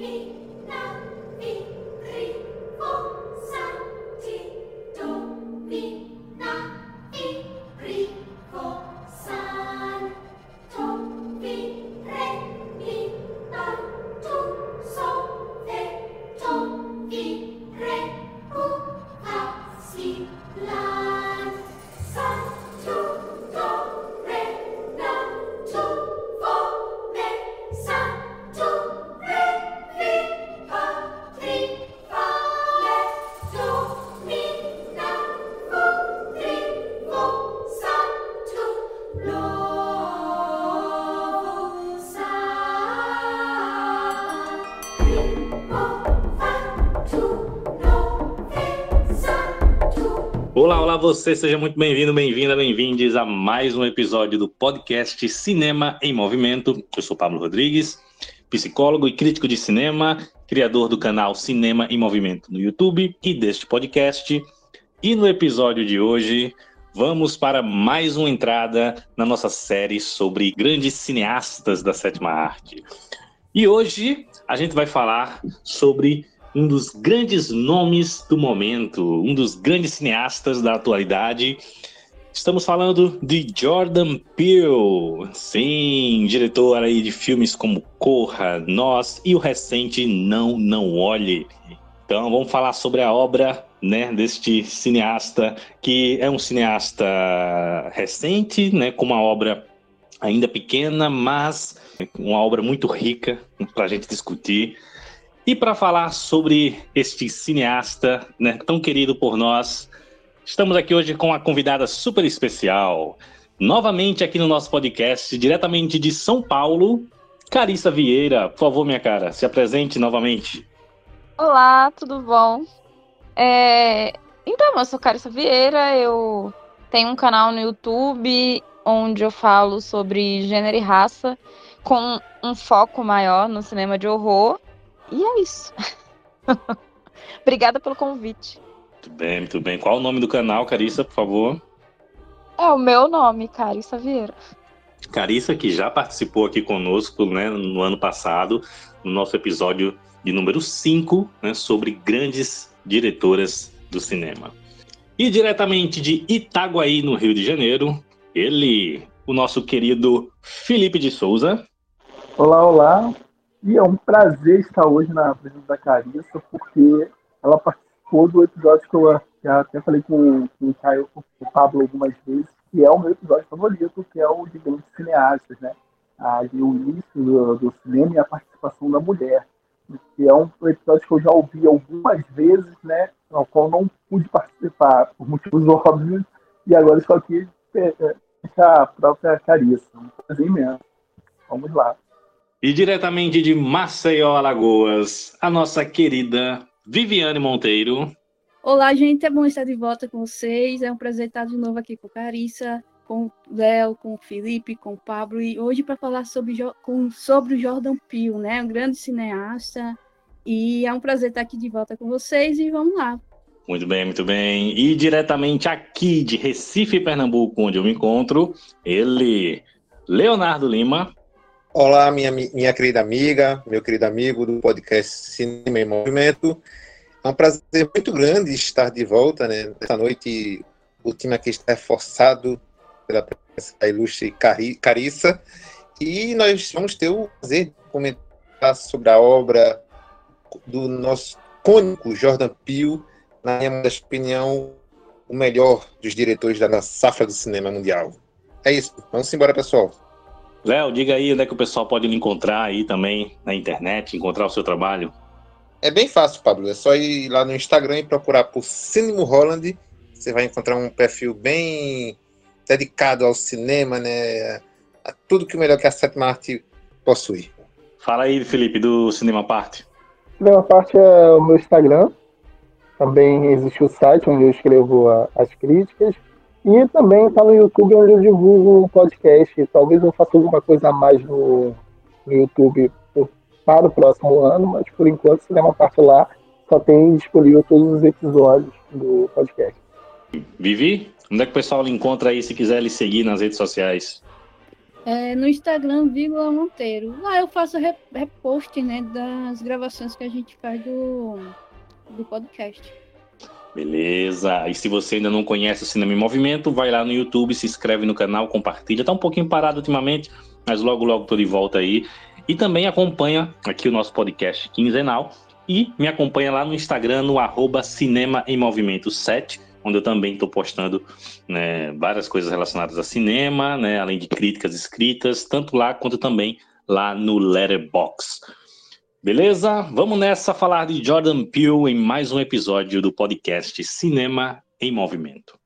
Olá, você, seja muito bem-vindo, bem-vinda, bem-vindes a mais um episódio do podcast Cinema em Movimento. Eu sou Pablo Rodrigues, psicólogo e crítico de cinema, criador do canal Cinema em Movimento no YouTube e deste podcast. E no episódio de hoje, vamos para mais uma entrada na nossa série sobre grandes cineastas da sétima arte. E hoje a gente vai falar sobre um dos grandes nomes do momento, um dos grandes cineastas da atualidade. Estamos falando de Jordan Peele, sim, diretor aí de filmes como Corra, Nós e o recente Não, Não Olhe. Então vamos falar sobre a obra né, deste cineasta, que é um cineasta recente, né, com uma obra ainda pequena, mas uma obra muito rica para a gente discutir. E para falar sobre este cineasta né, tão querido por nós, estamos aqui hoje com uma convidada super especial. Novamente aqui no nosso podcast, diretamente de São Paulo, Carissa Vieira. Por favor, minha cara, se apresente novamente. Olá, tudo bom? É... Então, eu sou Carissa Vieira, eu tenho um canal no YouTube onde eu falo sobre gênero e raça, com um foco maior no cinema de horror. E é isso. Obrigada pelo convite. Muito bem, muito bem. Qual o nome do canal, Carissa, por favor? É o meu nome, Carissa Vieira. Carissa, que já participou aqui conosco né, no ano passado, no nosso episódio de número 5, né, sobre grandes diretoras do cinema. E diretamente de Itaguaí, no Rio de Janeiro, ele, o nosso querido Felipe de Souza. Olá, olá. E é um prazer estar hoje na presença da Carissa, porque ela participou do episódio que eu já até falei com, com o Caio, com o Pablo algumas vezes, que é o meu episódio favorito, que é o de grandes cineastas, né? Ah, o início do, do, cinema e a participação da mulher. Que é um episódio que eu já ouvi algumas vezes, né? Ao qual não pude participar por motivos óbvios, e agora estou aqui é, é, com a própria Carissa. Um prazer imenso. Vamos lá. E diretamente de Maceió, Alagoas, a nossa querida Viviane Monteiro. Olá, gente, é bom estar de volta com vocês. É um prazer estar de novo aqui com Carissa, com o Léo, com o Felipe, com o Pablo, e hoje para falar sobre, com, sobre o Jordan Peele, né? Um grande cineasta. E é um prazer estar aqui de volta com vocês e vamos lá. Muito bem, muito bem. E diretamente aqui de Recife, Pernambuco, onde eu me encontro, ele, Leonardo Lima. Olá, minha, minha querida amiga, meu querido amigo do podcast Cinema em Movimento. É um prazer muito grande estar de volta, né? Essa noite, o time aqui está reforçado pela presença da ilustre Carissa. E nós vamos ter o prazer de comentar sobre a obra do nosso cônico Jordan Peele, na minha opinião, o melhor dos diretores da safra do cinema mundial. É isso. Vamos embora, pessoal. Léo, diga aí onde é que o pessoal pode lhe encontrar aí também na internet, encontrar o seu trabalho. É bem fácil, Pablo. É só ir lá no Instagram e procurar por Cinema Holland. Você vai encontrar um perfil bem dedicado ao cinema, né? A tudo que o melhor que a sétima arte possui. Fala aí, Felipe, do Cinema Parte. Cinema Parte é o meu Instagram. Também existe o site onde eu escrevo a, as críticas. E também está no YouTube onde eu divulgo o podcast. Talvez eu faça alguma coisa a mais no, no YouTube para o próximo ano, mas por enquanto, uma parte lá, só tem disponível todos os episódios do podcast. Vivi, onde é que o pessoal lhe encontra aí se quiser lhe seguir nas redes sociais? É, no Instagram, vírgula Monteiro. Lá eu faço repost, né, das gravações que a gente faz do, do podcast. Beleza. E se você ainda não conhece o Cinema em Movimento, vai lá no YouTube, se inscreve no canal, compartilha. Tá um pouquinho parado ultimamente, mas logo, logo tô de volta aí. E também acompanha aqui o nosso podcast quinzenal. E me acompanha lá no Instagram, no arroba Cinema em Movimento 7 onde eu também estou postando né, várias coisas relacionadas a cinema, né, além de críticas escritas, tanto lá quanto também lá no Letterbox. Beleza? Vamos nessa falar de Jordan Peele em mais um episódio do podcast Cinema em Movimento.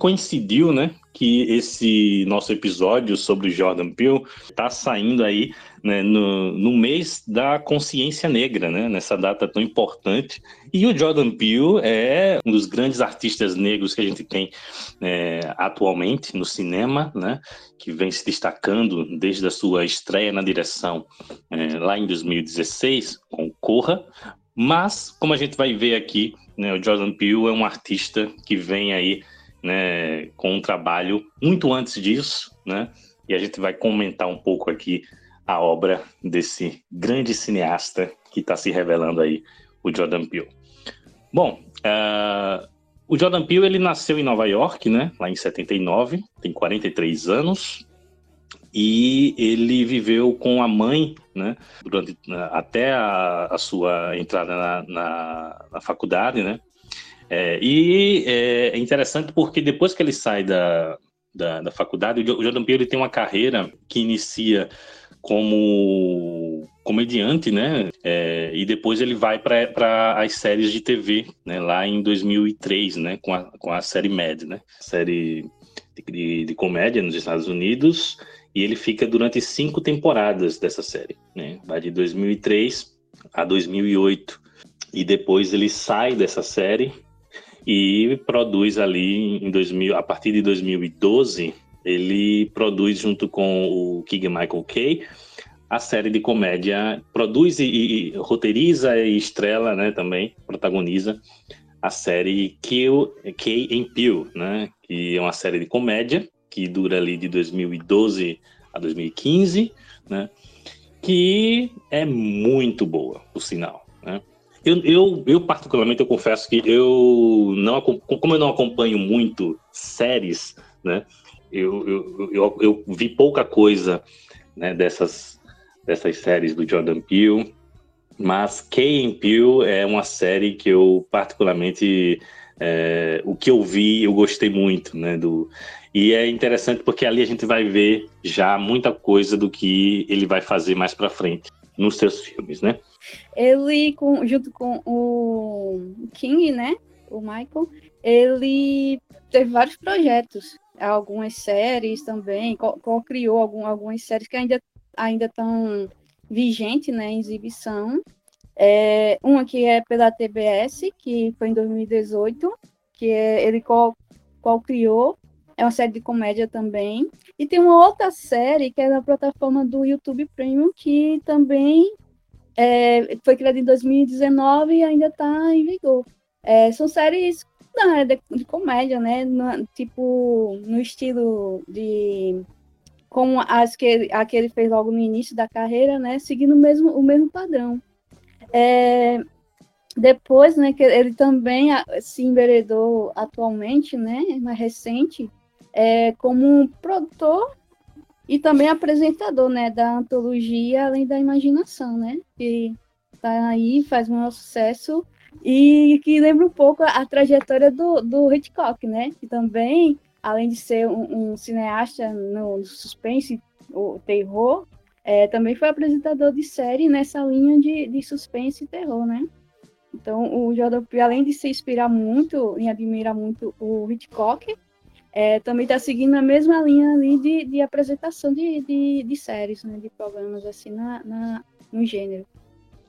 Coincidiu, né? Que esse nosso episódio sobre Jordan Peele está saindo aí né, no, no mês da consciência negra, né? Nessa data tão importante. E o Jordan Peele é um dos grandes artistas negros que a gente tem é, atualmente no cinema, né? Que vem se destacando desde a sua estreia na direção é, lá em 2016 com Corra. Mas, como a gente vai ver aqui, né, o Jordan Peele é um artista que vem aí né, com um trabalho muito antes disso, né? E a gente vai comentar um pouco aqui a obra desse grande cineasta que está se revelando aí, o Jordan Peele. Bom, uh, o Jordan Peele ele nasceu em Nova York, né? Lá em 79, tem 43 anos e ele viveu com a mãe, né? Durante até a, a sua entrada na, na, na faculdade, né? É, e é, é interessante porque depois que ele sai da, da, da faculdade, o Jordan Peele tem uma carreira que inicia como comediante, né? É, e depois ele vai para as séries de TV, né? Lá em 2003, né? Com a, com a série Mad, né? Série de, de comédia nos Estados Unidos. E ele fica durante cinco temporadas dessa série, né? Vai de 2003 a 2008. E depois ele sai dessa série e produz ali em 2000, a partir de 2012, ele produz junto com o Keegan Michael Kay a série de comédia, produz e, e roteiriza e estrela, né, também, protagoniza a série Kill, Kay and Peele, né, que é uma série de comédia que dura ali de 2012 a 2015, né, que é muito boa, por sinal. Eu, eu, eu, particularmente, eu confesso que eu não, como eu não acompanho muito séries, né? Eu, eu, eu, eu vi pouca coisa né, dessas, dessas séries do Jordan Peele, mas Kay Peele é uma série que eu particularmente é, o que eu vi eu gostei muito, né? Do e é interessante porque ali a gente vai ver já muita coisa do que ele vai fazer mais para frente nos seus filmes, né? Ele, com, junto com o King, né? O Michael, ele teve vários projetos, algumas séries também, co-criou algum, algumas séries que ainda ainda estão vigentes, né, em exibição. É, uma que é pela TBS, que foi em 2018, que é, ele co-criou, é uma série de comédia também. E tem uma outra série que é na plataforma do YouTube Premium, que também é, foi criada em 2019 e ainda está em vigor. É, são séries não, de, de, comédia, né? No, tipo, no estilo de. Como as que, a que ele fez logo no início da carreira, né? Seguindo o mesmo, o mesmo padrão. É, depois, né, que ele também se enveredou atualmente, né, mais recente, é, como um produtor e também apresentador, né, da antologia Além da Imaginação, né, que tá aí, faz um maior sucesso e que lembra um pouco a, trajetória do, do Hitchcock, né, que também, além de ser um, um cineasta no, no suspense, o terror, é, também foi apresentador de série nessa linha de, de suspense e terror, né? Então, o Jordan Peele, além de se inspirar muito e admirar muito o Hitchcock, é, também está seguindo a mesma linha ali de, de apresentação de, de, de, séries, né, de programas assim na, na, no gênero.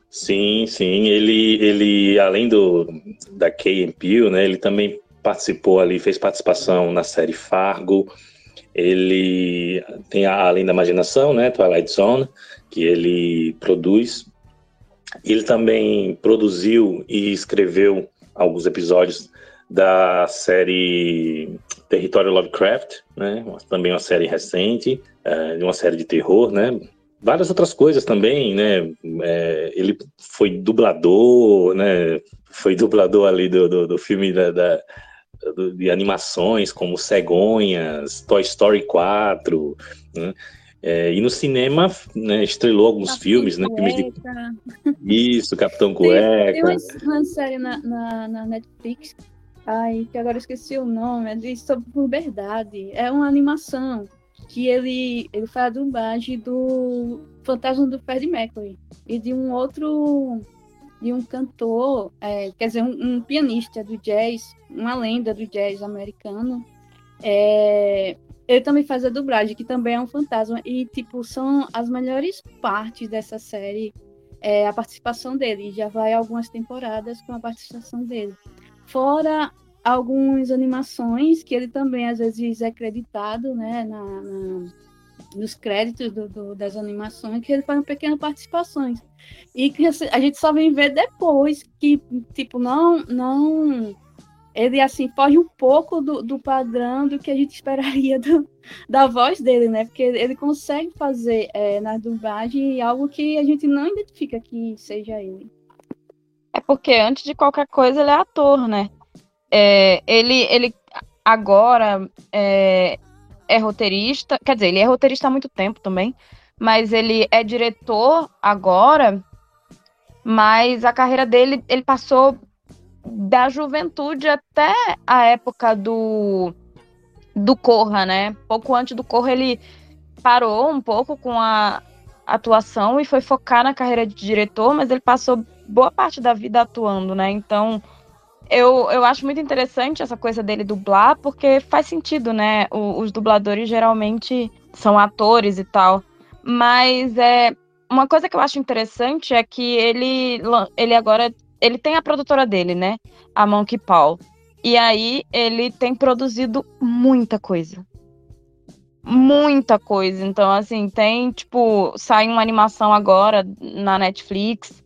Sim, sim. Ele, ele além do da Peele, né, ele também participou ali, fez participação na série Fargo. Ele tem a Além da Imaginação, né, Twilight Zone, que ele produz. Ele também produziu e escreveu alguns episódios da série Território Lovecraft, né? Também uma série recente, é, uma série de terror, né? Várias outras coisas também, né? É, ele foi dublador, né? Foi dublador ali do, do, do filme da, da do, de animações como Cegonhas, Toy Story 4, né? É, e no cinema, né, estrelou alguns Capitão filmes, né? Filmes de... Isso, Capitão Cueca. Tem, tem uma, uma série na, na, na Netflix Ai, que agora esqueci o nome, é de sobre puberdade. É uma animação que ele, ele faz a dublagem do Fantasma do Freddie Mercury e de um outro de um cantor, é, quer dizer, um, um, pianista do jazz, uma lenda do jazz americano. É, ele também faz a dublagem, que também é um fantasma. E, tipo, são as melhores partes dessa série, é, a participação dele. Já vai algumas temporadas com a participação dele. Fora algumas animações que ele também às vezes é creditado, né, na, na nos créditos do, do, das animações, que ele faz pequenas participações. E que a gente só vem ver depois que, tipo, não, não ele assim foge um pouco do, do padrão do que a gente esperaria do, da voz dele, né? Porque ele consegue fazer é, na dublagem algo que a gente não identifica que seja ele. É porque antes de qualquer coisa ele é ator, né? É, ele, ele agora é, é roteirista, quer dizer, ele é roteirista há muito tempo também, mas ele é diretor agora, mas a carreira dele, ele passou da juventude até a época do do Corra, né? Pouco antes do Corra ele parou um pouco com a atuação e foi focar na carreira de diretor, mas ele passou boa parte da vida atuando, né? Então, eu, eu acho muito interessante essa coisa dele dublar, porque faz sentido, né? O, os dubladores geralmente são atores e tal. Mas é uma coisa que eu acho interessante é que ele, ele agora ele tem a produtora dele, né? A Monkey Paul. E aí ele tem produzido muita coisa. Muita coisa. Então, assim, tem, tipo, sai uma animação agora na Netflix.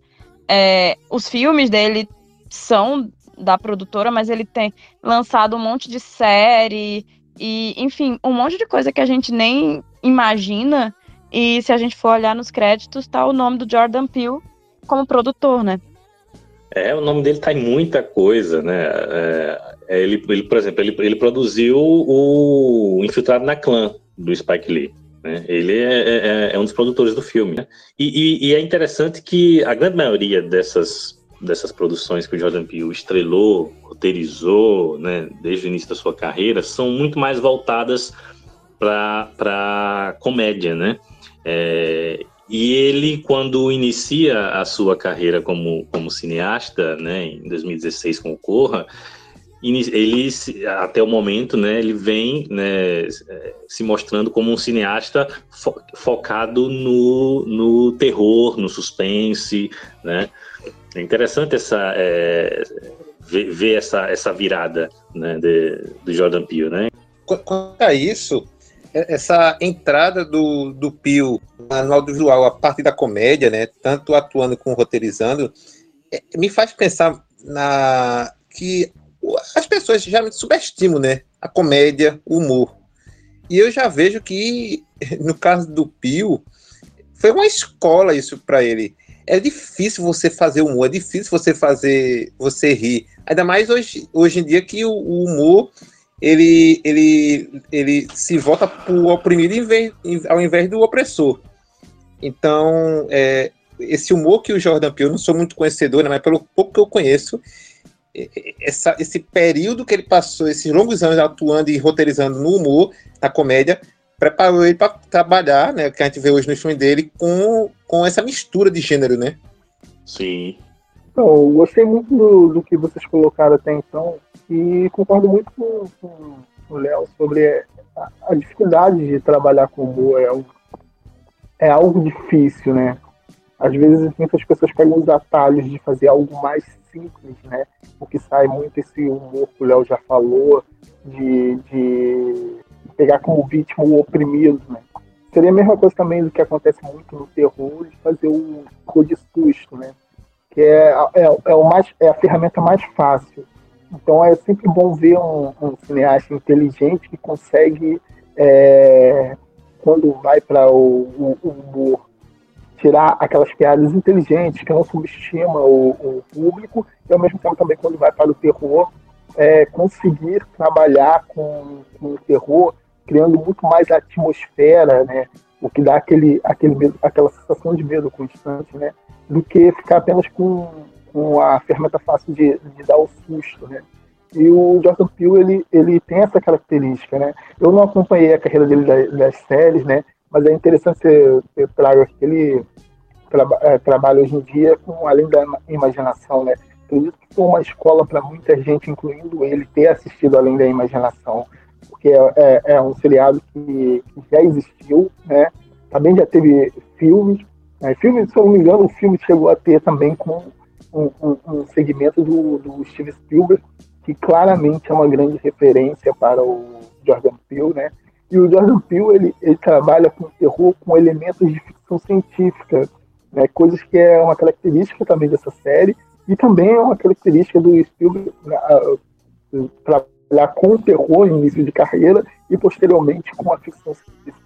É, os filmes dele são da produtora, mas ele tem lançado um monte de série e, enfim, um monte de coisa que a gente nem imagina. E se a gente for olhar nos créditos, tá o nome do Jordan Peele como produtor, né? É, o nome dele tá em muita coisa, né? É, é ele, ele, por exemplo, ele, ele produziu o Infiltrado na Clã, do Spike Lee. Né? Ele é, é, é, é um dos produtores do filme. Né? E, e, e, é interessante que a grande maioria dessas dessas produções que o Jordan Peele estrelou, roteirizou, né, desde o início da sua carreira, são muito mais voltadas para comédia, né? É, e ele, quando inicia a sua carreira como, como cineasta, né, em 2016 com o Corra, ele até o momento, né, ele vem né, se mostrando como um cineasta fo focado no, no terror, no suspense, né? É interessante essa, é, ver, ver, essa, essa virada né, de, do Jordan Peele, né? Quanto a isso, é, essa entrada do, do Peele no audiovisual a partir da comédia, né, tanto atuando como roteirizando, é, me faz pensar na que as pessoas geralmente subestimam né, a comédia, o humor. E eu já vejo que, no caso do Pio, foi uma escola isso para ele é difícil você fazer humor, é difícil você fazer você rir. Ainda mais hoje, hoje em dia que o, o humor ele, ele, ele se vota pro oprimido em vez, ao invés do opressor. Então, é, esse humor que o Jordan Peele, não sou muito conhecedor, né, mas pelo pouco que eu conheço, essa, esse período que ele passou, esses longos anos atuando e roteirizando no humor, na comédia, preparou ele para trabalhar, né, que a gente vê hoje no filme dele, com, com essa mistura de gênero, né? Sim. Então, eu gostei muito do, do que vocês colocaram até então e concordo muito com, com o Léo sobre a, a, dificuldade de trabalhar com humor. É, um, é algo difícil, né? Às vezes muitas pessoas pegam os atalhos de fazer algo mais simples, né? O que sai muito esse humor que o Léo já falou, de, de pegar como vítima o oprimido, né? Seria a mesma coisa também do que acontece muito no terror, de fazer o cor de susto, né? Que é, é, é, o mais, é a ferramenta mais fácil. Então é sempre bom ver um, um cineasta inteligente que consegue, é, quando vai para o, o, o humor, tirar aquelas piadas inteligentes que não subestima o, o, público e ao mesmo tempo também quando vai para o terror é, conseguir trabalhar com, com, o terror criando muito mais atmosfera né? O que dá aquele aquele medo, aquela sensação de medo constante né? Do que ficar apenas com, com a ferramenta fácil de, de dar o susto né? E o Jordan Peele ele, ele tem essa característica né? Eu não acompanhei a carreira dele das, das séries né mas é interessante você, traga que ele traba, é, trabalha hoje em dia com além da imaginação, né? Acredito que foi uma escola para muita gente, incluindo ele, ter assistido Além da Imaginação, porque é, é, é um seriado que, que, já existiu, né? Também já teve filmes, né? filme, se eu não me engano, o filme chegou a ter também com um, um, um segmento do, do Steven Spielberg, que claramente é uma grande referência para o Jordan Peele, né? E o Jordan Peele, ele, ele trabalha com terror com elementos de ficção científica, né, coisas que é uma característica também dessa série, e também é uma característica do Spielberg né, trabalhar com o terror no início de carreira e posteriormente com a ficção científica.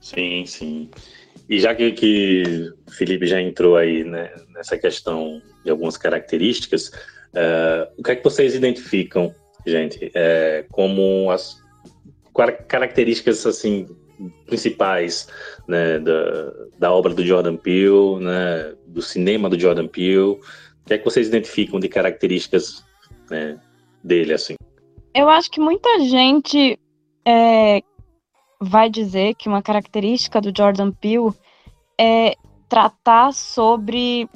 Sim, sim. E já que, que Felipe já entrou aí né, nessa questão de algumas características, uh, o que é que vocês identificam, gente, é, como as características assim principais né, da, da obra do Jordan Peele, né, do cinema do Jordan Peele. O que é que vocês identificam de características né, dele assim? Eu acho que muita gente é, vai dizer que uma característica do Jordan Peele é tratar sobre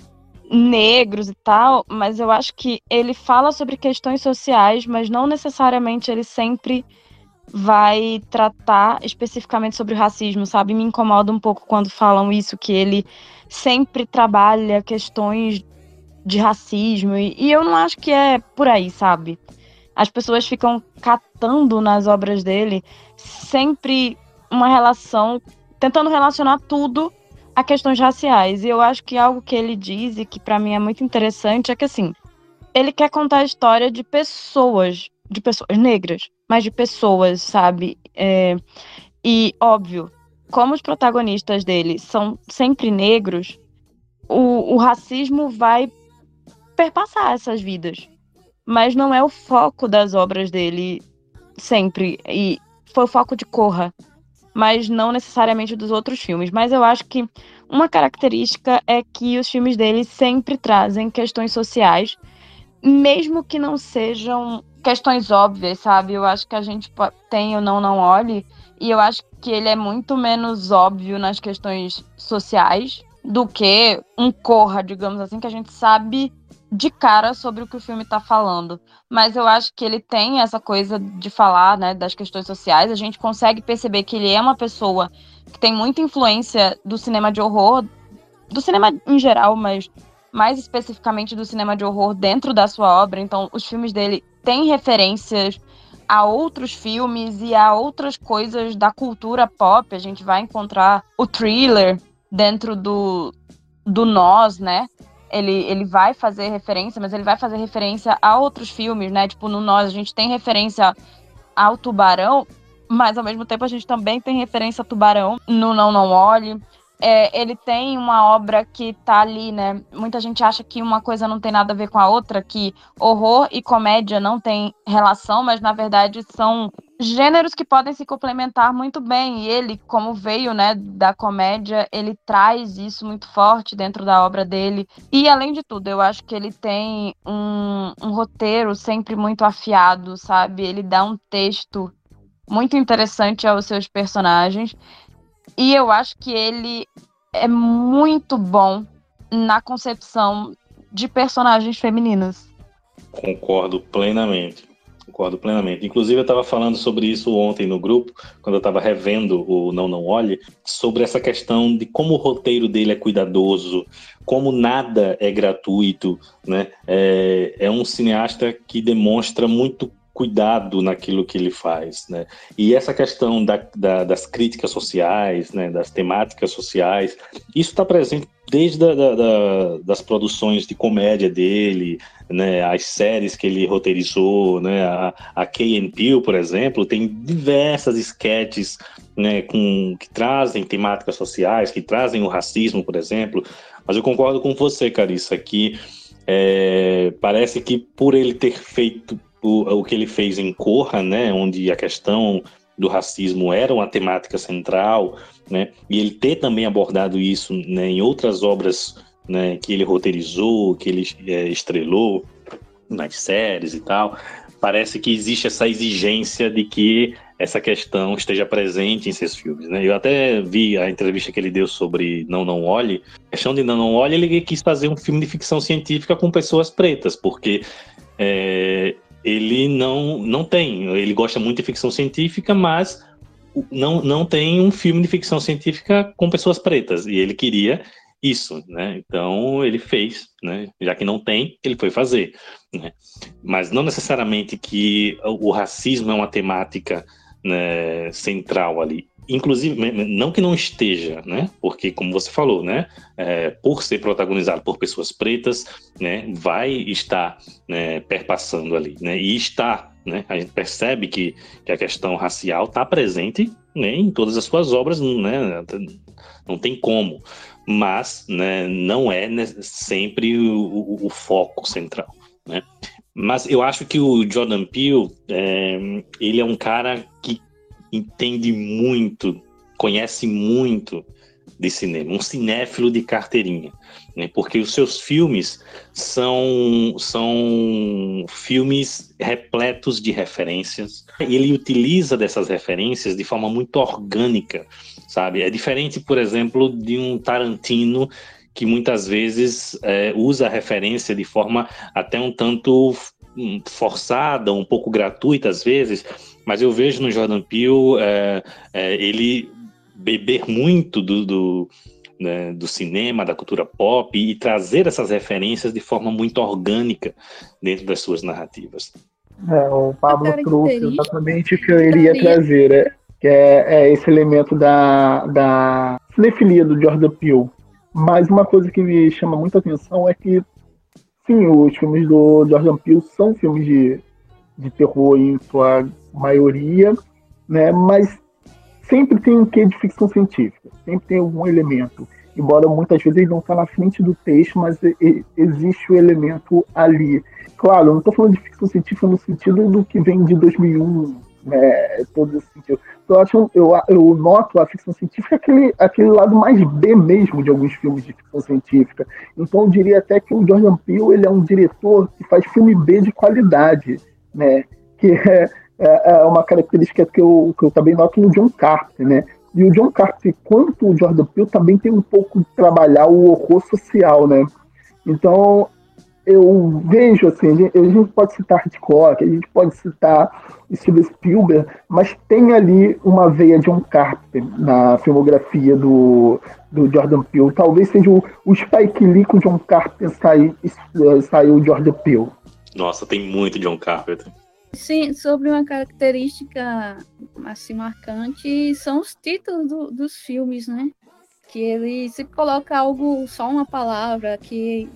negros e tal, mas eu acho que ele fala sobre questões sociais, mas não necessariamente ele sempre vai tratar especificamente sobre o racismo, sabe? Me incomoda um pouco quando falam isso, que ele sempre trabalha questões de racismo, e, e eu não acho que é por aí, sabe? As pessoas ficam catando nas obras dele sempre uma relação, tentando relacionar tudo a questões raciais. E eu acho que algo que ele diz e que para mim é muito interessante é que assim, ele quer contar a história de pessoas, de pessoas negras, mas de pessoas, sabe? É, e, óbvio, como os protagonistas dele são sempre negros, o, o racismo vai perpassar essas vidas. Mas não é o foco das obras dele sempre. E foi o foco de Corra, mas não necessariamente dos outros filmes. Mas eu acho que uma característica é que os filmes dele sempre trazem questões sociais, mesmo que não sejam questões óbvias, sabe? Eu acho que a gente tem o não, não olhe, e eu acho que ele é muito menos óbvio nas questões sociais do que um corra, digamos assim, que a gente sabe de cara sobre o que o filme está falando. Mas eu acho que ele tem essa coisa de falar, né, das questões sociais. A gente consegue perceber que ele é uma pessoa que tem muita influência do cinema de horror, do cinema em geral, mas mais especificamente do cinema de horror dentro da sua obra. Então, os filmes dele têm referências a outros filmes e a outras coisas da cultura pop. A gente vai encontrar o thriller dentro do, do Nós, né? Ele, ele vai fazer referência, mas ele vai fazer referência a outros filmes, né? Tipo, no Nós a gente tem referência ao Tubarão, mas ao mesmo tempo a gente também tem referência a Tubarão no Não Não Olhe. É, ele tem uma obra que tá ali, né? Muita gente acha que uma coisa não tem nada a ver com a outra, que horror e comédia não tem relação, mas na verdade são gêneros que podem se complementar muito bem. E ele, como veio, né, da comédia, ele traz isso muito forte dentro da obra dele. E além de tudo, eu acho que ele tem um, um roteiro sempre muito afiado, sabe? Ele dá um texto muito interessante aos seus personagens. E eu acho que ele é muito bom na concepção de personagens femininas. Concordo plenamente. Concordo plenamente. Inclusive, eu estava falando sobre isso ontem no grupo, quando eu estava revendo o Não Não Olhe, sobre essa questão de como o roteiro dele é cuidadoso, como nada é gratuito. Né? É, é um cineasta que demonstra muito cuidado naquilo que ele faz, né? E essa questão da, da, das críticas sociais, né, das temáticas sociais, isso está presente desde a, da, das produções de comédia dele, né, as séries que ele roteirizou, né, a, a Key por exemplo, tem diversas sketches né, com, que trazem temáticas sociais, que trazem o racismo, por exemplo, mas eu concordo com você, Carissa, que é, parece que por ele ter feito o, o que ele fez em Corra, né, onde a questão do racismo era uma temática central, né, e ele ter também abordado isso né, em outras obras né, que ele roteirizou, que ele é, estrelou nas séries e tal, parece que existe essa exigência de que essa questão esteja presente em seus filmes, né? Eu até vi a entrevista que ele deu sobre Não Não Olhe. A questão de Não Não Olhe, ele quis fazer um filme de ficção científica com pessoas pretas, porque é, ele não, não tem. Ele gosta muito de ficção científica, mas não, não tem um filme de ficção científica com pessoas pretas. E ele queria isso, né? Então ele fez, né? Já que não tem, ele foi fazer, né? Mas não necessariamente que o racismo é uma temática né, central ali inclusive, não que não esteja, né? Porque, como você falou, né? É, por ser protagonizado por pessoas pretas, né? Vai estar né, perpassando ali, né? E está, né? A gente percebe que, que a questão racial está presente né, em todas as suas obras, né? Não tem como. Mas, né? Não é sempre o, o, o foco central, né? Mas eu acho que o Jordan Peele, é, ele é um cara que entende muito, conhece muito de cinema, um cinéfilo de carteirinha, né? porque os seus filmes são, são filmes repletos de referências, e ele utiliza dessas referências de forma muito orgânica, sabe? É diferente, por exemplo, de um Tarantino que muitas vezes é, usa a referência de forma até um tanto hum, forçada, um pouco gratuita às vezes, mas eu vejo no Jordan Peele é, é, ele beber muito do, do, né, do, cinema, da cultura pop e trazer essas referências de forma muito orgânica dentro das suas narrativas. É, o Pablo trouxe exatamente o que eu iria trazer, né? que é, é, esse elemento da, da cinefilia do Jordan Peele. Mas uma coisa que me chama muita atenção é que, sim, os filmes do Jordan Peele são filmes de, de terror em sua maioria, né? Mas sempre tem um quê de ficção científica, sempre tem algum elemento. Embora muitas vezes ele não está na frente do texto, mas existe o elemento ali. Claro, eu não estou falando de ficção científica no sentido do que vem de 2001, né, todo esse sentido. Eu, acho, eu, eu noto a ficção científica aquele, aquele lado mais B mesmo de alguns filmes de ficção científica. Então eu diria até que o Jordan Peele ele é um diretor que faz filme B de qualidade, né? Que é, é, é uma característica que eu, que eu também noto no John Carpenter, né? E o John Carpenter, quanto o Jordan Peele, também tem um pouco de trabalhar o horror social, né? Então, eu vejo, assim, a gente, pode citar Hitchcock, a gente pode citar Steven Spielberg, mas tem ali uma veia de John Carpenter na filmografia do, do Jordan Peele. Talvez seja o, o Spike Lee com John Carpenter saiu, saiu o Jordan Peele. Nossa, tem muito John Carpenter. Sim, sobre uma característica assim marcante são os títulos do, dos filmes, né? Que ele se coloca algo, só uma palavra que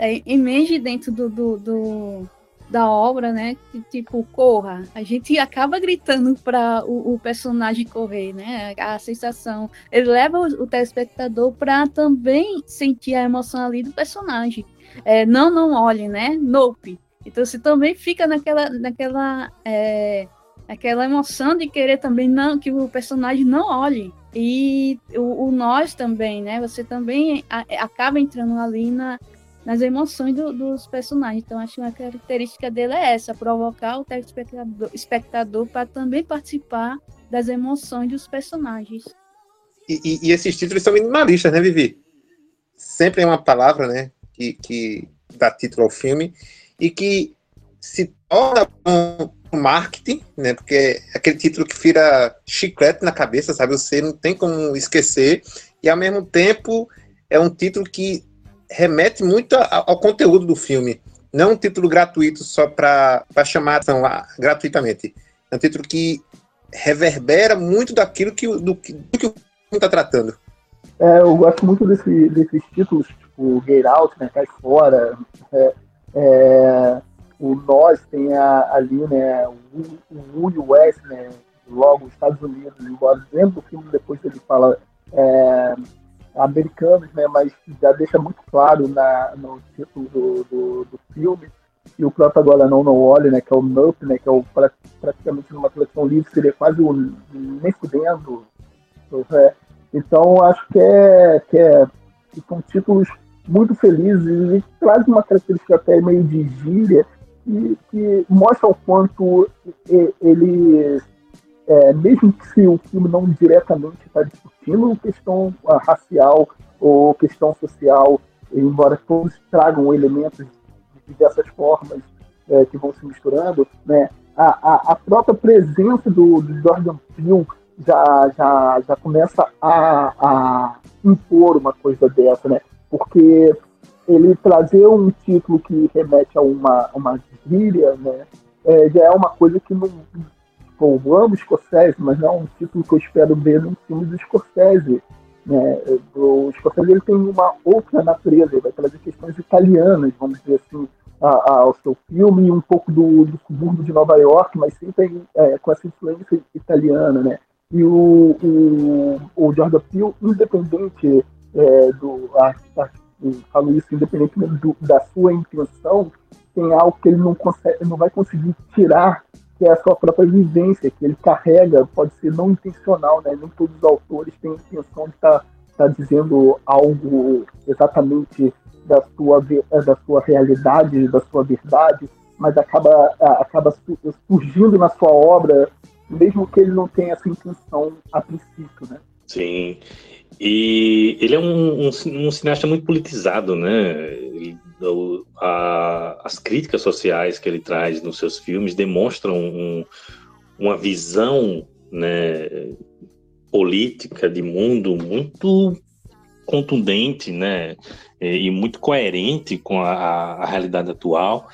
é, emerge dentro do, do, do, da obra, né? Que, tipo, corra. A gente acaba gritando para o, o, personagem correr, né? A sensação. Ele leva o, o telespectador para também sentir a emoção ali do personagem. É, não, não olhe, né? Nope. Então você também fica naquela, naquela, é, aquela emoção de querer também não que o personagem não olhe. E o, o nós também, né? Você também a, acaba entrando ali na, nas emoções do, dos personagens. Então, acho que uma característica dele é essa: provocar o telespectador espectador para também participar das emoções dos personagens. E, e, e, esses títulos são minimalistas, né, Vivi? Sempre é uma palavra, né, que, que dá título ao filme e que se torna um marketing, né, porque é aquele título que vira chiclete na cabeça, sabe? Você não tem como esquecer e ao mesmo tempo é um título que remete muito ao conteúdo do filme. Não um título gratuito só para chamar a atenção lá, gratuitamente. É um título que reverbera muito daquilo que, do, do que o filme está tratando. É, eu gosto muito desse, desses títulos, tipo Get Out, né, Cai Fora. É, é, o Nós tem a, ali né, o, o West, né, logo os Estados Unidos, embora dentro do filme depois ele fala é, americanos, né, mas já deixa muito claro na, no título do, do, do filme e o próprio agora não no olhe, né, que é o Nup, né, que é o praticamente numa coleção livre seria quase o nem fudendo. É, então acho que é que, é, que são títulos muito felizes e traz uma característica até meio de gíria e que mostra o quanto eles é, mesmo se o filme não diretamente está discutindo questão racial ou questão social, embora todos tragam elementos de diversas formas é, que vão se misturando, né, a, a, a própria presença do, do, Jordan Peele já, já, já começa a, a impor uma coisa dessa, né? Porque ele trazer um título que remete a uma, uma gíria, né? É, já é uma coisa que não, Pô, eu amo Scorsese, mas não é um título que eu espero ver num filme do Scorsese. Né? O Scorsese ele tem uma outra natureza, ele vai trazer questões italianas, vamos dizer assim, ao seu filme, um pouco do, do subúrbio de Nova York, mas sempre é, com essa influência italiana, né? E o, o, o Jordan Peele, independente é, do... Falo isso independentemente do, da sua intenção, tem algo que ele não, consegue, não vai conseguir tirar que é a sua própria vivência, que ele carrega, pode ser não intencional, né? Nem todos os autores têm a intenção de estar tá, tá dizendo algo exatamente da sua, da sua realidade, da sua verdade, mas acaba, acaba surgindo na sua obra, mesmo que ele não tenha essa intenção a princípio, né? Sim. E ele é um, um, um cineasta muito politizado, né? Ele a, as críticas sociais que ele traz nos seus filmes demonstram um, uma visão né, política de mundo muito contundente né, e muito coerente com a, a realidade atual.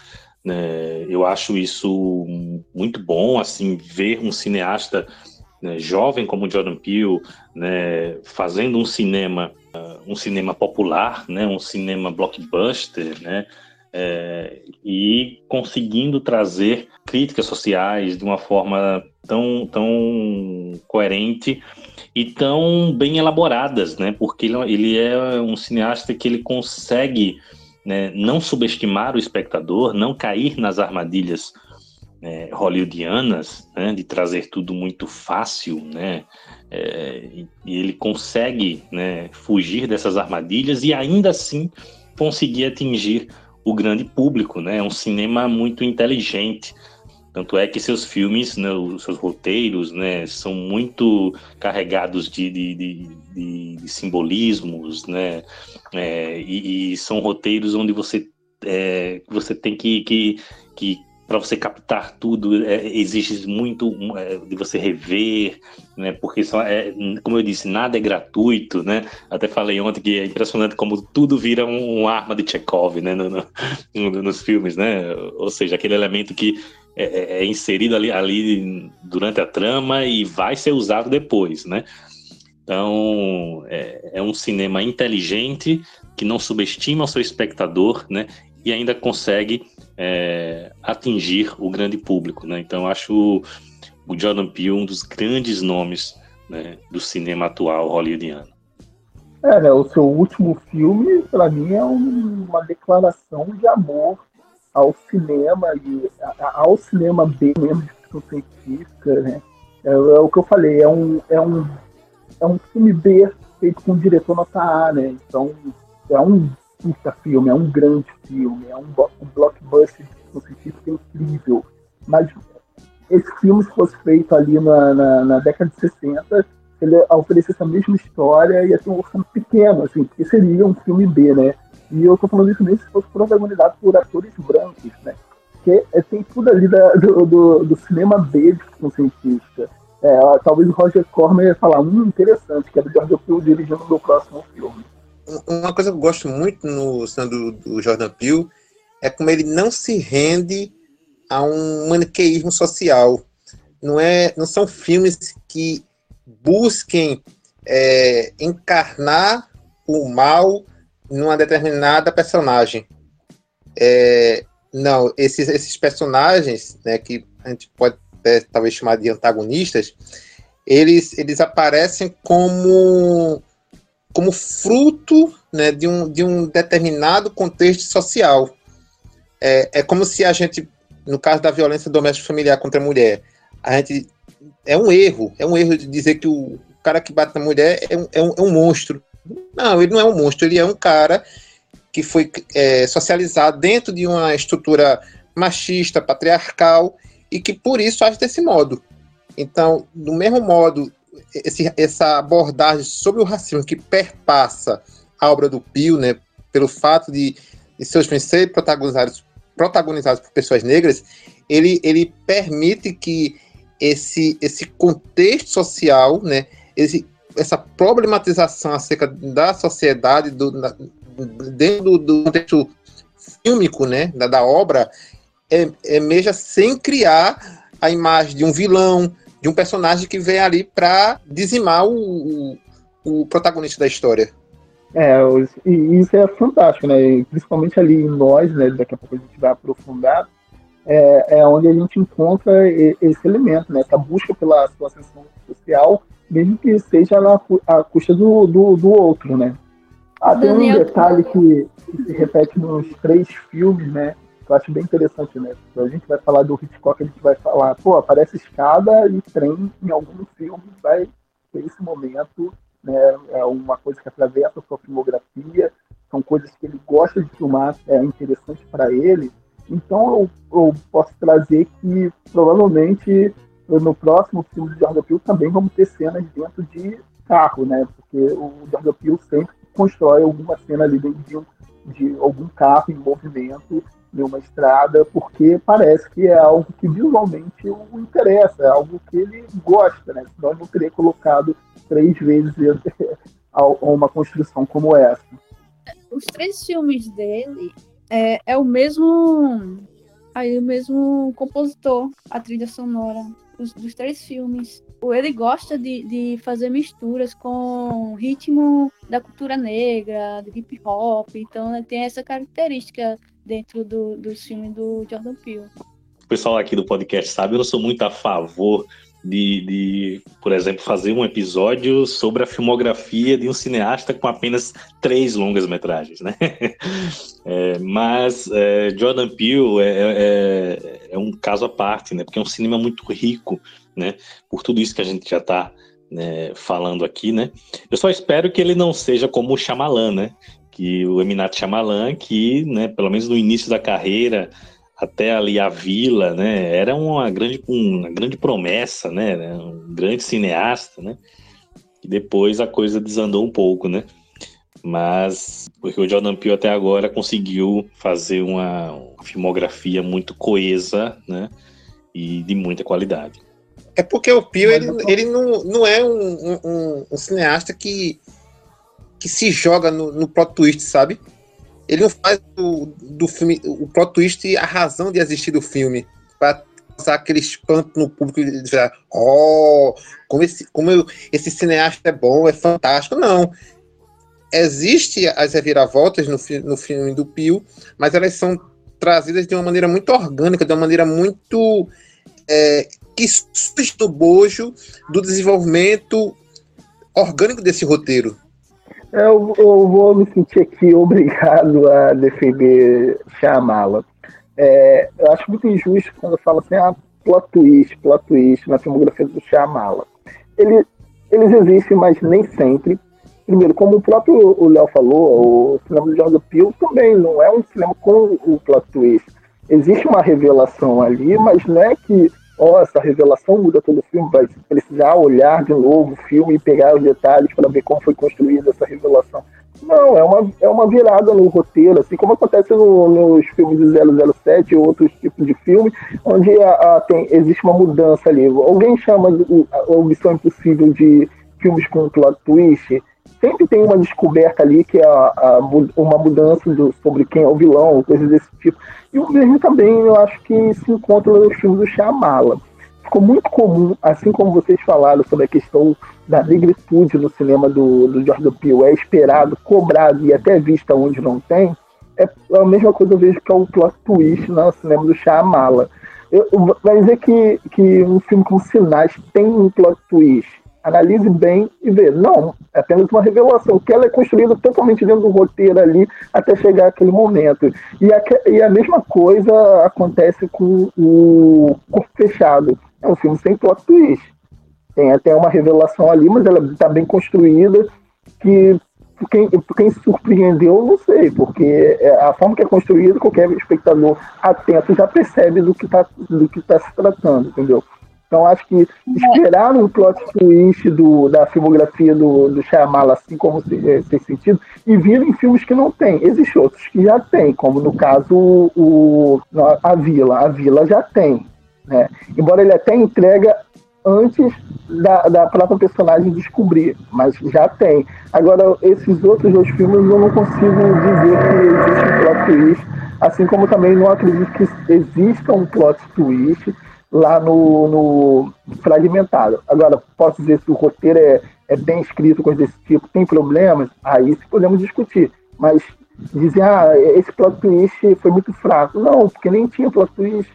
Né? Eu acho isso muito bom, assim, ver um cineasta né, jovem como Jordan Peele né, fazendo um cinema um cinema popular, né, um cinema blockbuster, né, é, e conseguindo trazer críticas sociais de uma forma tão, tão coerente e tão bem elaboradas, né, porque ele, ele é um cineasta que ele consegue né, não subestimar o espectador, não cair nas armadilhas é, hollywoodianas, né, de trazer tudo muito fácil, né, é, e ele consegue né, fugir dessas armadilhas e ainda assim conseguir atingir o grande público, né? É um cinema muito inteligente. Tanto é que seus filmes, né, os seus roteiros, né, são muito carregados de, de, de, de, simbolismos, né? É, e, e, são roteiros onde você, é, você tem que, que, que para você captar tudo é, exige muito é, de você rever, né? Porque só é, como eu disse, nada é gratuito, né? Até falei ontem que é impressionante como tudo vira um, um arma de Chekhov, né? No, no, nos filmes, né? Ou seja, aquele elemento que é, é, é, inserido ali, ali durante a trama e vai ser usado depois, né? Então é, é um cinema inteligente que não subestima o seu espectador, né? E ainda consegue é, atingir o grande público, né? Então acho o Jordan Peele um dos grandes nomes né, do cinema atual hollywoodiano. É, né, o seu último filme, para mim, é um, uma declaração de amor ao cinema e ao cinema bem mesmo de ficção científica, né? É, é, o que eu falei, é um, é um, é um filme B feito com um diretor nota A, né? Então, é um puta filme, é um grande filme, é um, um blockbuster de ficção científica incrível. Mas esse filme, se fosse feito ali na, na, na década de 60, ele oferecesse a mesma história e ia ter um orçamento pequeno, assim, porque seria um filme B, né? E eu tô falando isso mesmo se fosse protagonizado por atores brancos, né? Porque é, tem tudo ali da, do, do, do, cinema B de ficção. É, talvez o Roger Corman ia falar, hum, interessante, que é do Jordan Peele dirigindo o meu próximo filme. Uma coisa que eu gosto muito no cinema do, do Jordan Peele é como ele não se rende a um maniqueísmo social. Não, é, não são filmes que busquem é, encarnar o mal numa determinada personagem. É, não, esses, esses personagens, né, que a gente pode até, talvez chamar de antagonistas, eles, eles aparecem como, como fruto né, de, um, de um determinado contexto social. É, é como se a gente no caso da violência doméstica familiar contra a mulher, a gente é um erro, é um erro de dizer que o cara que bate na mulher é um, é um, é um monstro. Não, ele não é um monstro, ele é um cara que foi é, socializado dentro de uma estrutura machista, patriarcal, e que por isso age desse modo. Então, do mesmo modo, esse, essa abordagem sobre o racismo que perpassa a obra do Pio, né, pelo fato de, de seus filmes serem protagonizados protagonizados por pessoas negras, ele, ele permite que esse, esse contexto social, né, esse, essa problematização acerca da sociedade, do, dentro do, contexto fílmico né, da, da obra, é, é sem criar a imagem de um vilão, de um personagem que vem ali para dizimar o, o, o protagonista da história. É, e isso é fantástico, né? E principalmente ali em nós, né? Daqui a pouco a gente vai aprofundar, é, é onde a gente encontra esse elemento, né? Essa busca pela sua ascensão social, mesmo que seja na a custa do, do, do outro, né? Ah, tem um detalhe que, que, se repete nos três filmes, né? Eu acho bem interessante, né? A gente vai falar do Hitchcock, a gente vai falar, pô, aparece escada e trem em algum filme, vai ter esse momento né, é uma coisa que atravessa a sua filmografia, são coisas que ele gosta de filmar, é interessante para ele. Então eu, eu, posso trazer que provavelmente no próximo filme de Jordan Peele também vamos ter cenas dentro de carro, né? Porque o Jordan Peele sempre constrói alguma cena ali dentro de, de algum carro em movimento em uma estrada, porque parece que é algo que visualmente o interessa, é algo que ele gosta, né? Senão ele não teria colocado três vezes a uma construção como essa. Os três filmes dele é, é o mesmo aí o mesmo compositor, a trilha sonora dos, dos três filmes. Ele gosta de, de fazer misturas com ritmo da cultura negra, do hip hop, então ele tem essa característica dentro do, dos filmes do Jordan Peele. O pessoal aqui do podcast sabe, eu não sou muito a favor de, de, por exemplo, fazer um episódio sobre a filmografia de um cineasta com apenas três longas metragens, né? É, mas é, Jordan Peele é, é, é, um caso à parte, né? Porque é um cinema muito rico, né? Por tudo isso que a gente já está né, falando aqui, né? Eu só espero que ele não seja como o Shyamalan, né? Que o Eminat Shyamalan, que, né, pelo menos no início da carreira, até ali a Vila, né? Era uma grande, uma grande promessa, né? Um grande cineasta, né? E depois a coisa desandou um pouco, né? Mas porque o Jordan Peele até agora conseguiu fazer uma, uma filmografia muito coesa, né? E de muita qualidade. É porque o Peele ele, ele não, não é um, um, um cineasta que, que se joga no, no plot twist, sabe? ele não faz do, do filme o plot twist a razão de existir do filme para passar aquele espanto no público e dizer, oh, como esse, como eu, esse cineasta é bom, é fantástico. Não. Existe as reviravoltas no, no filme do Pio, mas elas são trazidas de uma maneira muito orgânica, de uma maneira muito é, que surge do bojo do desenvolvimento orgânico desse roteiro. Eu, eu vou me sentir aqui obrigado a defender Shyamala. É, eu acho muito injusto quando fala assim, ah, plot twist, plot twist na filmografia do Shyamala. Ele, eles existem, mas nem sempre. Primeiro, como o próprio Léo falou, o cinema do Jordan Peele também não é um cinema com o plot twist. Existe uma revelação ali, mas não é que ó, essa revelação muda todo o filme, vai precisar olhar de novo o filme e pegar os detalhes para ver como foi construída essa revelação. Não, é uma, é uma virada no roteiro, assim como acontece no, nos filmes de 007 ou outros tipos de filme, onde a, a, tem, existe uma mudança ali. Alguém chama a, a Missão Impossível de filmes com plot twist, sempre tem uma descoberta ali que é a, a, uma mudança do, sobre quem é o vilão, coisas desse tipo. E o mesmo também eu acho que se encontra nos filmes do Shyamala. Ficou muito comum, assim como vocês falaram sobre a questão da negritude no cinema do, do Jordan Peele, é esperado, cobrado e até vista onde não tem, é a mesma coisa eu vejo que é o plot twist no cinema do Shyamala. Eu, eu, vai dizer que, que um filme como Sinais tem um plot twist analise bem e vê. Não, é apenas uma revelação, que ela é construída totalmente dentro do roteiro ali até chegar aquele momento. E a, e a mesma coisa acontece com o Corpo Fechado. É um filme sem plot twist. Tem até uma revelação ali, mas ela está bem construída, que quem, quem surpreendeu, não sei, porque é, a forma que é construída, qualquer espectador atento já percebe do que está tá se tratando, entendeu? Então acho que esperar um plot twist do, da filmografia do, do Shyamala, assim como tem sentido, e vir em filmes que não tem. Existem outros que já tem, como no caso o, a Vila. A Vila já tem. Né? Embora ele até entrega antes da, da própria personagem descobrir, mas já tem. Agora, esses outros dois filmes eu não consigo dizer que existe um plot twist, assim como também não acredito que exista um plot twist lá no, no fragmentado. Agora, posso dizer se o roteiro é, é bem escrito, coisa desse tipo, tem problemas, aí podemos discutir. Mas dizer, ah, esse plot twist foi muito fraco. Não, porque nem tinha plot twist.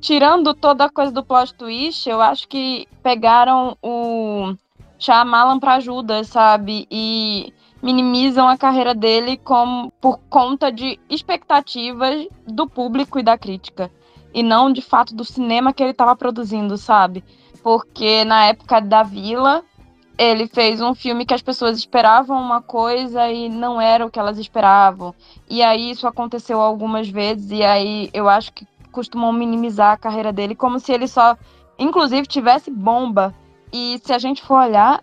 Tirando toda a coisa do plot twist, eu acho que pegaram o Shyamalan para ajuda, sabe? E minimizam a carreira dele com, por conta de expectativas do público e da crítica e não de fato do cinema que ele estava produzindo, sabe? Porque na época da Vila, ele fez um filme que as pessoas esperavam uma coisa e não era o que elas esperavam. E aí isso aconteceu algumas vezes e aí eu acho que costumam minimizar a carreira dele como se ele só inclusive tivesse bomba. E se a gente for olhar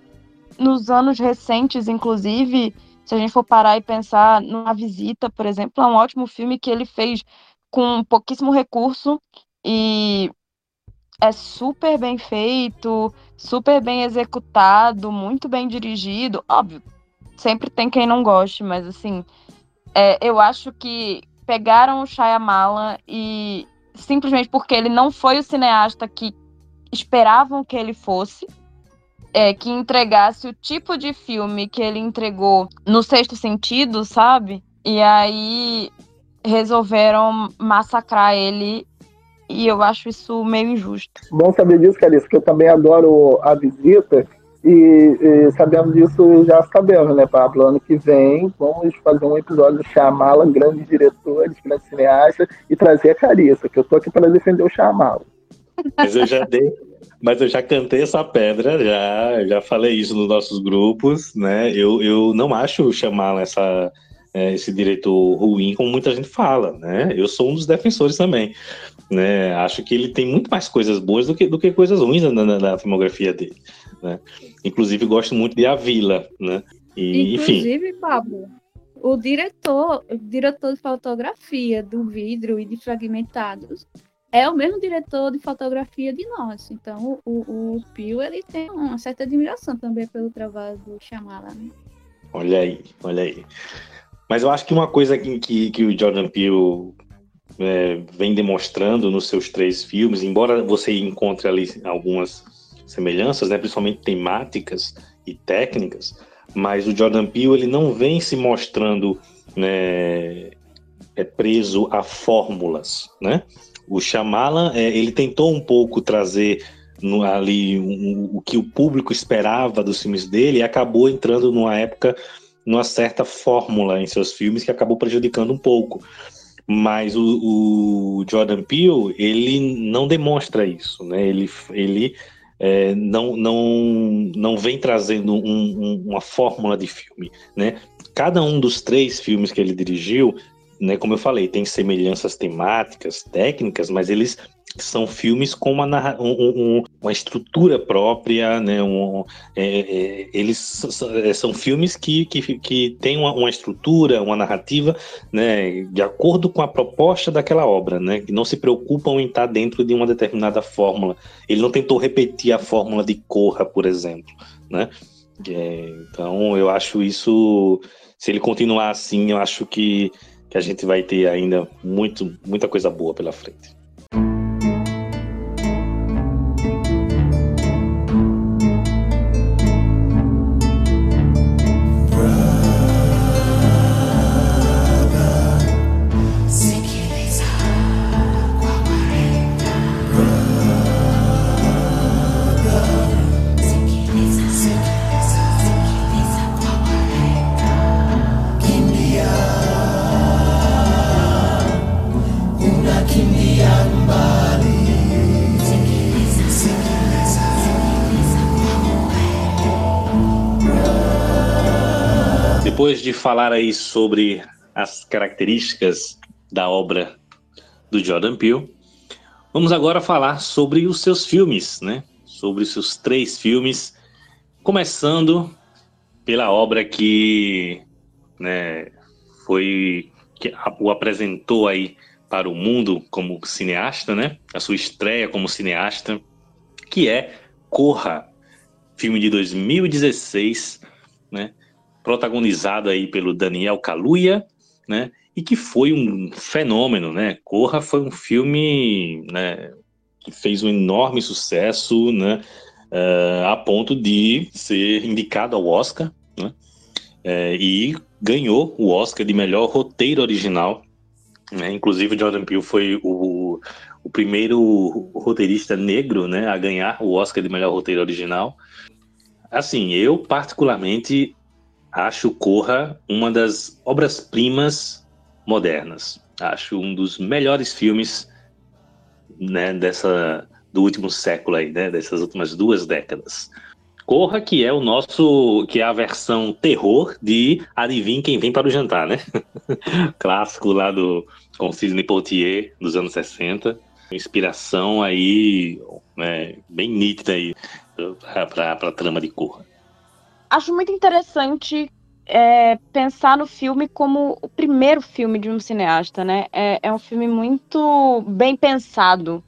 nos anos recentes, inclusive, se a gente for parar e pensar numa visita, por exemplo, é um ótimo filme que ele fez com pouquíssimo recurso e é super bem feito, super bem executado, muito bem dirigido. Óbvio, sempre tem quem não goste, mas assim, é, eu acho que pegaram o Shyamalan e simplesmente porque ele não foi o cineasta que esperavam que ele fosse, é, que entregasse o tipo de filme que ele entregou no Sexto Sentido, sabe? E aí resolveram massacrar ele e eu acho isso meio injusto. Bom saber disso, Carissa, porque eu também adoro a visita e, e sabendo disso, já sabemos, né, Pablo? Ano que vem vamos fazer um episódio chamá-la grandes diretores, grandes cineastas e trazer a Carissa, que eu tô aqui para defender o chamá-la. Mas eu já dei, mas eu já cantei essa pedra, já, já falei isso nos nossos grupos, né? Eu, eu não acho chamá-la essa é, esse diretor ruim, como muita gente fala, né? Eu sou um dos defensores também, né? Acho que ele tem muito mais coisas boas do que, do que coisas ruins na, na, na filmografia dele, né? Inclusive, gosto muito de A Vila, né? E, Inclusive, enfim. Pablo, o diretor, o diretor de fotografia do vidro e de fragmentados é o mesmo diretor de fotografia de nós. Então, o, o Pio, ele tem uma certa admiração também pelo trabalho do Chamala, né? Olha aí, olha aí. Mas eu acho que uma coisa que, que, que o Jordan Peele é, vem demonstrando nos seus três filmes, embora você encontre ali algumas semelhanças, né, principalmente temáticas e técnicas, mas o Jordan Peele ele não vem se mostrando né, é preso a fórmulas, né? O Shyamalan, é, ele tentou um pouco trazer no, ali um, o que o público esperava dos filmes dele e acabou entrando numa época, numa certa fórmula em seus filmes que acabou prejudicando um pouco. Mas o, o Jordan Peele, ele não demonstra isso, né? Ele, ele é, não, não, não vem trazendo um, um, uma fórmula de filme, né? Cada um dos três filmes que ele dirigiu, né, como eu falei, tem semelhanças temáticas, técnicas, mas eles são filmes com uma, um, um, uma estrutura própria, né? Um, é, é, eles é, são filmes que, que, que têm uma, uma, estrutura, uma narrativa, né? De acordo com a proposta daquela obra, né? Que não se preocupam em estar dentro de uma determinada fórmula. Ele não tentou repetir a fórmula de Corra, por exemplo, né? É, então, eu acho isso. Se ele continuar assim, eu acho que, que a gente vai ter ainda muito, muita coisa boa pela frente. Depois de falar aí sobre as características da obra do Jordan Peele, vamos agora falar sobre os seus filmes, né? Sobre os seus três filmes, começando pela obra que, né, foi que o apresentou aí para o mundo como cineasta, né? A sua estreia como cineasta, que é Corra, filme de 2016, né? Protagonizado aí pelo Daniel Kaluuya, né? E que foi um fenômeno, né? Corra foi um filme, né? Que fez um enorme sucesso, né? Uh, a ponto de ser indicado ao Oscar, né? Uh, e ganhou o Oscar de melhor roteiro original. Né? Inclusive, Jordan Peele foi o, o primeiro roteirista negro né, a ganhar o Oscar de melhor roteiro original. Assim, eu particularmente acho Corra uma das obras-primas modernas. Acho um dos melhores filmes né, dessa, do último século aí, né, dessas últimas duas décadas. Corra, que é o nosso, que é a versão terror de Adivinha quem vem para o jantar, né? Clássico lá do com Sidney Poitier dos anos 60. Inspiração aí né, bem nítida aí para a trama de Corra acho muito interessante é, pensar no filme como o primeiro filme de um cineasta, né? É, é um filme muito bem pensado.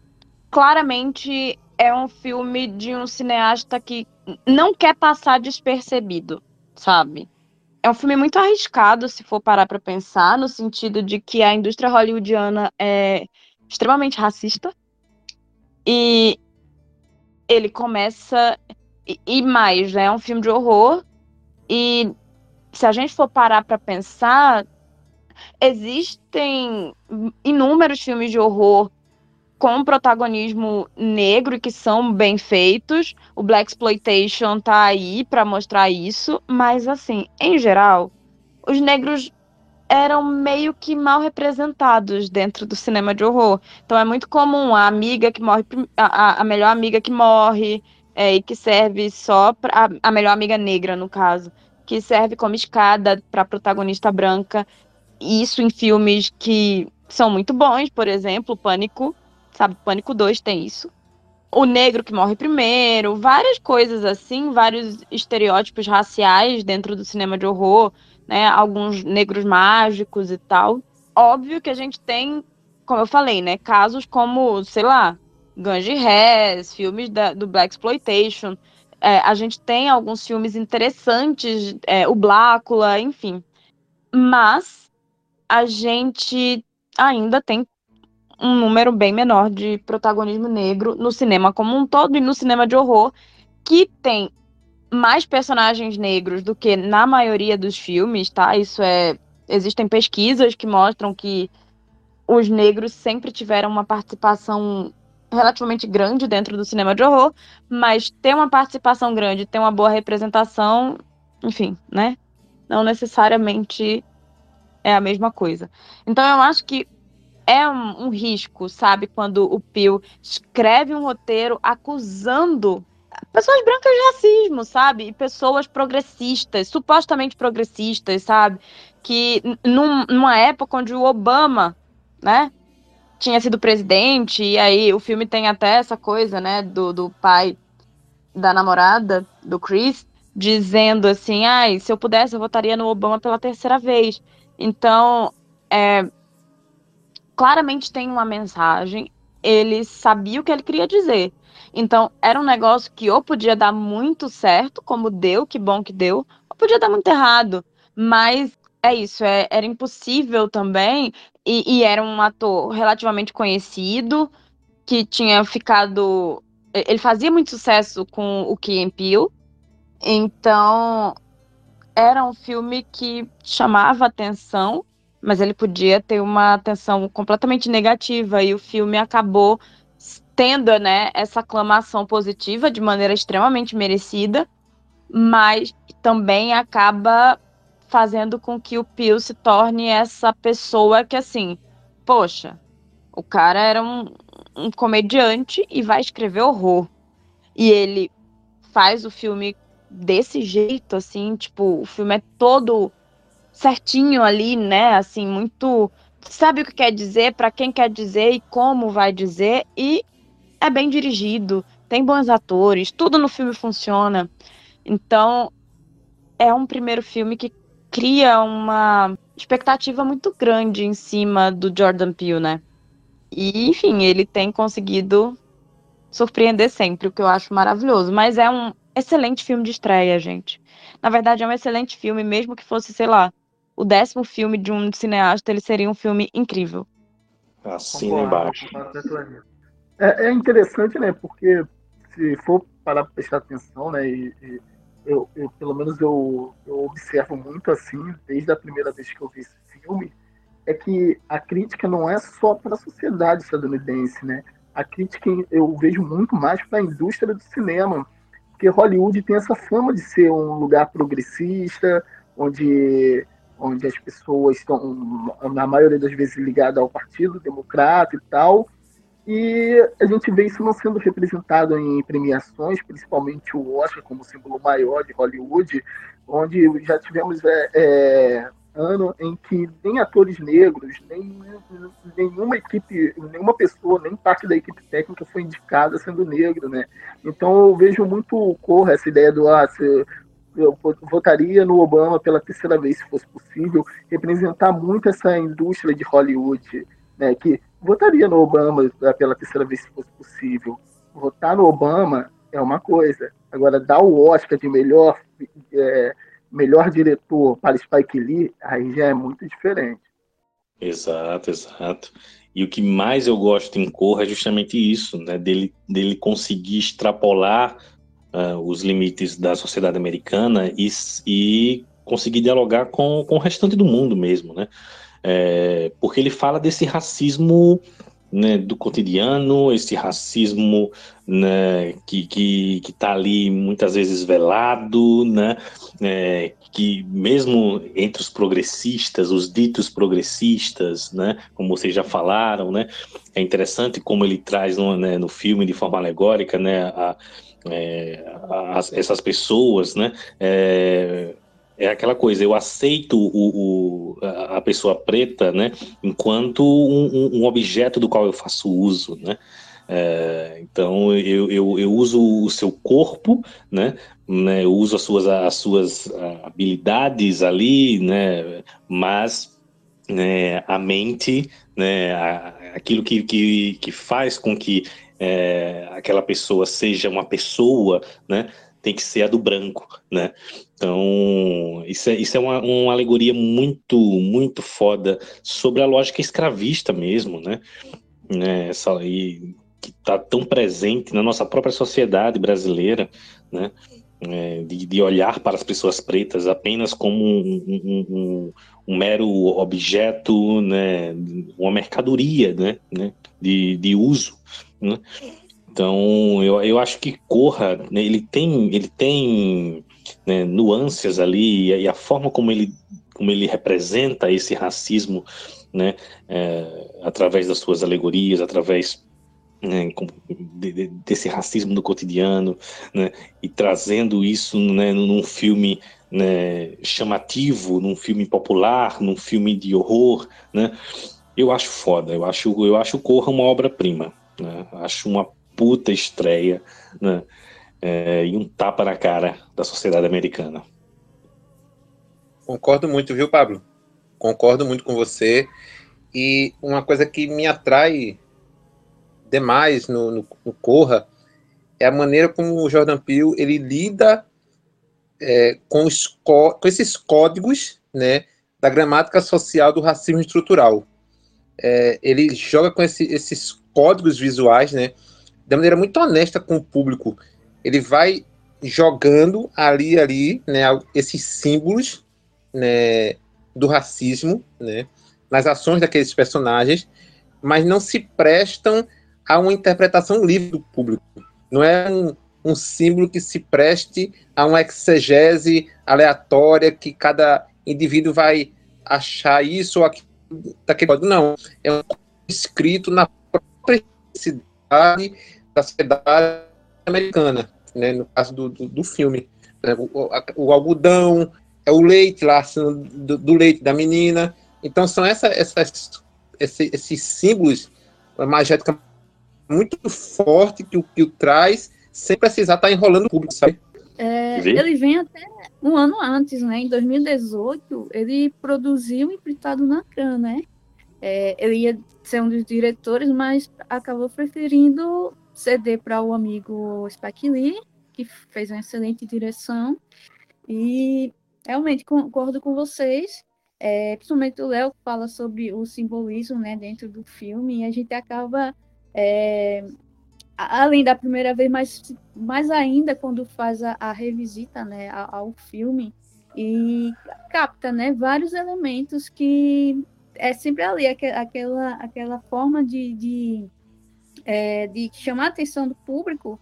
Claramente é um filme de um cineasta que não quer passar despercebido, sabe? É um filme muito arriscado, se for parar para pensar, no sentido de que a indústria hollywoodiana é extremamente racista. E ele começa e, mais, né? É um filme de horror. E se a gente for parar para pensar, existem inúmeros filmes de horror com protagonismo negro que são bem feitos. O Black Exploitation tá aí para mostrar isso, mas assim, em geral, os negros eram meio que mal representados dentro do cinema de horror. Então é muito comum a amiga que morre, a, a melhor amiga que morre, é, e que serve só para a melhor amiga negra, no caso, que serve como escada para protagonista branca. Isso em filmes que são muito bons, por exemplo, Pânico, sabe? Pânico 2 tem isso. O negro que morre primeiro, várias coisas assim, vários estereótipos raciais dentro do cinema de horror, né? Alguns negros mágicos e tal. Óbvio que a gente tem, como eu falei, né? Casos como, sei lá, Ganji Rez, filmes da, do Black Exploitation. É, a gente tem alguns filmes interessantes, é, o Blácula, enfim. Mas a gente ainda tem um número bem menor de protagonismo negro no cinema como um todo e no cinema de horror, que tem mais personagens negros do que na maioria dos filmes, tá? Isso é existem pesquisas que mostram que os negros sempre tiveram uma participação relativamente grande dentro do cinema de horror, mas ter uma participação grande, ter uma boa representação, enfim, né? Não necessariamente é a mesma coisa. Então eu acho que é um, um risco, sabe, quando o Pio escreve um roteiro acusando pessoas brancas de racismo, sabe? E pessoas progressistas, supostamente progressistas, sabe? Que num, numa época onde o Obama, né, tinha sido presidente, e aí o filme tem até essa coisa, né, do, do pai da namorada, do Chris, dizendo assim, ai, se eu pudesse, eu votaria no Obama pela terceira vez. Então, é, claramente tem uma mensagem, ele sabia o que ele queria dizer. Então, era um negócio que ou podia dar muito certo, como deu, que bom que deu, ou podia dar muito errado. Mas é isso, é, era impossível também e, e, era um ator relativamente conhecido, que tinha ficado. Ele fazia muito sucesso com o Key Peele. Então, era um filme que chamava atenção, mas ele podia ter uma atenção completamente negativa. E o filme acabou tendo né, essa aclamação positiva de maneira extremamente merecida, mas também acaba fazendo com que o Pio se torne essa pessoa que, assim, poxa, o cara era um, um comediante e vai escrever horror. E ele faz o filme desse jeito, assim, tipo, o filme é todo certinho ali, né? Assim, muito. Sabe o que quer dizer, para quem quer dizer e como vai dizer, e é bem dirigido, tem bons atores, tudo no filme funciona. Então, é um primeiro filme que cria uma expectativa muito grande em cima do Jordan Peele, né? E, enfim, ele tem conseguido surpreender sempre, o que eu acho maravilhoso. Mas é um excelente filme de estreia, gente. Na verdade, é um excelente filme, mesmo que fosse, sei lá, o décimo filme de um cineasta, ele seria um filme incrível. Assina embaixo. É, é interessante, né? Porque se for para prestar atenção, né? E, e eu, eu, pelo menos eu, eu observo muito assim, desde a primeira vez que eu vi esse filme, é que a crítica não é só para a sociedade estadunidense, né? A crítica eu vejo muito mais para a indústria do cinema, porque Hollywood tem essa fama de ser um lugar progressista, onde onde as pessoas estão, na maioria das vezes, ligadas ao Partido Democrata e tal, e a gente vê isso não sendo representado em premiações, principalmente o Oscar como símbolo maior de Hollywood, onde já tivemos é, é, ano em que nem atores negros, nem nenhuma equipe, nenhuma pessoa, nem parte da equipe técnica foi indicada sendo negro, né? Então eu vejo muito corra essa ideia do ah, se, eu votaria no Obama pela terceira vez, se fosse possível, representar muito essa indústria de Hollywood, né? Que votaria no Obama pela terceira vez se fosse possível. Votar no Obama é uma coisa. Agora, dar o Oscar de melhor, é, melhor diretor para Spike Lee, aí já é muito diferente. Exato, exato. E o que mais eu gosto em Corra é justamente isso, né? Dele, dele conseguir extrapolar uh, os limites da sociedade americana e, e conseguir dialogar com, com o restante do mundo mesmo, né? É, porque ele fala desse racismo né, do cotidiano, esse racismo né, que, que, que tá ali muitas vezes velado, né, é, que mesmo entre os progressistas, os ditos progressistas, né, como vocês já falaram, né, é interessante como ele traz no, né, no filme de forma alegórica, né, a, é, a, essas pessoas, né, é, é aquela coisa, eu aceito o, o a pessoa preta, né, enquanto um, um, objeto do qual eu faço uso, né, é, então eu, eu, eu, uso o seu corpo, né, né, eu uso as suas, as suas habilidades ali, né, mas né, a mente, né, aquilo que, que, que faz com que é, aquela pessoa seja uma pessoa, né, tem que ser a do branco, né? Então, isso é, isso é uma, uma alegoria muito, muito foda sobre a lógica escravista mesmo, né? né? Essa, e, que está tão presente na nossa própria sociedade brasileira, né? é, de, de, olhar para as pessoas pretas apenas como um, um, um, um mero objeto, né, uma mercadoria né, né de, de uso. Né? Então, eu, eu acho que Corra, né, ele tem, ele tem né, nuances ali e a forma como ele, como ele representa esse racismo, né, é, através das suas alegorias, através né, de, de, desse racismo no cotidiano, né, e trazendo isso né, num filme né, chamativo, num filme popular, num filme de horror, né, eu acho foda, eu acho, eu acho Corra uma obra-prima, né, acho uma puta estreia, né, é, e um tapa na cara da sociedade americana. Concordo muito, viu, Pablo? Concordo muito com você. E uma coisa que me atrai demais no, no, no Corra é a maneira como o Jordan Peele ele lida é, com, os, com esses códigos né, da gramática social do racismo estrutural. É, ele joga com esse, esses códigos visuais né, de maneira muito honesta com o público. Ele vai jogando ali ali né, esses símbolos né, do racismo né, nas ações daqueles personagens, mas não se prestam a uma interpretação livre do público. Não é um, um símbolo que se preste a uma exegese aleatória que cada indivíduo vai achar isso ou aquilo daquele Não, é um escrito na própria da sociedade americana, né, no caso do, do, do filme. O, o, algodão, é o leite lá, assim, do, do, leite da menina. Então são essa, essas, esses, esses símbolos magéticamente muito forte que o, que o traz, sem precisar estar tá enrolando o público, sabe? É, ele vem até um ano antes, né? Em 2018, ele produziu Empritado na Can, né? É, ele ia ser um dos diretores, mas acabou preferindo ceder para o amigo Spike Lee, que fez uma excelente direção. E realmente concordo com vocês. É, principalmente o Léo fala sobre o simbolismo né, dentro do filme, e a gente acaba é, além da primeira vez, mas mais ainda quando faz a, a revisita né, ao, filme e capta né, vários elementos que é sempre ali aquela, aquela forma de, de, é, de chamar a atenção do público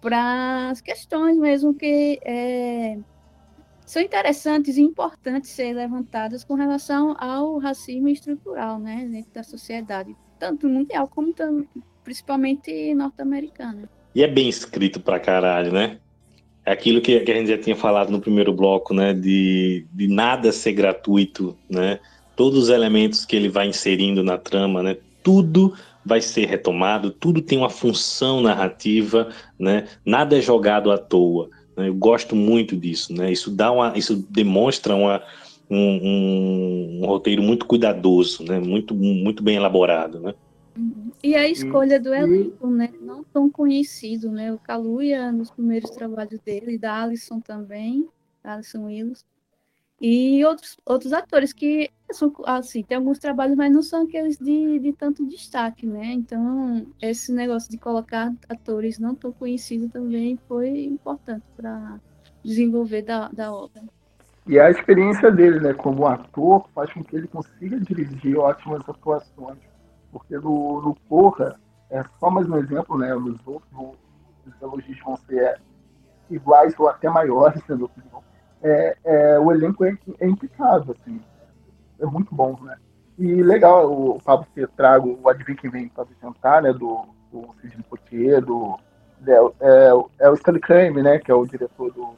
para as questões mesmo que é, são interessantes e importantes ser levantadas com relação ao racismo estrutural né, dentro da sociedade, tanto mundial como principalmente norte-americana. E é bem escrito pra caralho, né? É aquilo que, que, a gente já tinha falado no primeiro bloco, né? De, de nada ser gratuito, né? Todos os elementos que ele vai inserindo na trama, né? Tudo vai ser retomado, tudo tem uma função narrativa, né? Nada é jogado à toa. Né? Eu gosto muito disso, né? Isso dá uma, isso demonstra uma, um, um, um roteiro muito cuidadoso, né? Muito, muito bem elaborado, né? E a escolha do elenco, né? Não tão conhecido, né? O Kaluuya nos primeiros trabalhos dele, da Alison também, Alison Wills. E outros, outros atores que são, assim, tem alguns trabalhos, mas não são aqueles de, de tanto destaque, né? Então, esse negócio de colocar atores não tão conhecidos também foi importante para desenvolver da, da obra. E a experiência dele, né, como ator, faz com que ele consiga dirigir ótimas atuações porque no, no Porra, é só mais um exemplo, né? Nos outros, os elogios vão ser iguais ou até maiores, minha opinião. É, é, o elenco é, é impecável, assim. É muito bom, né? E legal o Pablo ter trago o Adivinha Quem Vem para apresentar, né? Do, do Sidney Poitier, do... É, é, é o Stanley Kramer, né? Que é o diretor do...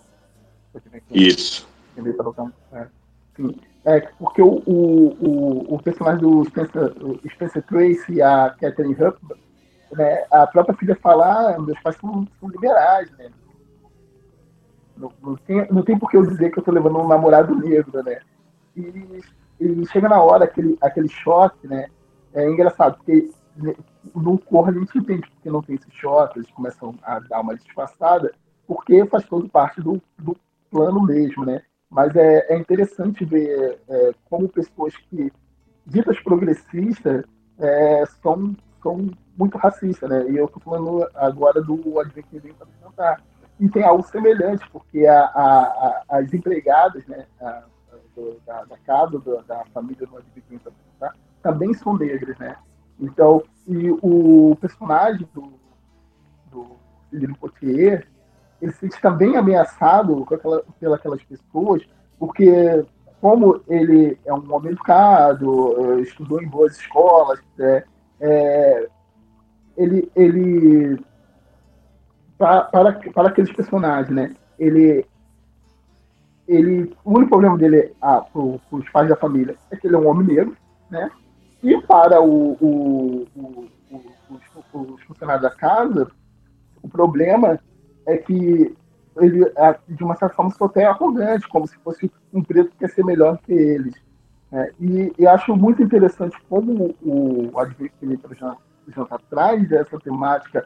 Isso. Quem veio para o é. Sim. É, porque o, o, o, personagem do Spencer, Spencer Tracy e a Catherine Hepburn, né, a própria filha fala, ah, meus pais são, são liberais, né? Não, não, tem, não tem por que eu dizer que eu tô levando um namorado negro, né? E, e chega na hora, aquele, aquele choque, né? É engraçado, porque no corpo a gente entende porque não tem esse choque, eles começam a dar uma disfarçada, porque faz todo parte do, do plano mesmo, né? Mas é, é interessante ver é, como pessoas que, ditas progressistas, é, são, são muito racistas, né? E eu estou falando agora do Advent que vem para apresentar. E tem algo semelhante, porque a, a, a, as empregadas né, do, da, da, casa, do, da família do Adivino tá, também são negras, né? Então, e o personagem do, do Felipe Potier, ele se sente também ameaçado aquela, pelas pessoas, porque como ele é um homem educado, estudou em boas escolas, é, é, ele, ele para, para, aqueles personagens, né? Ele, ele, o único problema dele ah, para os pais da família é que ele é um homem negro, né? E para o, o, o, os, os funcionários da casa, o problema é que ele, de uma certa forma, só tem arrogante, como se fosse um preto que quer ser melhor que eles. É, e, e, acho muito interessante como o, o Advento já, já traz dessa temática,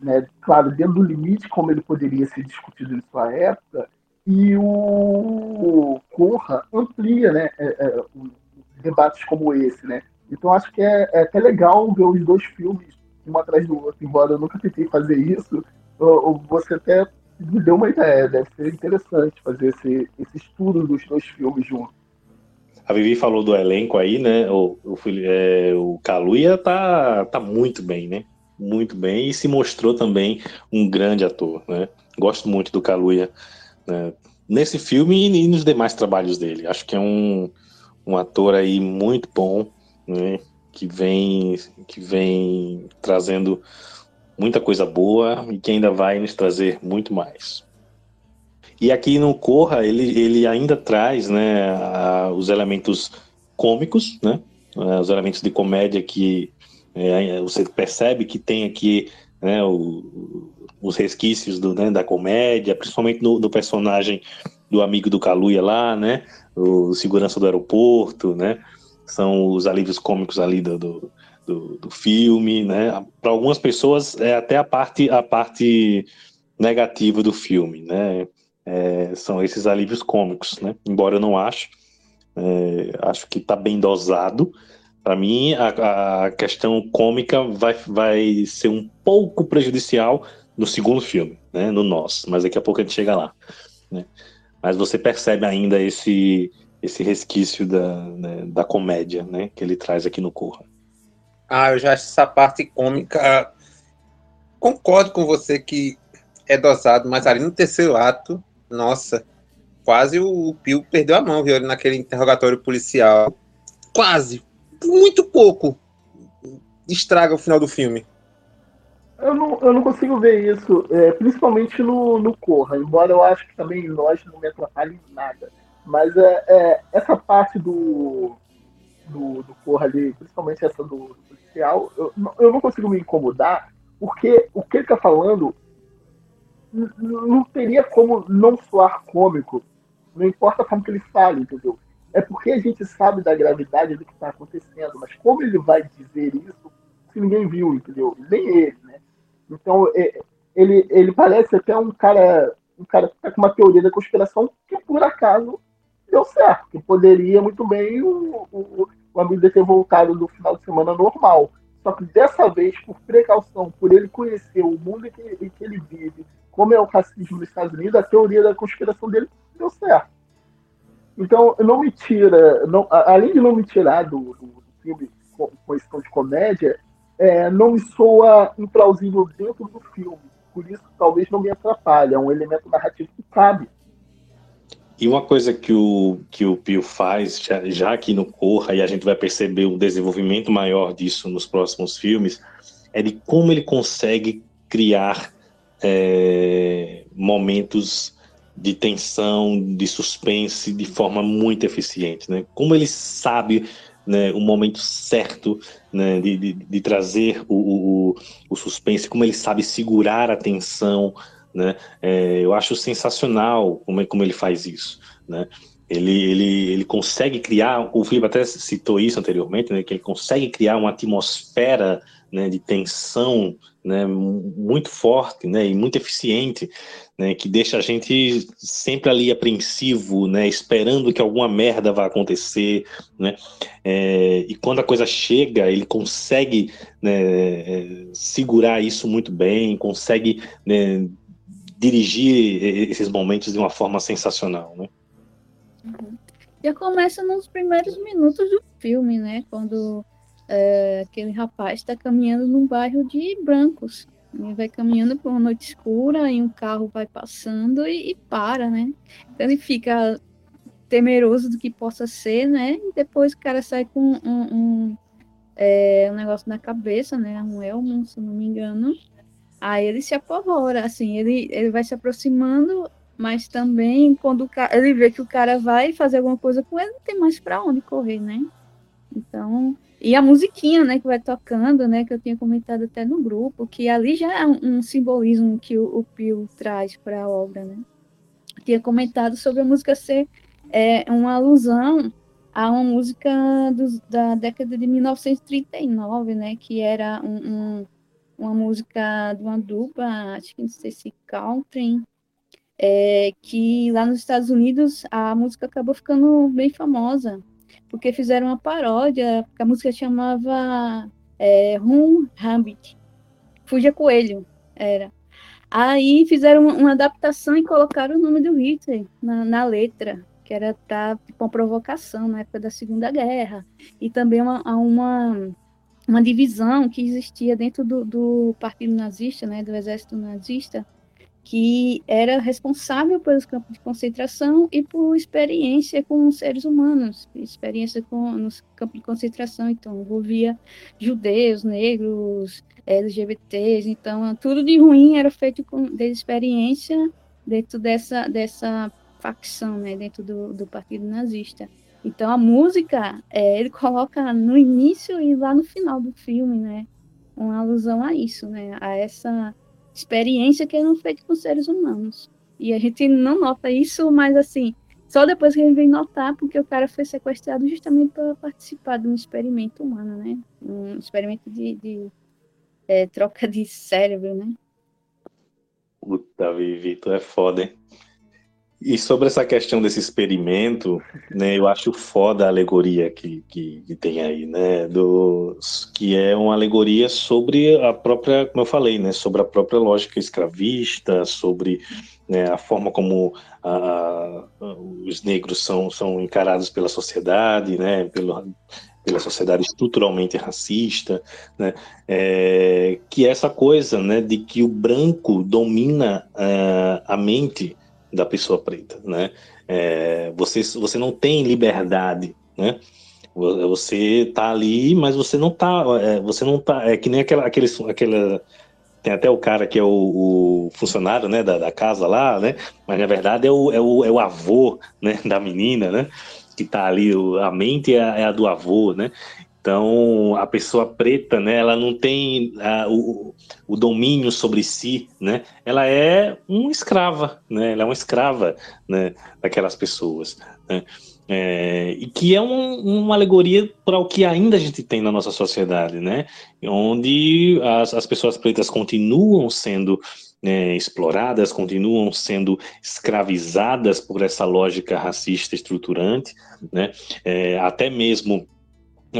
né, claro, dentro do limite, como ele poderia ser discutido em sua época, e o Corra amplia né, é, é, debates como esse. Né? Então acho que é, é até legal ver os dois filmes um atrás do outro, embora eu nunca tentei fazer isso, você até me deu uma ideia, deve ser interessante fazer esse, esse estudo dos dois filmes juntos. A Vivi falou do elenco aí, né? O, o, é, o Kaluuya tá, tá muito bem, né? Muito bem e se mostrou também um grande ator, né? Gosto muito do Kaluuya né? nesse filme e, nos demais trabalhos dele. Acho que é um, um ator aí muito bom, né? Que vem, que vem trazendo muita coisa boa e que ainda vai nos trazer muito mais. E aqui no Corra, ele, ele ainda traz né, a, os elementos cômicos, né, os elementos de comédia que é, você percebe que tem aqui né, o, os resquícios do, né, da comédia, principalmente no, personagem do amigo do Kaluuya lá, né, o segurança do aeroporto, né, são os alívios cômicos ali do, do do, do filme, né? Para algumas pessoas é até a parte a parte negativa do filme, né? É, são esses alívios cômicos, né? Embora eu não ache, é, acho que está bem dosado. Para mim, a, a, questão cômica vai, vai ser um pouco prejudicial no segundo filme, né? No Nós, mas daqui a pouco a gente chega lá. Né? Mas você percebe ainda esse esse resquício da, né, da comédia, né? Que ele traz aqui no Corra. Ah, eu já acho essa parte cômica. Concordo com você que é dosado, mas ali no terceiro ato, nossa, quase o Pio perdeu a mão, viu? Naquele interrogatório policial. Quase. Muito pouco. Estraga o final do filme. Eu não, eu não consigo ver isso, é, principalmente no, no Corra, embora eu acho que também nós não me atrapalhe nada. Mas é, é, essa parte do, do, do Corra ali, principalmente essa do, do policial, eu, eu não consigo me incomodar, porque o que ele está falando não teria como não soar cômico, não importa como que ele fale, entendeu? É porque a gente sabe da gravidade do que está acontecendo, mas como ele vai dizer isso se ninguém viu, entendeu? Nem ele, né? Então, é, ele, ele parece até um cara, um cara que tá com uma teoria da conspiração que por acaso deu certo, que poderia muito bem o, o, o amigo ter voltado do final de semana normal. Só que dessa vez, por precaução, por ele conhecer o mundo em que, em que ele vive, como é o racismo nos Estados Unidos, a teoria da conspiração dele deu certo. Então, não me tira, não, além de não me tirar do, do, filme com, tom de comédia, é, não me soa implausível dentro do filme. Por isso, talvez não me atrapalhe. É um elemento narrativo que cabe. E uma coisa que o, que o Pio faz, já, já aqui no Corra, e a gente vai perceber um desenvolvimento maior disso nos próximos filmes, é de como ele consegue criar é, momentos de tensão, de suspense de forma muito eficiente, né? Como ele sabe né, o momento certo né, de, de, de, trazer o, o, o, suspense, como ele sabe segurar a tensão, né? É, eu acho sensacional como, como ele faz isso, né? Ele, ele, ele consegue criar, o Felipe até citou isso anteriormente, né, que ele consegue criar uma atmosfera né, de tensão né, muito forte né, e muito eficiente, né, que deixa a gente sempre ali apreensivo, né, esperando que alguma merda vá acontecer. Né, é, e quando a coisa chega, ele consegue né, é, segurar isso muito bem, consegue né, dirigir esses momentos de uma forma sensacional, né? Uhum. Já começa nos primeiros minutos do filme, né? Quando é, aquele rapaz está caminhando num bairro de brancos. Ele vai caminhando por uma noite escura e um carro vai passando e, e para, né? Então ele fica temeroso do que possa ser, né? E depois o cara sai com um, um, é, um negócio na cabeça, né? Um elmo, se não me engano. Aí ele se apavora, assim, ele, ele vai se aproximando, mas também quando cara, ele vê que o cara vai fazer alguma coisa com ele, não tem mais para onde correr, né? Então, e a musiquinha, né, que vai tocando, né, que eu tinha comentado até no grupo, que ali já é um, um simbolismo que o, o Pio traz para a obra, né? Eu tinha comentado sobre a música ser é, uma alusão a uma música da década de 1939, né, que era um, um, uma música de uma dupla, acho que não sei se country, é, que lá nos Estados Unidos a música acabou ficando bem famosa, porque fizeram uma paródia, a música chamava é, Rum Rabbit, Fuja Coelho, era. Aí fizeram uma, uma, adaptação e colocaram o nome do Hitler na, na letra que era para tipo, uma provocação na época da Segunda Guerra, e também uma, uma, uma divisão que existia dentro do, do partido nazista, né, do exército nazista, que era responsável pelos campos de concentração e por experiência com seres humanos, experiência com, nos campos de concentração, então envolvia judeus, negros, LGBTs, então tudo de ruim era feito com de experiência dentro dessa, dessa facção né, dentro do, do partido nazista. Então a música é, ele coloca no início e lá no final do filme, né, uma alusão a isso, né, a essa experiência que eram feitas com seres humanos. E a gente não nota isso, mas assim, só depois que a gente vem notar, porque o cara foi sequestrado justamente para participar de um experimento humano, né, um experimento de, de é, troca de cérebro, né. Puta, Vitor, é foda, hein? E sobre essa questão desse experimento, né, eu acho foda a alegoria que, que, que, tem aí, né, do, que é uma alegoria sobre a própria, como eu falei, né, sobre a própria lógica escravista, sobre né, a forma como a, a, os negros são, são encarados pela sociedade, né, pelo, pela sociedade estruturalmente racista, né, é, que é essa coisa, né, de que o branco domina uh, a mente da pessoa preta, né? É, você, você não tem liberdade, né? Você tá ali, mas você não tá, é, você não tá, é que nem aquela, aquele, aquela, tem até o cara que é o, o funcionário, né, da, da, casa lá, né? Mas na verdade é o, é o, é o avô, né, da menina, né? Que tá ali, a mente é é a do avô, né? Então, a pessoa preta, né, ela não tem uh, o, o, domínio sobre si, né? Ela é uma escrava, né? Ela é uma escrava, né, daquelas pessoas, né? É, e que é um, uma alegoria para o que ainda a gente tem na nossa sociedade, né? Onde as, as pessoas pretas continuam sendo né, exploradas, continuam sendo escravizadas por essa lógica racista estruturante, né? É, até mesmo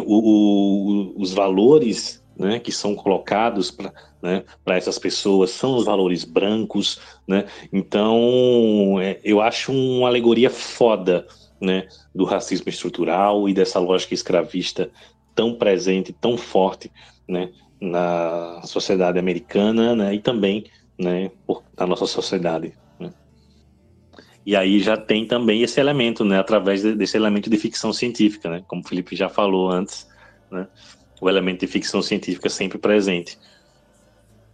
o, o, os valores né, que são colocados para né, essas pessoas são os valores brancos, né? Então, é, eu acho uma alegoria foda, né, do racismo estrutural e dessa lógica escravista tão presente, tão forte, né, na sociedade americana, né, e também, né, na nossa sociedade. E aí já tem também esse elemento, né, através desse elemento de ficção científica, né, como o Felipe já falou antes, né, o elemento de ficção científica sempre presente.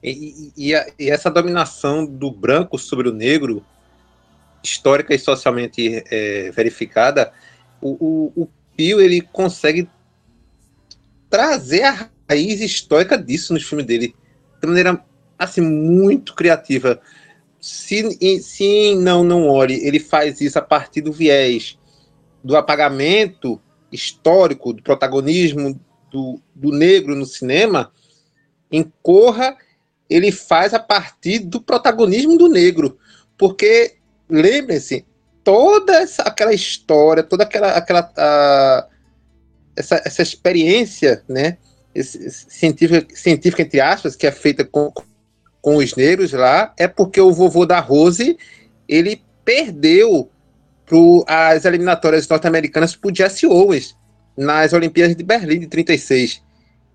E, e, a, e essa dominação do branco sobre o negro, histórica e socialmente é, verificada, o, o, o Pio ele consegue trazer a raiz histórica disso nos filmes dele de maneira assim muito criativa se, se não não olhe, ele faz isso a partir do viés do apagamento histórico, do protagonismo do, do negro no cinema, em Corra, ele faz a partir do protagonismo do negro. Porque, lembrem-se, toda essa, aquela história, toda aquela, aquela a, essa, essa experiência né, esse, científica, científica, entre aspas, que é feita com, com os negros lá é porque o vovô da Rose ele perdeu para as eliminatórias norte-americanas para o Jesse Owens nas Olimpíadas de Berlim de 36.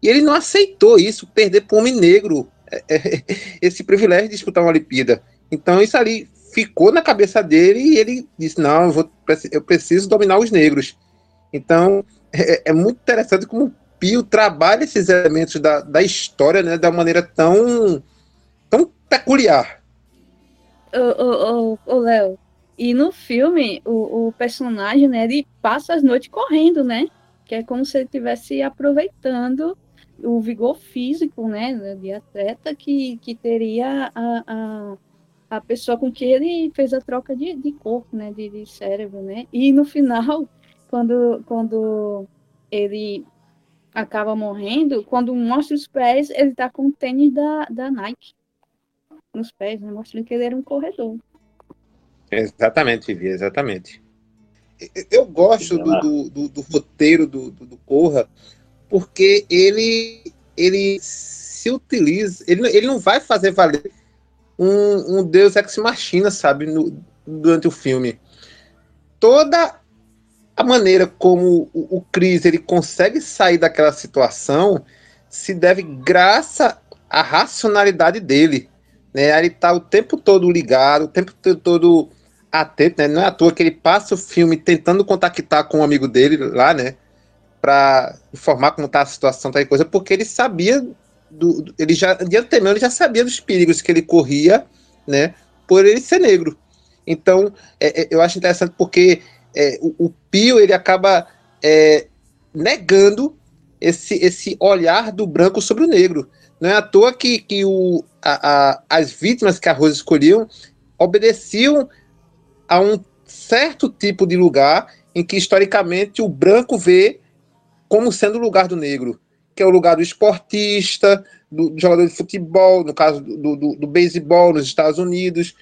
E ele não aceitou isso, perder para um homem negro é, é, esse privilégio de disputar uma Olimpíada. Então isso ali ficou na cabeça dele e ele disse: Não, eu, vou, eu preciso dominar os negros. Então é, é, muito interessante como o Pio trabalha esses elementos da, da história né, da maneira tão peculiar. Ô, ô, Léo, e no filme, o, o, personagem, né, ele passa as noites correndo, né? Que é como se ele estivesse aproveitando o vigor físico, né, de atleta que, que teria a, a, a pessoa com quem ele fez a troca de, de corpo, né, de, de cérebro, né? E no final, quando, quando ele acaba morrendo, quando mostra os pés, ele tá com o tênis da, da Nike nos pés, né? Mostrando que ele era um corredor. Exatamente, Vivi, exatamente. Eu gosto do, do, do, do roteiro do, do, Corra, porque ele, ele se utiliza, ele, ele não vai fazer valer um, um Deus ex machina, sabe, no, durante o filme. Toda a maneira como o, o Chris ele consegue sair daquela situação se deve graças à racionalidade dele. Né? Ele está o tempo todo ligado, o tempo todo atento, né? Não é à toa que ele passa o filme tentando contactar com um amigo dele lá, né? Para informar como está a situação, tal coisa, porque ele sabia do, ele já de antemão ele já sabia dos perigos que ele corria, né? Por ele ser negro. Então, é, é, eu acho interessante porque é, o, o, Pio ele acaba é, negando esse, esse olhar do branco sobre o negro. Não é à toa que, que o, a, a, as vítimas que a Rosa escolhiam obedeciam a um certo tipo de lugar em que historicamente o branco vê como sendo o lugar do negro, que é o lugar do esportista, do, do jogador de futebol, no caso do, do, do beisebol nos Estados Unidos,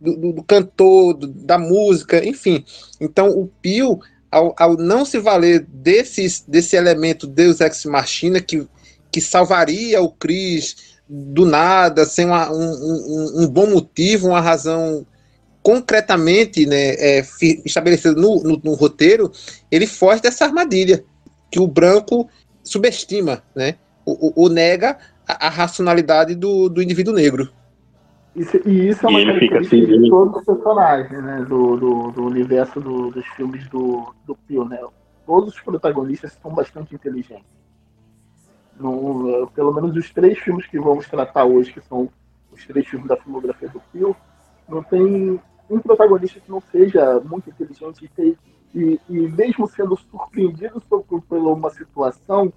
do, do cantor, da música, enfim. Então o Pio, ao, ao, não se valer desses, desse elemento Deus Ex Machina que, que salvaria o Cris do nada, sem uma, um, um, um bom motivo, uma razão concretamente né, é, estabelecido no, no, no, roteiro, ele foge dessa armadilha que o branco subestima, né, o, nega a, a, racionalidade do, do indivíduo negro. Isso, e isso é uma característica assim, de todos os personagens né, do, do, do universo do, dos filmes do, do Pio. Né? Todos os protagonistas são bastante inteligentes. No, pelo menos os três filmes que vamos tratar hoje, que são os três filmes da filmografia do Pio, não tem um protagonista que não seja muito inteligente e, e, e mesmo sendo surpreendido por, por uma situação,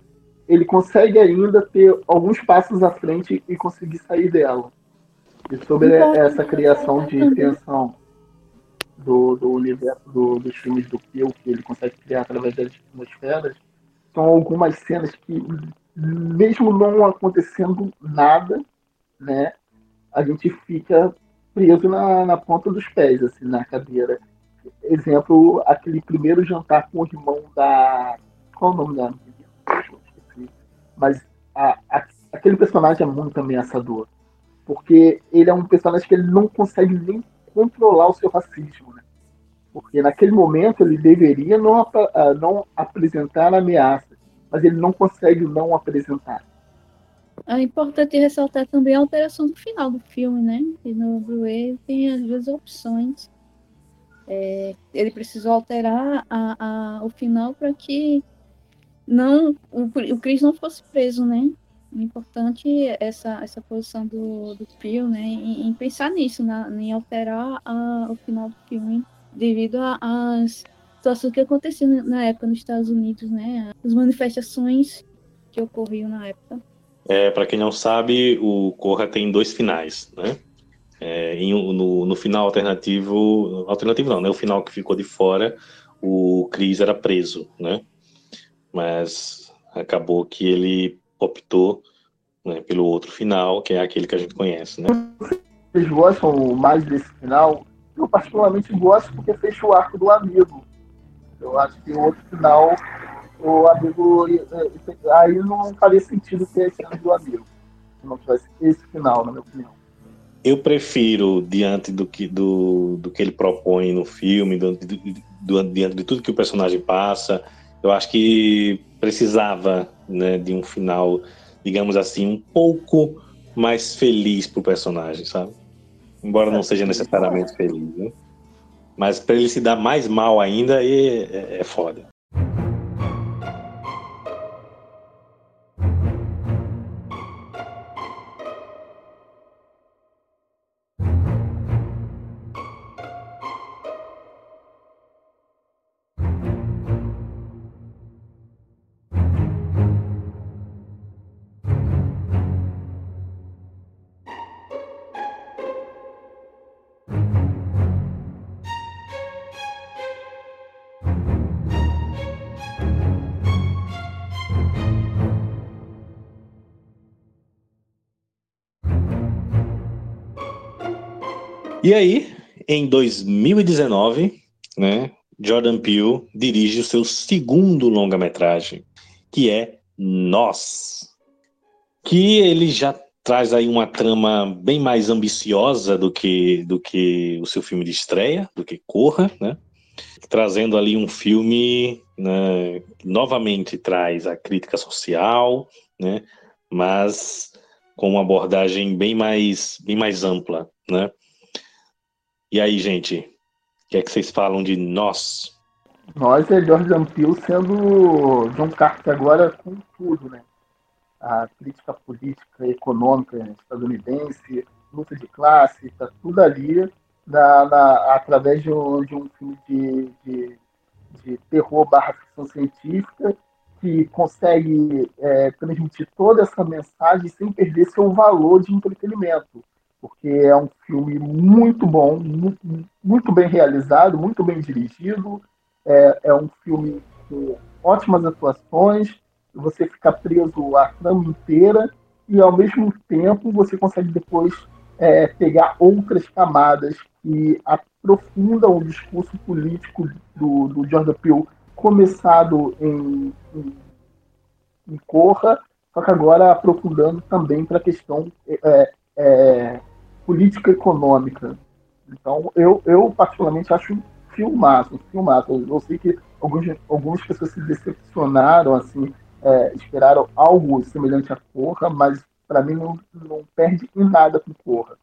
ele consegue ainda ter alguns passos à frente e conseguir sair dela. E sobre essa criação de tensão do, do universo do, dos filmes do Pio, que ele consegue criar através das atmosferas, são algumas cenas que, mesmo não acontecendo nada, né, a gente fica preso na, na ponta dos pés, assim, na cadeira. Exemplo, aquele primeiro jantar com o irmão da. Qual o nome da? Mas a, a, aquele personagem é muito ameaçador. Porque ele é um personagem que ele não consegue nem controlar o seu racismo. Né? Porque naquele momento ele deveria não, não apresentar ameaça, mas ele não consegue não apresentar. É importante ressaltar também a alteração do final do filme, né? E no Blu-ray tem as duas opções. É, ele precisou alterar a, a, o final para que não o, o Chris não fosse preso, né? Importante essa, essa posição do, do Pio, né? Em, em pensar nisso, na, em alterar a, o final do filme devido às situações que aconteciam na época nos Estados Unidos, né? As manifestações que ocorriam na época. É, para quem não sabe, o Corra tem dois finais, né? É, em, no, no, final alternativo, alternativo não, né? O final que ficou de fora, o Chris era preso, né? Mas acabou que ele optou né, pelo outro final, que é aquele que a gente conhece, né? Vocês gostam mais desse final? Eu particularmente gosto porque fecha o arco do amigo. Eu acho que o outro final o amigo. Aí não faria sentido ter a cena do amigo. Se não tivesse esse final, na minha opinião. eu prefiro, diante do que, do, do que ele propõe no filme, diante de tudo que o personagem passa, eu acho que precisava né, de um final, digamos assim, um pouco mais feliz pro personagem, sabe? Embora não seja necessariamente feliz, né? Mas para ele se dar mais mal ainda, é, é, é foda. E aí, em 2019, né, Jordan Peele dirige o seu segundo longa-metragem, que é Nós, que ele já traz aí uma trama bem mais ambiciosa do que do que o seu filme de estreia, do que Corra, né? Trazendo ali um filme né, que novamente traz a crítica social, né? Mas com uma abordagem bem mais bem mais ampla, né? E aí, gente, o que é que vocês falam de nós? Nós é Jordan Peele sendo John Carter agora com tudo, né? A crítica política, econômica estadunidense, luta de classe, tá tudo ali na, na através de um, de um filme de, de, de terror barra ficção científica que consegue é, transmitir toda essa mensagem sem perder seu valor de entretenimento porque é um filme muito bom, muito, muito bem realizado, muito bem dirigido. É, é, um filme com ótimas atuações, você fica preso a trama inteira e, ao mesmo tempo, você consegue depois é, pegar outras camadas que aprofundam o discurso político do, do Jordan Peele, começado em, em, em Corra, só que agora aprofundando também para a questão é, é, política econômica. Então, eu, eu particularmente acho filmaço, filmaço. Eu sei que alguns, algumas pessoas se decepcionaram, assim, é, esperaram algo semelhante a Corra, mas para mim não, não perde em nada com Corra.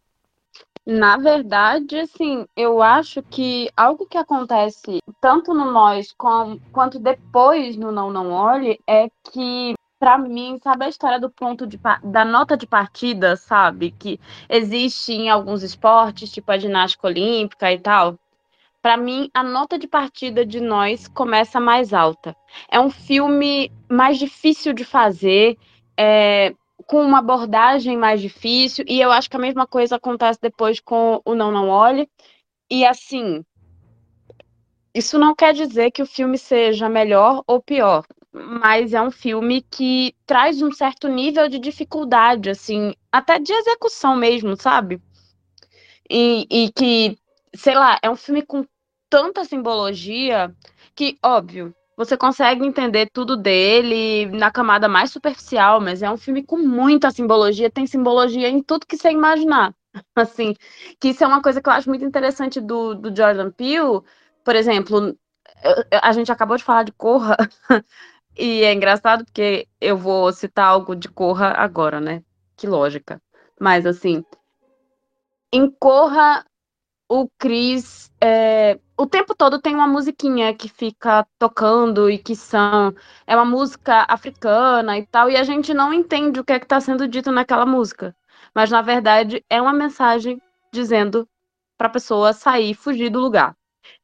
Na verdade, assim, eu acho que algo que acontece tanto no Nós com, quanto depois no Não Não Olhe é que para mim, sabe a história do ponto de da nota de partida, sabe? Que existe em alguns esportes, tipo a ginástica olímpica e tal. Para mim, a nota de partida de nós começa mais alta. É um filme mais difícil de fazer, é, com uma abordagem mais difícil, e eu acho que a mesma coisa acontece depois com o Não Não Olhe. E assim, isso não quer dizer que o filme seja melhor ou pior mas é um filme que traz um certo nível de dificuldade, assim, até de execução mesmo, sabe? E, e que, sei lá, é um filme com tanta simbologia que, óbvio, você consegue entender tudo dele na camada mais superficial, mas é um filme com muita simbologia, tem simbologia em tudo que você imaginar. Assim, que isso é uma coisa que eu acho muito interessante do, do Jordan Peele. Por exemplo, a gente acabou de falar de Corra, E é engraçado porque eu vou citar algo de Corra agora, né? Que lógica. Mas assim, em Corra, o Chris é, o tempo todo tem uma musiquinha que fica tocando e que são é uma música africana e tal, e a gente não entende o que é que está sendo dito naquela música. Mas na verdade é uma mensagem dizendo para a pessoa sair, fugir do lugar.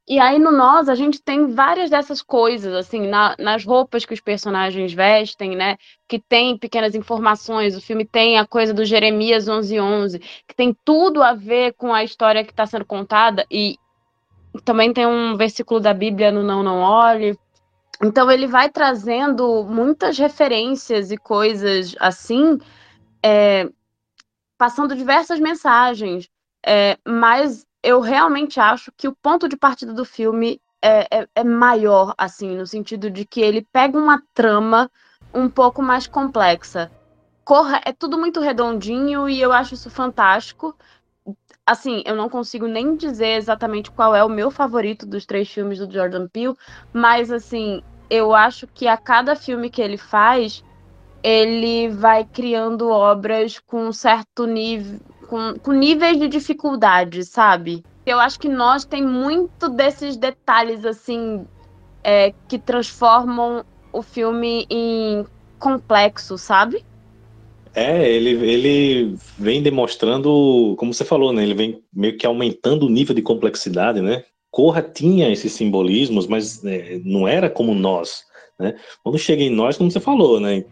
E aí no Nós a gente tem várias dessas coisas, assim, na, nas roupas que os personagens vestem, né? Que tem pequenas informações. O filme tem a coisa do Jeremias 1111, que tem tudo a ver com a história que está sendo contada. E também tem um versículo da Bíblia no Não Não Olhe. Então ele vai trazendo muitas referências e coisas assim, é, passando diversas mensagens. É, mas eu realmente acho que o ponto de partida do filme é, é, é, maior, assim, no sentido de que ele pega uma trama um pouco mais complexa. Corra, é tudo muito redondinho e eu acho isso fantástico. assim, eu não consigo nem dizer exatamente qual é o meu favorito dos três filmes do Jordan Peele, mas assim, eu acho que a cada filme que ele faz, ele vai criando obras com um certo nível, com, com níveis de dificuldade, sabe? Eu acho que nós tem muito desses detalhes assim é, que transformam o filme em complexo, sabe? É, ele, ele vem demonstrando, como você falou, né? Ele vem meio que aumentando o nível de complexidade, né? Corra tinha esses simbolismos, mas é, não era como nós, né? Quando chega em nós, como você falou, né?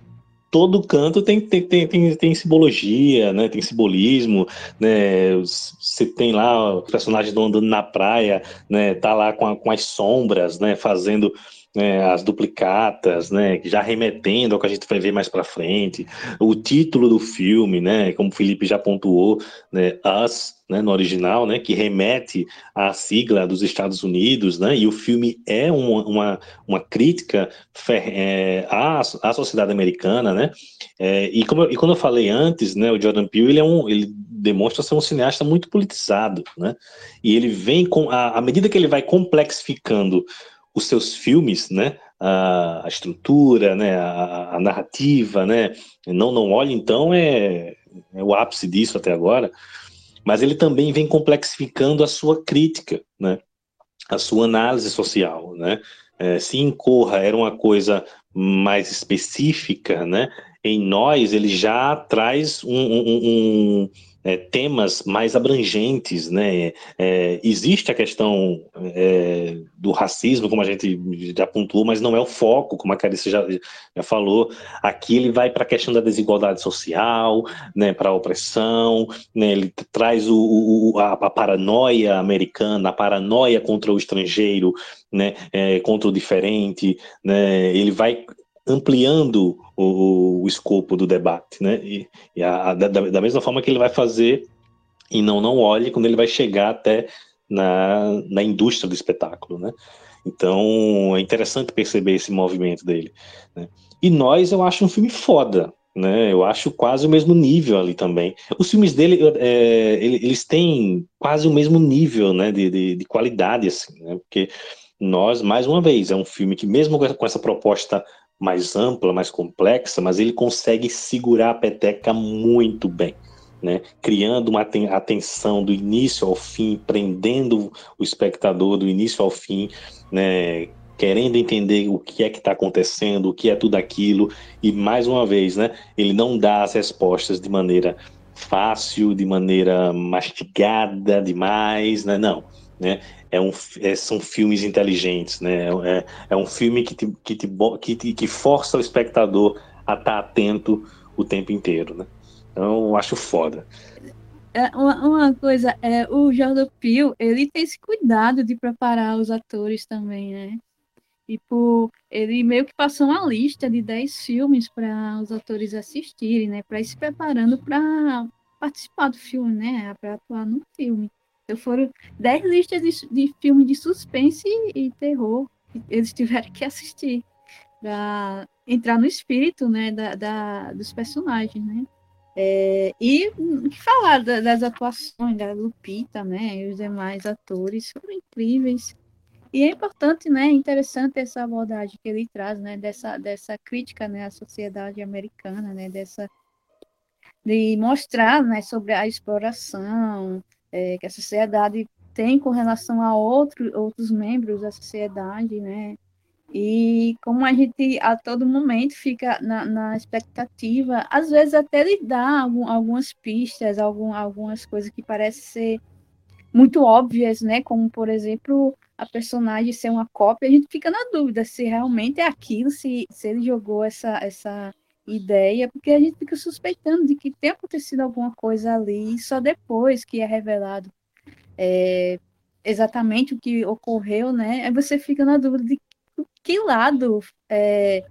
Todo canto tem, tem, tem, tem, tem simbologia, né? Tem simbolismo, né? Você tem lá os personagens andando na praia, né? Tá lá com, a, com as sombras, né? Fazendo né, as duplicatas, né, já remetendo ao que a gente vai ver mais para frente, o título do filme, né, como o Felipe já pontuou, né, Us, né, no original, né, que remete à sigla dos Estados Unidos, né, e o filme é uma, uma, uma crítica é, à, à sociedade americana, né, é, e, como, e quando eu falei antes, né, o Jordan Peele, ele, é um, ele demonstra ser um cineasta muito politizado, né, e ele vem com, à, à medida que ele vai complexificando os seus filmes, né? A, a estrutura, né? A, a, narrativa, né? Não, não olhe então é, é o ápice disso até agora. Mas ele também vem complexificando a sua crítica, né? A sua análise social, né? É, se incorra era uma coisa mais específica, né? Em nós ele já traz um, um, um é, temas mais abrangentes, né? É, existe a questão é, do racismo, como a gente já pontuou, mas não é o foco, como a Carice já, já falou. Aqui ele vai para a questão da desigualdade social, né? Para a opressão, né? Ele traz o, o a, a, paranoia americana, a paranoia contra o estrangeiro, né? É, contra o diferente, né? Ele vai ampliando o, o escopo do debate, né? E, e a, da, da, mesma forma que ele vai fazer e não não olhe quando ele vai chegar até na, na indústria do espetáculo, né? Então é interessante perceber esse movimento dele. Né? E nós eu acho um filme foda, né? Eu acho quase o mesmo nível ali também. Os filmes dele, é, eles têm quase o mesmo nível, né? De, de, de, qualidade, assim, né? Porque nós, mais uma vez, é um filme que mesmo com essa proposta mais ampla, mais complexa, mas ele consegue segurar a peteca muito bem. Né, criando uma atenção do início ao fim, prendendo o espectador do início ao fim, né, querendo entender o que é que está acontecendo, o que é tudo aquilo, e mais uma vez, né, ele não dá as respostas de maneira fácil, de maneira mastigada demais, né, não, né, é um, é, são filmes inteligentes, né? É, é um filme que, te, que, te, que, te, que força o espectador a estar tá atento o tempo inteiro, né? Então, eu acho foda. É, uma, uma, coisa, é, o Jordan Peele, ele tem esse cuidado de preparar os atores também, né? Tipo, ele meio que passou uma lista de 10 filmes para os atores assistirem, né? Para ir se preparando para participar do filme, né? Para atuar no filme. Então foram 10 listas de, de filmes de suspense e, terror que eles tiveram que assistir para entrar no espírito né, da, da dos personagens, né? É, e que falar da, das atuações da Lupita, né, e os demais atores foram incríveis. E é importante, né, interessante essa abordagem que ele traz, né, dessa, dessa crítica, né, à sociedade americana, né, dessa de mostrar, né, sobre a exploração, é, que a sociedade tem com relação a outro, outros membros da sociedade, né? E como a gente a todo momento fica na, na expectativa, às vezes até lhe dá algum, algumas pistas, algum, algumas coisas que parecem ser muito óbvias, né? Como, por exemplo, a personagem ser uma cópia, a gente fica na dúvida se realmente é aquilo, se, se ele jogou essa, essa ideia, porque a gente fica suspeitando de que tem acontecido alguma coisa ali, só depois que é revelado é, exatamente o que ocorreu, né? Aí você fica na dúvida de que lado, é,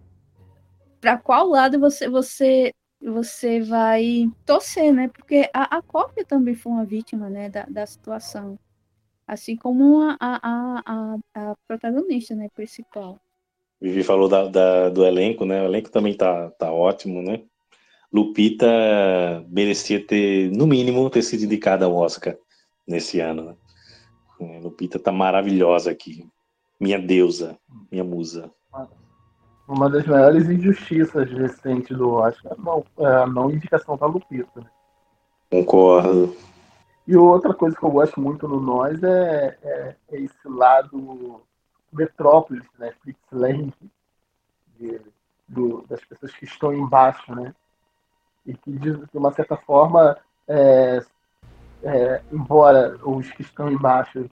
para qual lado você, você você vai torcer, né? Porque a, a cópia também foi uma vítima, né, da, da situação, assim como a, a, a, a protagonista, né, principal. Vivi falou da, da, do elenco, né? O elenco também tá, tá ótimo, né? Lupita merecia ter, no mínimo, ter sido indicada ao Oscar nesse ano. Né? É, Lupita tá maravilhosa aqui. Minha deusa, minha musa. Uma das maiores injustiças recentes do Oscar, não, é a não indicação da Lupita. Né? Concordo. E outra coisa que eu gosto muito no Nós é, é, é esse lado Metrópolis, né? Do, das pessoas que estão embaixo, né? E que, de, uma certa forma, é, é, embora os que estão embaixo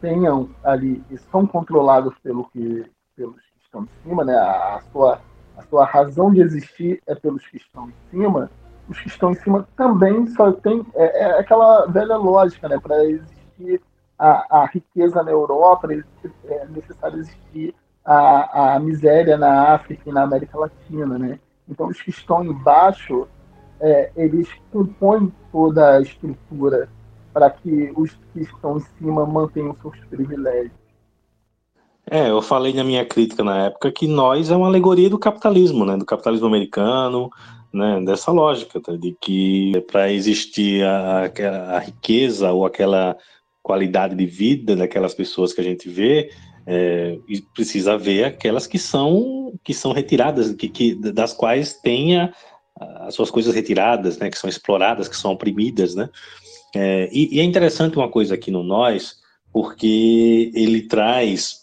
tenham ali são controlados pelo que, pelos que estão em cima, né? A, a, sua, a sua razão de existir é pelos que estão em cima. Os que estão em cima também só tem é, é aquela velha lógica, né? Para existir a, a, riqueza na Europa, é necessário existir a, a miséria na África e na América Latina, né? Então os que estão embaixo é, eles compõem toda a estrutura para que os que estão em cima mantenham seus privilégios. É, eu falei na minha crítica na época que nós é uma alegoria do capitalismo, né, do capitalismo americano, né, dessa lógica tá, de que para existir a, a, a, riqueza ou aquela qualidade de vida daquelas pessoas que a gente vê, é, precisa ver aquelas que são que são retiradas, que, que das quais tenha as suas coisas retiradas, né, que são exploradas, que são oprimidas, né? É, e, e, é interessante uma coisa aqui no Nós, porque ele traz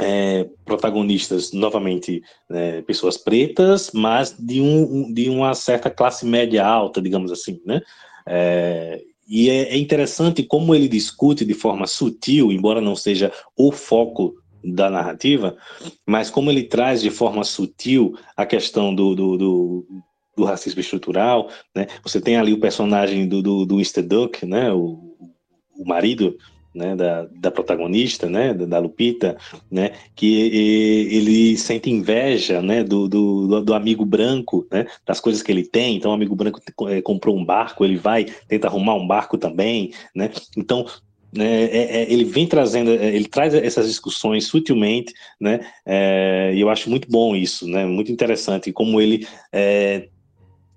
é, protagonistas, novamente, né, pessoas pretas, mas de, um, de uma certa classe média alta, digamos assim, né? É, e é, é interessante como ele discute de forma sutil, embora não seja o foco da narrativa, mas como ele traz de forma sutil a questão do, do, do, do racismo estrutural, né? Você tem ali o personagem do, do, do Mr. Duck, né? O, o marido né, da, da protagonista, né, da, Lupita, né, que e, ele sente inveja, né, do, do, do, amigo branco, né, das coisas que ele tem. Então, o amigo branco é, comprou um barco, ele vai tenta arrumar um barco também, né. Então, né, é, é, ele vem trazendo, é, ele traz essas discussões sutilmente, né, é, e eu acho muito bom isso, né, muito interessante como ele é,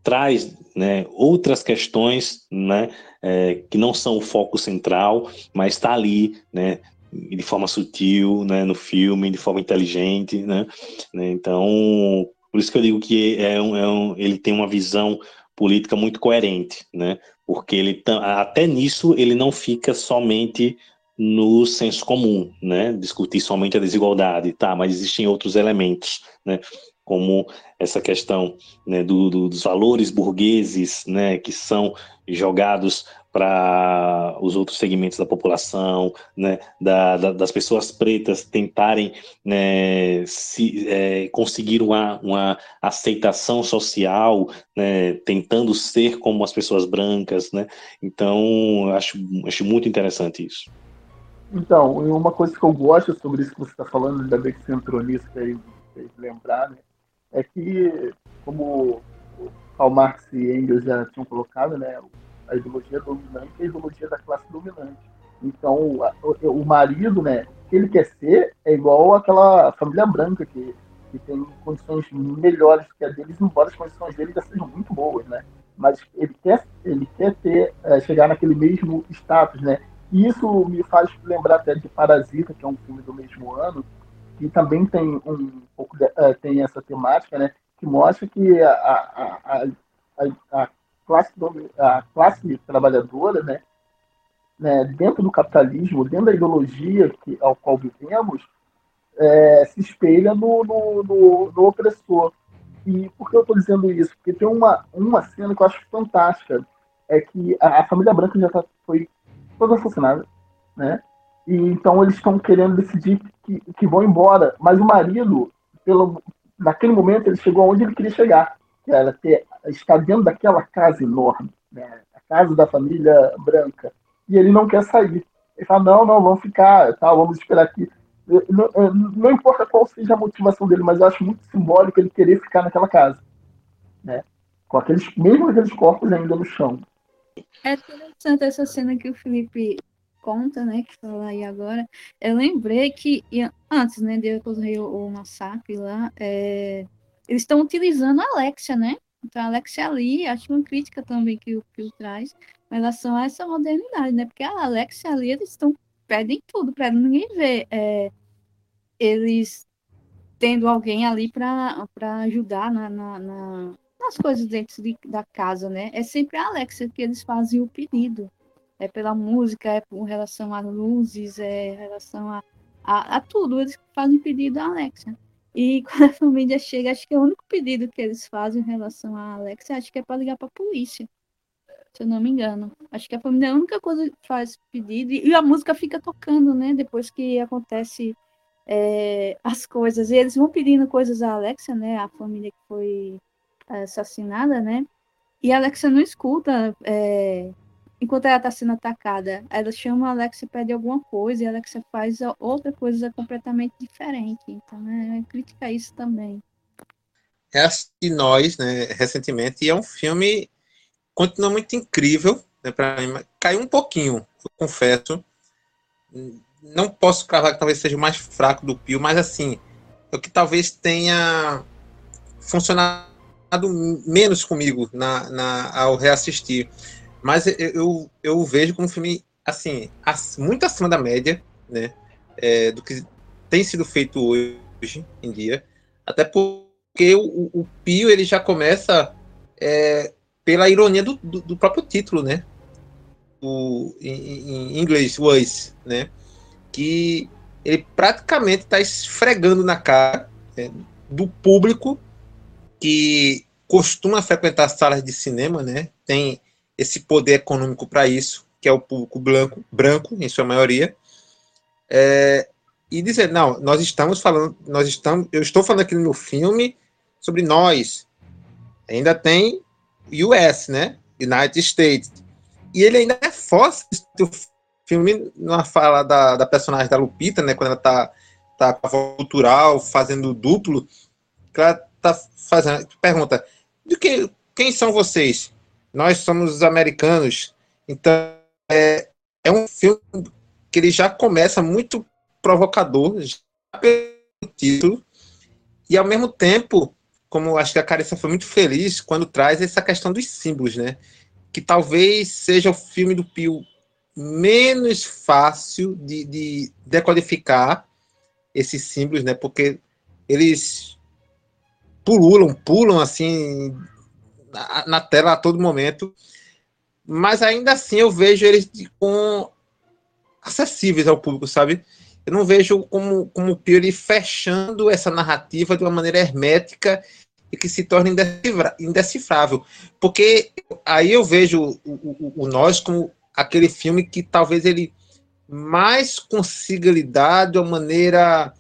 traz né, outras questões né, é, que não são o foco central, mas está ali né, de forma sutil né, no filme, de forma inteligente. Né, né então, por isso que eu digo que é um, é um, ele tem uma visão política muito coerente, né, porque ele até nisso ele não fica somente no senso comum, né? Discutir somente a desigualdade, tá? Mas existem outros elementos, né? Como essa questão né, do, do, dos valores burgueses né, que são jogados para os outros segmentos da população, né, da, da, das pessoas pretas tentarem né, se, é, conseguir uma, uma aceitação social, né, tentando ser como as pessoas brancas, né? Então, acho, acho muito interessante isso. Então, uma coisa que eu gosto sobre isso que você está falando, ainda bem que você entrou nisso, fez lembrar, né? É que, como Karl Marx e Engels já tinham colocado, né, a ideologia dominante é a ideologia da classe dominante. Então, a, o, o, marido, né, o que ele quer ser é igual àquela família branca que, que tem condições melhores que a deles, embora as condições dele já sejam muito boas, né? Mas ele quer, ele quer ter, é, chegar naquele mesmo status, né? E isso me faz lembrar até de Parasita, que é um filme do mesmo ano, que também tem um pouco de, uh, tem essa temática, né, que mostra que a, a, a, a, classe, a classe trabalhadora, né, né, dentro do capitalismo, dentro da ideologia que, ao qual vivemos, é, se espelha no, no, no, no, opressor. E por que eu estou dizendo isso? Porque tem uma, uma cena que eu acho fantástica, é que a, a família branca já tá, foi toda assassinada, né? E então eles estão querendo decidir que, que vão embora. Mas o marido, pelo, naquele momento, ele chegou aonde ele queria chegar, que era ter, estar dentro daquela casa enorme, né? a casa da família branca. E ele não quer sair. Ele fala, não, não, vamos ficar, tá, vamos esperar aqui. Não, não, importa qual seja a motivação dele, mas eu acho muito simbólico ele querer ficar naquela casa. Né? Com aqueles, mesmo aqueles corpos ainda no chão. É interessante essa cena que o Felipe conta, né, que fala aí agora, eu lembrei que antes, né, de ocorrer o, o massacre lá, é, eles estão utilizando a Alexia, né, Então, a Alexia ali, acho uma crítica também que o Pio traz em relação a essa modernidade, né? Porque a Alexia ali, eles estão pedem tudo para ninguém ver é, eles tendo alguém ali para ajudar na, na, na, nas coisas dentro de, da casa, né? É sempre a Alexia que eles fazem o pedido. É pela música, é com relação às luzes, é em relação a, a, a tudo. Eles fazem pedido à Alexia. E quando a família chega, acho que é o único pedido que eles fazem em relação a Alexia, acho que é para ligar para a polícia. Se eu não me engano. Acho que a família é a única coisa que faz pedido. E a música fica tocando, né? Depois que acontece é, as coisas. E eles vão pedindo coisas à Alexia, né? A família que foi assassinada, né? E a Alexia não escuta é, enquanto ela está sendo atacada. Ela chama a Alexia pede alguma coisa e a Alexia faz outra coisa completamente diferente. Então, é, critica isso também. É assim, nós, né, recentemente, e é um filme continua muito incrível, né, para mim. Caiu um pouquinho, confesso. Não posso cravar que talvez seja o mais fraco do Pio, mas assim, é o que talvez tenha funcionado menos comigo na, na, ao reassistir. Mas eu, eu, eu vejo como um filme, assim, muito acima da média, né? É, do que tem sido feito hoje em dia. Até porque o, o Pio, ele já começa é, pela ironia do, do, do, próprio título, né? O, em, em inglês, was, né? Que ele praticamente está esfregando na cara né, do público que costuma frequentar salas de cinema, né? Tem esse poder econômico para isso, que é o público branco, branco em sua maioria, é, e dizer, não, nós estamos falando, nós estamos, eu estou falando aqui no meu filme sobre nós. Ainda tem US, né? United States. E ele ainda reforça o filme na fala da, da personagem da Lupita, né? Quando ela tá, tá cultural, fazendo duplo, que ela tá fazendo. Pergunta: de que, quem são vocês? Nós somos os americanos. Então, é, é um filme que ele já começa muito provocador, já pelo título, e ao mesmo tempo, como acho que a Carissa foi muito feliz quando traz essa questão dos símbolos, né? Que talvez seja o filme do Pio menos fácil de, de decodificar esses símbolos, né? Porque eles pululam, pulam assim na, tela a todo momento, mas ainda assim eu vejo eles com acessíveis ao público, sabe? Eu não vejo como, como o Pio fechando essa narrativa de uma maneira hermética e que se torna indecifrável. Porque aí eu vejo o, o, o, Nós como aquele filme que talvez ele mais consiga lidar de uma maneira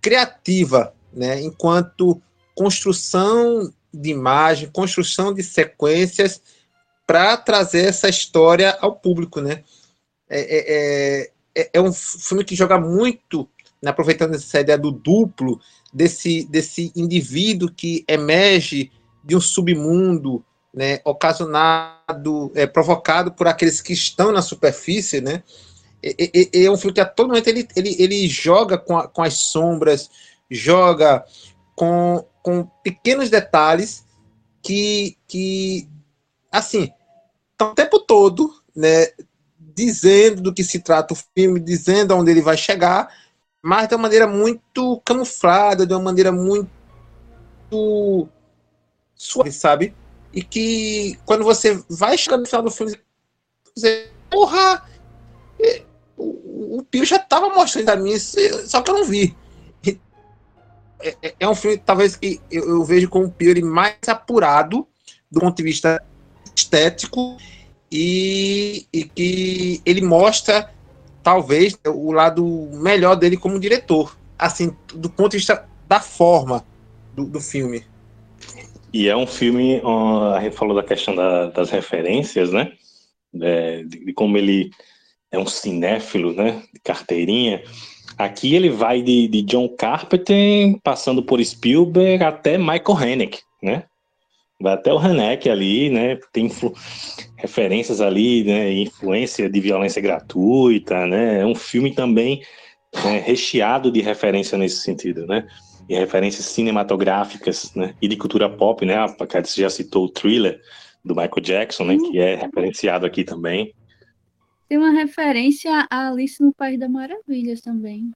criativa, né? enquanto construção de imagem, construção de sequências para trazer essa história ao público, né? É, é, é, é, um filme que joga muito, né, aproveitando essa ideia do duplo, desse, desse indivíduo que emerge de um submundo, né, ocasionado, é, provocado por aqueles que estão na superfície, né? É, é, é um filme que a todo momento ele, ele, ele joga com, a, com as sombras, joga com, com pequenos detalhes que, que assim, tá o tempo todo, né, dizendo do que se trata o filme, dizendo aonde ele vai chegar, mas de uma maneira muito camuflada, de uma maneira muito suave, sabe? E que quando você vai chegar no final do filme, você, porra, o, o Pio já tava mostrando a mim, só que eu não vi. É, é, é um filme, talvez, que eu, eu vejo como um Fury mais apurado do ponto de vista estético e, e que ele mostra, talvez, o lado melhor dele como diretor, assim, do ponto de vista da forma do, do filme. E é um filme, a gente falou da questão da, das referências, né? É, de, de, como ele é um cinéfilo, né? De carteirinha. Aqui ele vai de, de John Carpenter, passando por Spielberg até Michael Haneke, né? Vai até o Haneke ali, né? Tem referências ali, né? Influência de violência gratuita, né? É um filme também né, recheado de referência nesse sentido, né? e referências cinematográficas né, e de cultura pop, né? A Cádice já citou o thriller do Michael Jackson, né? Que é referenciado aqui também. Tem uma referência a Alice no País das Maravilhas também.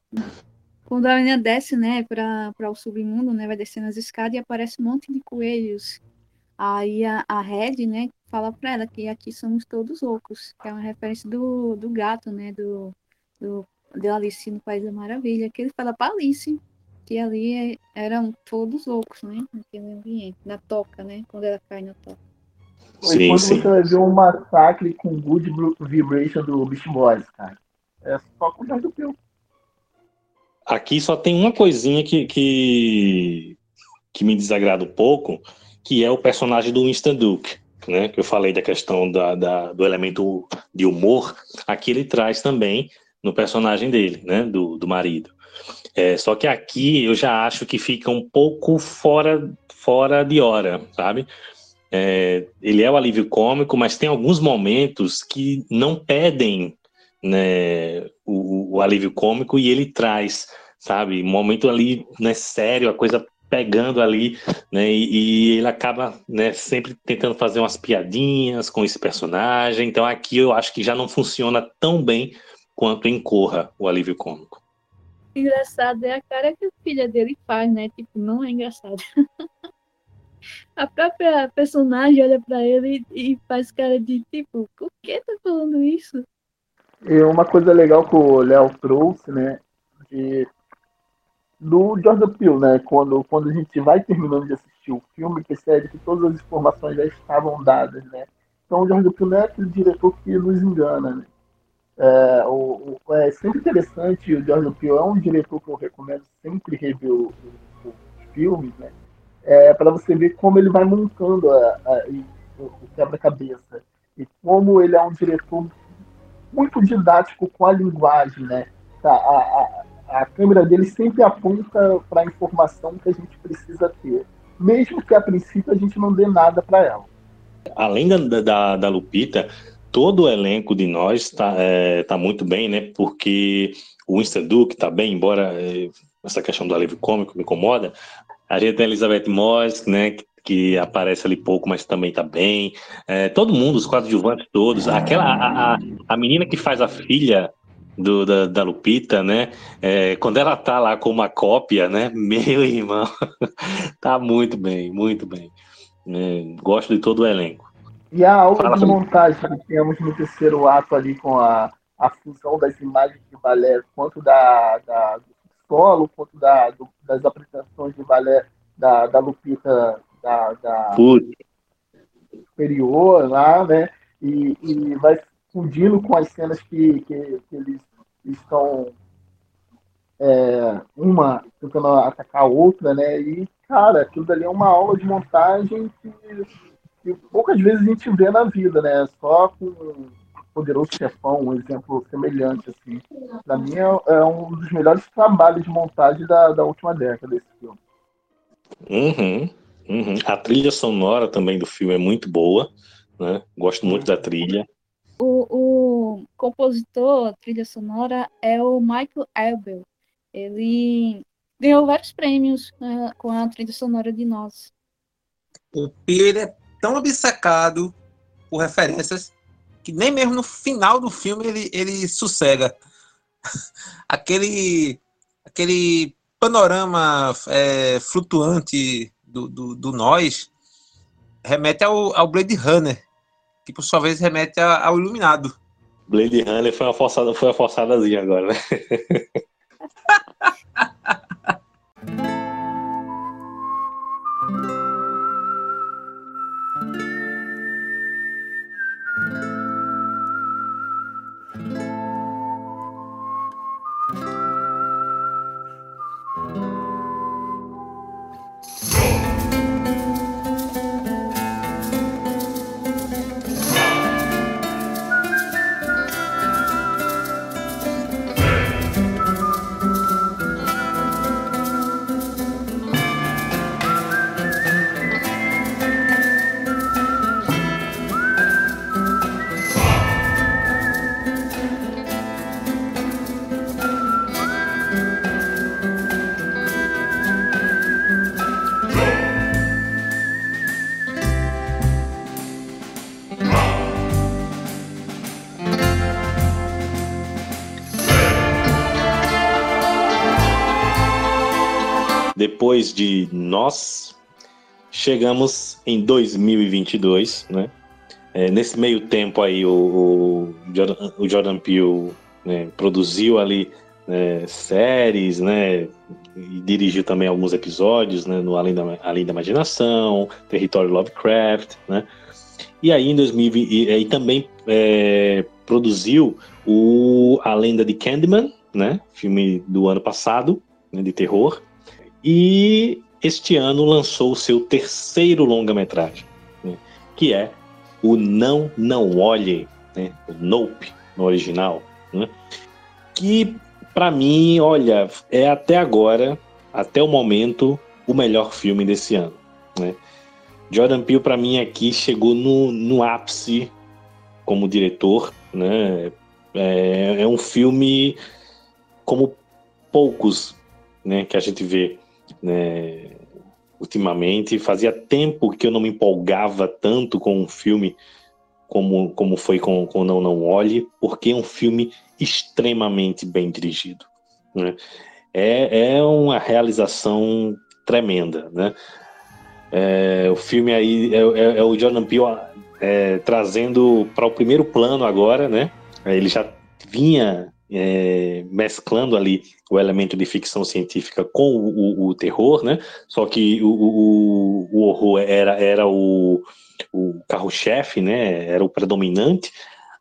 Quando a menina desce, né, para o submundo, né, vai descendo as escadas e aparece um monte de coelhos. Aí a, a Red, né, fala para ela que aqui somos todos loucos, que é uma referência do, do gato, né, do, do, de Alice no País da Maravilha, que ele fala para Alice que ali eram todos loucos, né, naquele ambiente, na toca, né, quando ela cai na toca. Sim, quando sim. você vai ver um massacre com Good Vibration do Beast Boys, cara. É só com o do Pio. Aqui só tem uma coisinha que, que, que me desagrada um pouco, que é o personagem do Winston Duke, né? Que eu falei da questão da, da, do elemento de humor. Aqui ele traz também no personagem dele, né? Do, do marido. É, só que aqui eu já acho que fica um pouco fora, fora de hora, sabe? É, ele é o alívio cômico, mas tem alguns momentos que não pedem né, o, o, alívio cômico e ele traz, sabe, um momento ali, né, sério, a coisa pegando ali, né, e, e, ele acaba, né, sempre tentando fazer umas piadinhas com esse personagem, então aqui eu acho que já não funciona tão bem quanto em Corra, o alívio cômico. Engraçado é a cara que a filha dele faz, né, tipo, não é engraçado. a própria personagem olha para ele e faz cara de tipo, por que tá falando isso? E uma coisa legal que o Léo trouxe, né, de, do Jordan Peele, né, quando, quando a gente vai terminando de assistir o filme, percebe que todas as informações já estavam dadas, né. Então o Jordan não é aquele diretor que nos engana, né. É, o, o, é sempre interessante, o Jordan Peele é um diretor que eu recomendo sempre rever os filmes, né, é, para você ver como ele vai montando a, a, o, quebra-cabeça e como ele é um diretor muito didático com a linguagem, né? Tá, a, a, a câmera dele sempre aponta para a informação que a gente precisa ter, mesmo que a princípio a gente não dê nada para ela. Além da, da, da, Lupita, todo o elenco de nós está é, tá muito bem, né? Porque o Winston Duke está bem, embora é, essa questão do alívio cômico me incomoda, a gente tem a Elizabeth Moss, né, que aparece ali pouco, mas também tá bem. É, todo mundo, os coadjuvantes todos. Aquela, a, a, a menina que faz a filha do, da, da, Lupita, né? É, quando ela tá lá com uma cópia, né? Meu irmão, tá muito bem, muito bem. É, gosto de todo o elenco. E a aula Fala de montagem que temos no terceiro ato ali com a, a fusão das imagens de balé, quanto da, da solo, quanto da, do, das apresentações de balé da, da Lupita da, da superior lá, né? E, e vai fundindo com as cenas que, que, que eles estão é, uma tentando atacar a outra, né? E, cara, aquilo dali é uma aula de montagem que, que poucas vezes a gente vê na vida, né? Só com Poderoso Chefão, um exemplo semelhante, assim. Pra mim é, é, um dos melhores trabalhos de montagem da, da última década desse filme. Uhum, uhum. A trilha sonora também do filme é muito boa, né? Gosto muito da trilha. O, o compositor, a trilha sonora, é o Michael Abel. Ele ganhou vários prêmios né, com a trilha sonora de Nós. O Pio é tão obcecado por referências que nem mesmo no final do filme ele, ele sossega. aquele, aquele panorama é, flutuante do, do, do, nós remete ao, ao Blade Runner, que por sua vez remete ao Iluminado. Blade Runner foi uma forçada, foi uma forçadazinha agora, né? depois de nós, chegamos em 2022, né? É, nesse meio tempo aí, o, o, Jordan, o Jordan Peele né, produziu ali né, séries, né? E dirigiu também alguns episódios, né? No Além da, Além da Imaginação, Território Lovecraft, né? E aí em 2020, e, e também é, produziu o A Lenda de Candyman, né? Filme do ano passado, né, de terror. E este ano lançou o seu terceiro longa-metragem, né, que é o Não Não Olhe, né, o Nope, no original, né, que para mim, olha, é até agora, até o momento, o melhor filme desse ano. Né. Jordan Peele, para mim, aqui chegou no, no ápice como diretor. Né? É, é um filme como poucos né, que a gente vê né, ultimamente. Fazia tempo que eu não me empolgava tanto com um filme como, como foi com, com Não Não Olhe, porque é um filme extremamente bem dirigido. Né? É, é uma realização tremenda. Né? É, o filme aí é, é, é o Jordan Peele é, trazendo para o primeiro plano agora, né? Ele já vinha é, mesclando ali o elemento de ficção científica com o, o, o terror, né? Só que o, o, horror era, era o, carro-chefe, né? Era o predominante.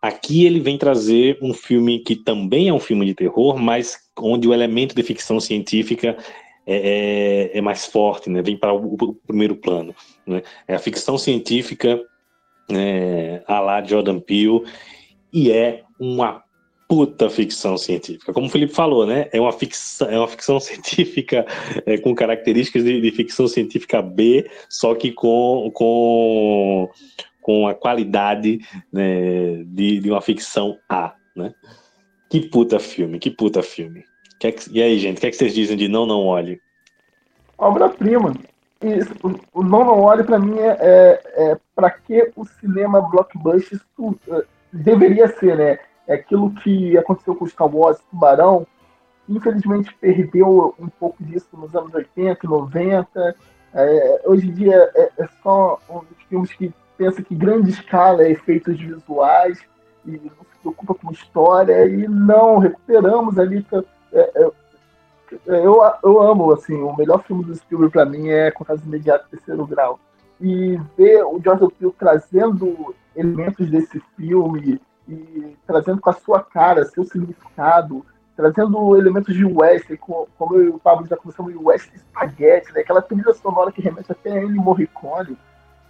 Aqui ele vem trazer um filme que também é um filme de terror, mas onde o elemento de ficção científica é, é, é mais forte, né? Vem para o, primeiro plano. Né? É a ficção científica é, a lá Jordan Peele e é uma puta ficção científica. Como o Felipe falou, né? É uma ficção, é uma ficção científica é, com características de, de, ficção científica B, só que com, com, com a qualidade né, de, de uma ficção A, né? Que puta filme, que puta filme. Que é que, e aí, gente, o que, é que vocês dizem de Não Não Olhe? Obra-prima. O Não Não Olhe, para mim, é, é, é para que o cinema blockbuster uh, deveria ser, né? É aquilo que aconteceu com os Star Wars Tubarão, infelizmente perdeu um pouco disso nos anos 80, 90. É, hoje em dia é, é, só um dos filmes que pensa que grande escala é efeitos visuais e não se preocupa com história e não recuperamos ali. É, é, eu, eu amo, assim, o melhor filme do Spielberg para mim é Contatos Imediato Terceiro Grau. E ver o George Peele trazendo elementos desse filme e trazendo com a sua cara, seu significado, trazendo elementos de West, como eu e o Pablo já o West Spaghetti, né? aquela trilha sonora que remete até a Ennio Morricone.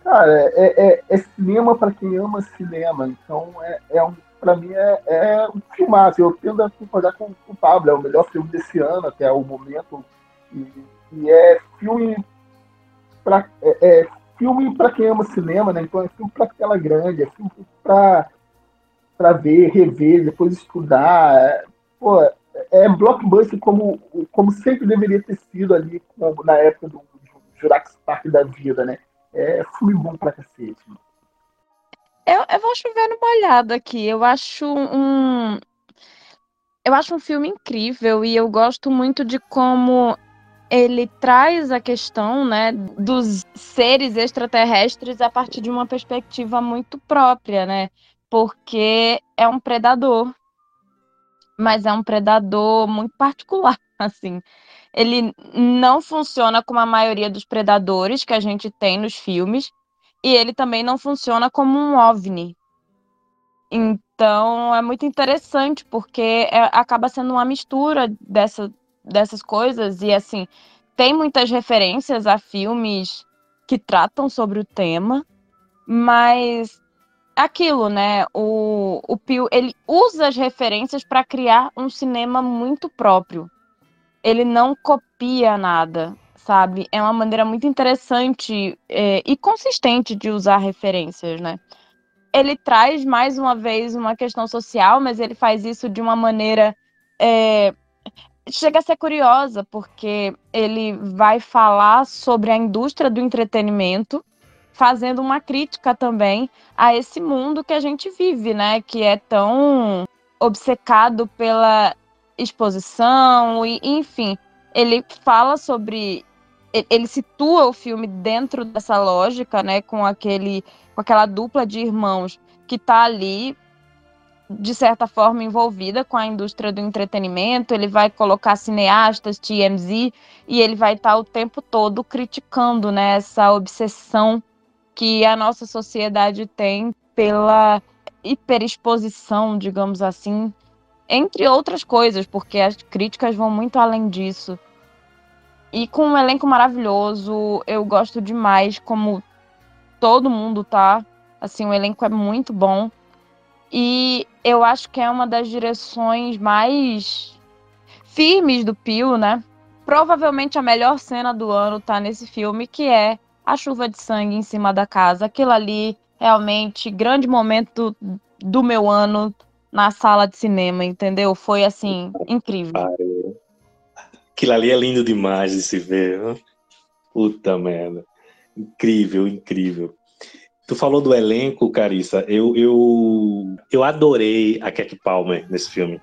Cara, é, é, é cinema para quem ama cinema. Então, é, é um, para mim, é, é um filmaço. Eu tendo a concordar com, com o Pablo, é o melhor filme desse ano até o momento. E, e é filme para é, é, filme para quem ama cinema, né? Então é filme para tela grande, é filme para para ver, rever, depois estudar. É, pô, é blockbuster como, como sempre deveria ter sido ali na época do, Jurassic Park da vida, né? É filme bom pra cacete. Eu, eu vou chover numa olhada aqui. Eu acho um. Eu acho um filme incrível e eu gosto muito de como ele traz a questão né, dos seres extraterrestres a partir de uma perspectiva muito própria, né? Porque é um predador, mas é um predador muito particular, assim. Ele não funciona como a maioria dos predadores que a gente tem nos filmes, e ele também não funciona como um OVNI. Então é muito interessante, porque é, acaba sendo uma mistura dessa, dessas coisas, e assim, tem muitas referências a filmes que tratam sobre o tema, mas aquilo, né? O, o Pio, ele usa as referências para criar um cinema muito próprio. Ele não copia nada, sabe? É uma maneira muito interessante é, e consistente de usar referências, né? Ele traz mais uma vez uma questão social, mas ele faz isso de uma maneira é, chega a ser curiosa, porque ele vai falar sobre a indústria do entretenimento, fazendo uma crítica também a esse mundo que a gente vive, né? Que é tão obcecado pela exposição e, enfim, ele fala sobre ele situa o filme dentro dessa lógica, né, com aquele com aquela dupla de irmãos que está ali de certa forma envolvida com a indústria do entretenimento, ele vai colocar cineastas, TMZ, e ele vai estar tá o tempo todo criticando né, essa obsessão que a nossa sociedade tem pela hiperexposição, digamos assim, entre outras coisas, porque as críticas vão muito além disso. E com um elenco maravilhoso, eu gosto demais como todo mundo tá. Assim, o elenco é muito bom. E eu acho que é uma das direções mais firmes do Pio, né? Provavelmente a melhor cena do ano tá nesse filme, que é a chuva de sangue em cima da casa. Aquilo ali, realmente, grande momento do, meu ano na sala de cinema, entendeu? Foi, assim, incrível. Aquilo ali é lindo demais de se ver. Puta merda. Incrível, incrível. Tu falou do elenco, Carissa. Eu, eu, eu adorei a Cat Palmer nesse filme,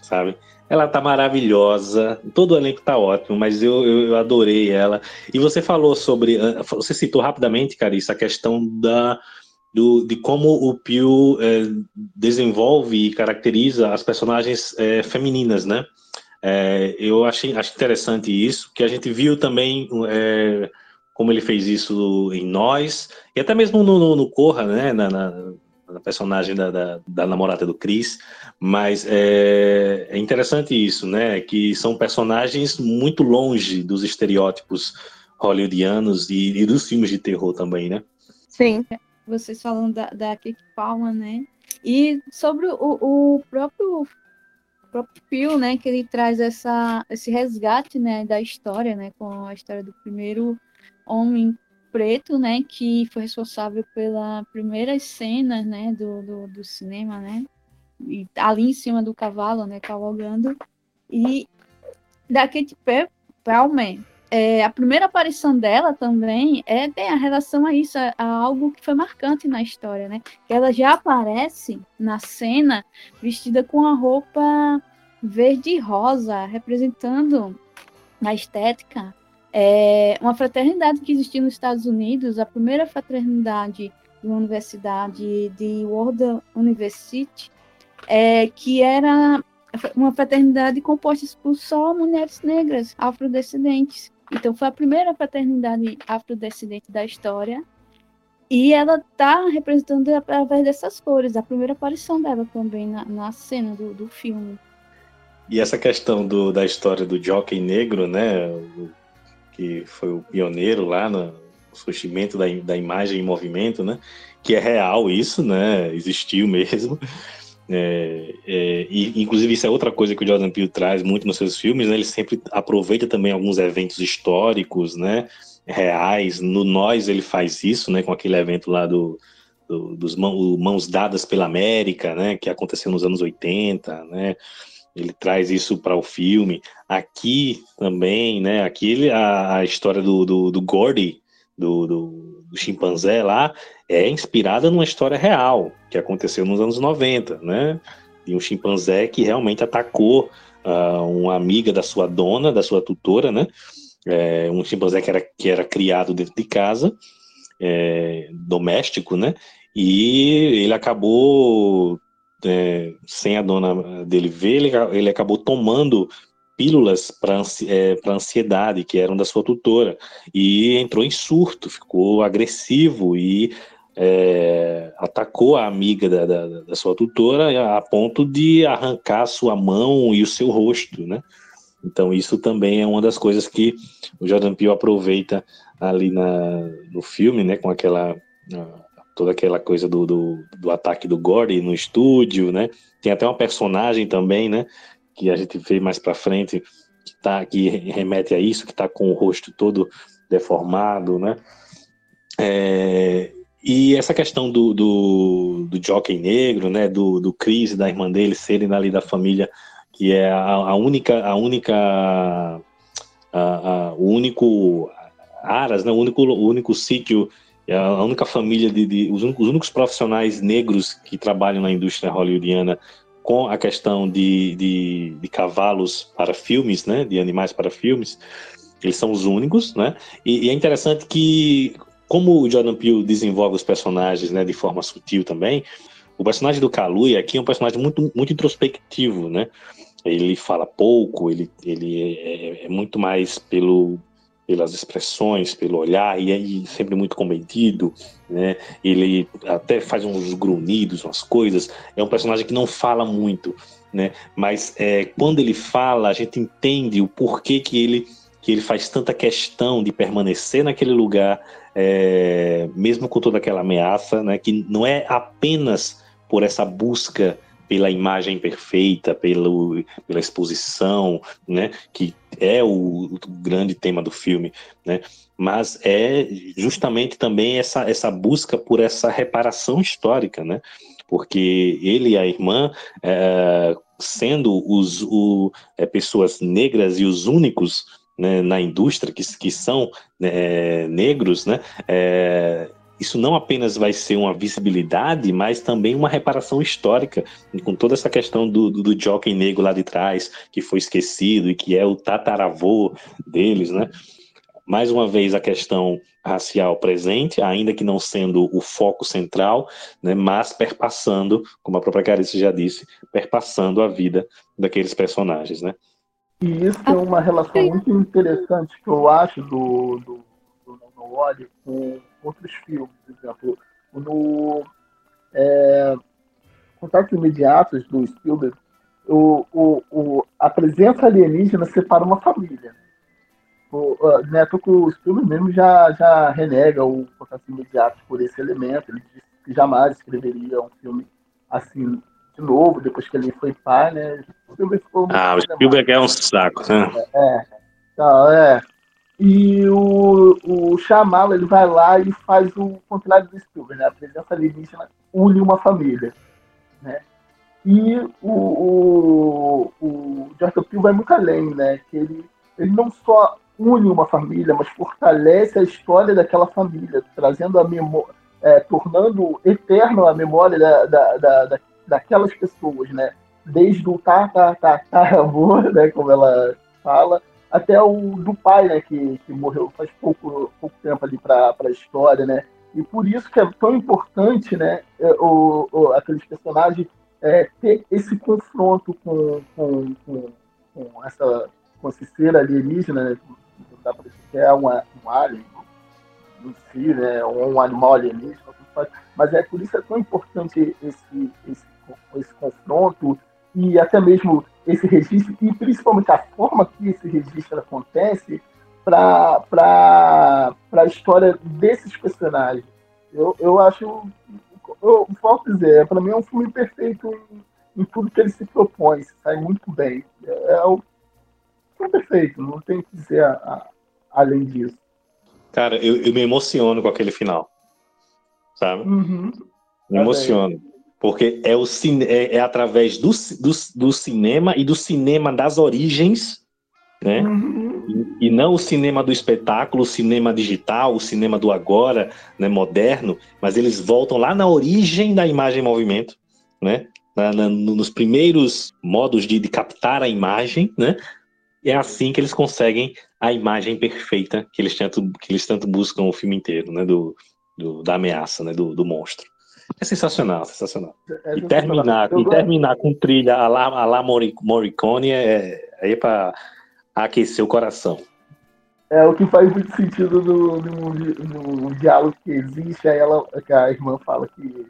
sabe? Ela tá maravilhosa, todo o elenco tá ótimo, mas eu, eu, adorei ela. E você falou sobre. Ah, você citou rapidamente, Carissa, a questão da, do, de como o Pio é, desenvolve e caracteriza as personagens é, femininas, né? É, eu achei, acho interessante isso, que a gente viu também é, como ele fez isso em Nós, e até mesmo no, no, no Corra, né, na, na, na personagem da, da, da, namorada do Chris, mas é, é, interessante isso, né, que são personagens muito longe dos estereótipos hollywoodianos e, e dos filmes de terror também, né? Sim, vocês falando da, da Kiki Palma, né, e sobre o, o próprio próprio Phil, né, que ele traz essa, esse resgate, né, da história, né, com a história do primeiro homem preto, né, que foi responsável pela primeira cena, né, do, do, do cinema, né, e ali em cima do cavalo, né, cavalgando, e da Kate Palmer, é, a primeira aparição dela também é tem a relação a isso, a, a, algo que foi marcante na história, né? Ela já aparece na cena vestida com a roupa verde e rosa, representando a estética. É uma fraternidade que existiu nos Estados Unidos, a primeira fraternidade de uma universidade de World University, é, que era uma fraternidade composta por só mulheres negras, afrodescendentes. Então foi a primeira fraternidade afrodescendente da história. E ela está representando através dessas cores, a primeira aparição dela também na, na cena do, do filme. E essa questão do, da história do jockey negro, né, que foi o pioneiro lá no surgimento da, da imagem em movimento, né, que é real isso, né, existiu mesmo. É, é, e inclusive isso é outra coisa que o Jordan Peele traz muito nos seus filmes, né, ele sempre aproveita também alguns eventos históricos, né, reais. No Nós ele faz isso, né, com aquele evento lá do, do dos mãos, mãos dadas pela América, né, que aconteceu nos anos 80, né ele traz isso para o filme. Aqui também, né? Aqui ele, a, a história do, do, do Gordy, do, do, do, chimpanzé lá, é inspirada numa história real que aconteceu nos anos 90, né? De um chimpanzé que realmente atacou uh, uma amiga da sua dona, da sua tutora, né? É, um chimpanzé que era, que era criado dentro de casa, é, doméstico, né? E ele acabou é, sem a dona dele ver, ele, ele acabou tomando pílulas para é, ansiedade, que eram da sua tutora, e entrou em surto, ficou agressivo e é, atacou a amiga da, da, da, sua tutora a ponto de arrancar sua mão e o seu rosto, né? Então isso também é uma das coisas que o Jordan Peele aproveita ali na, no filme, né? Com aquela toda aquela coisa do, do, do ataque do Gordy no estúdio, né? Tem até uma personagem também, né? Que a gente vê mais para frente que tá que remete a isso, que está com o rosto todo deformado, né? É, e essa questão do, do, do jockey negro, né? Do, do Chris e da irmã dele serem ali da família que é a, a única a única a, a, o único Aras, né? O único o único sítio é a única família de, de os, únicos, os, únicos, profissionais negros que trabalham na indústria hollywoodiana com a questão de, de, de, cavalos para filmes, né, de animais para filmes. eles são os únicos, né? E, e, é interessante que, como o Jordan Peele desenvolve os personagens né, de forma sutil também, o personagem do Kaluuya aqui é um personagem muito, muito introspectivo, né? Ele fala pouco, ele, ele é, é muito mais pelo, pelas expressões, pelo olhar, e aí sempre muito comedido, né? Ele até faz uns grunhidos, umas coisas. É um personagem que não fala muito, né? Mas é, quando ele fala, a gente entende o porquê que ele que ele faz tanta questão de permanecer naquele lugar, é, mesmo com toda aquela ameaça, né? Que não é apenas por essa busca pela imagem perfeita, pelo, pela exposição, né, que é o, o, grande tema do filme, né, mas é justamente também essa, essa busca por essa reparação histórica, né, porque ele e a irmã, é, sendo os, o, é, pessoas negras e os únicos né, na indústria que, que são né, negros, né, é, isso não apenas vai ser uma visibilidade, mas também uma reparação histórica, com toda essa questão do, do, do jockey negro lá de trás, que foi esquecido e que é o tataravô deles, né? Mais uma vez a questão racial presente, ainda que não sendo o foco central, né, mas perpassando, como a própria Carice já disse, perpassando a vida daqueles personagens, né? E isso é uma relação muito interessante que eu acho do, do, do, do com outros filmes, por exemplo, no é, Contatos Imediatos do Spielberg, o, o, o, a presença alienígena separa uma família. O, né, que o Spielberg mesmo já, já renega o Contatos Imediatos por esse elemento, ele disse que jamais escreveria um filme assim de novo, depois que ele foi pai, né? O Spielberg ficou ah, o Spielberg é um saco, né? É, é, então, é. E o, o Shyamalan, ele vai lá e faz o contrário do Spielberg, né? A presença alienígena une uma família, né? E o, o, o Jordan Peele vai muito além, né? Que ele, ele não só une uma família, mas fortalece a história daquela família, trazendo a memória, é, tornando eterno a memória da, da, da, da, daquelas pessoas, né? Desde o tá, tá, tá, tá, amor, né? Como ela fala, até o do pai, né, que, que morreu faz pouco, pouco tempo ali para a história, né? E por isso que é tão importante, né, é, o, o aqueles personagens é, ter esse confronto com, com, com, com essa com esse ser alienígena, né? dá para dizer que é uma, um alien em si, né, um animal alienígena, mas é por isso que é tão importante esse, esse, esse confronto e até mesmo esse registro e principalmente a forma que esse registro acontece para a história desses personagens. Eu, eu acho, eu posso dizer, para mim é um filme perfeito em, em, tudo que ele se propõe, sai muito bem. É, é o filme perfeito, não tem que dizer a, a, além disso. Cara, eu, eu, me emociono com aquele final, sabe? Uhum. Me emociono. Porque é, o cine, é, é através do, do, do, cinema e do cinema das origens, né? Uhum. E, e, não o cinema do espetáculo, o cinema digital, o cinema do agora, né, moderno, mas eles voltam lá na origem da imagem em movimento, né? Na, na, nos primeiros modos de, de captar a imagem, né? é assim que eles conseguem a imagem perfeita que eles tanto, que eles tanto buscam o filme inteiro, né? Do, do da ameaça, né? Do, do monstro. É sensacional, sensacional. É, e terminar, e terminar com trilha a lá, a lá Morricone é, é para aquecer o coração. É o que faz muito sentido no, no, no, diálogo que existe. Aí ela, que a irmã fala que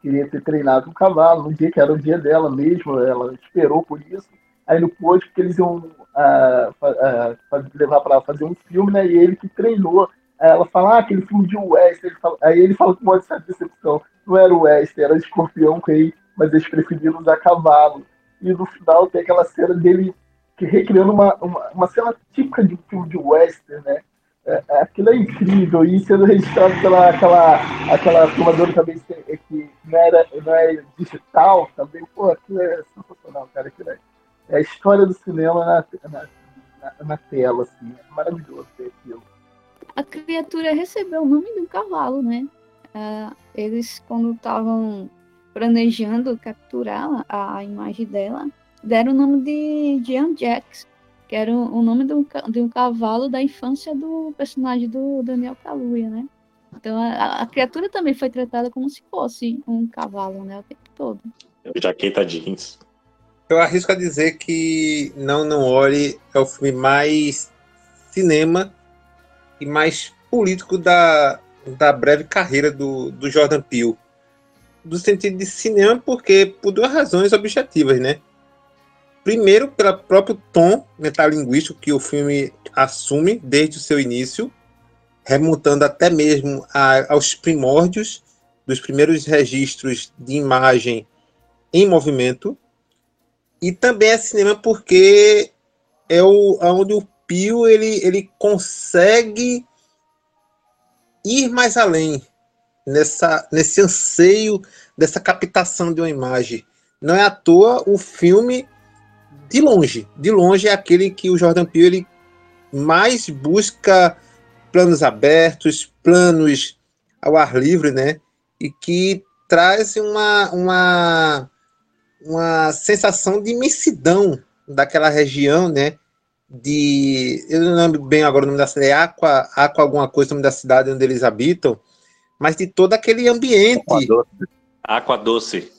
queria ter treinado um cavalo no dia que era o dia dela mesmo, ela esperou por isso. Aí no pôde, porque eles iam uh, uh, levar para fazer um filme, né? E ele que treinou. Ela fala, ah, aquele filme de West. Ele fala, aí ele fala com uma certa decepção não era o West, era escorpião rei, mas eles preferiram usar cavalo. E no final tem aquela cena dele que recriando uma, uma, uma cena típica de um filme de western, né? É, é, aquilo é incrível, e sendo registrado pela aquela, aquela filmadora também é, que não, era, não é digital, também, pô, aquilo é sensacional, cara. Aquilo é, é a história do cinema na, na, na, na tela, assim, é maravilhoso ver aquilo. A criatura recebeu o nome de um cavalo, né? uh, eles, quando estavam planejando capturar a, imagem dela, deram o nome de Jean Jax, que era o, nome de um, de um cavalo da infância do personagem do Daniel Kaluuya, né? Então a, a, criatura também foi tratada como se fosse um cavalo, né? O tempo todo. Jaqueta jeans. Eu arrisco a dizer que Não Não Olhe é o filme mais cinema e mais político da, da breve carreira do, do Jordan Peele. Do sentido de cinema, porque por duas razões objetivas, né? Primeiro, pelo próprio tom metalinguístico que o filme assume desde o seu início, remontando até mesmo a, aos primórdios dos primeiros registros de imagem em movimento. E também é cinema porque é o, onde o Pio ele, ele consegue ir mais além nessa, nesse anseio dessa captação de uma imagem. Não é à toa o filme de longe, de longe é aquele que o Jordan Peele ele mais busca planos abertos, planos ao ar livre, né? E que traz uma, uma, uma sensação de imensidão daquela região, né? De. Eu não lembro bem agora o nome da cidade, é Aqua, Aqua alguma coisa, o nome da cidade onde eles habitam, mas de todo aquele ambiente. Aqua Doce.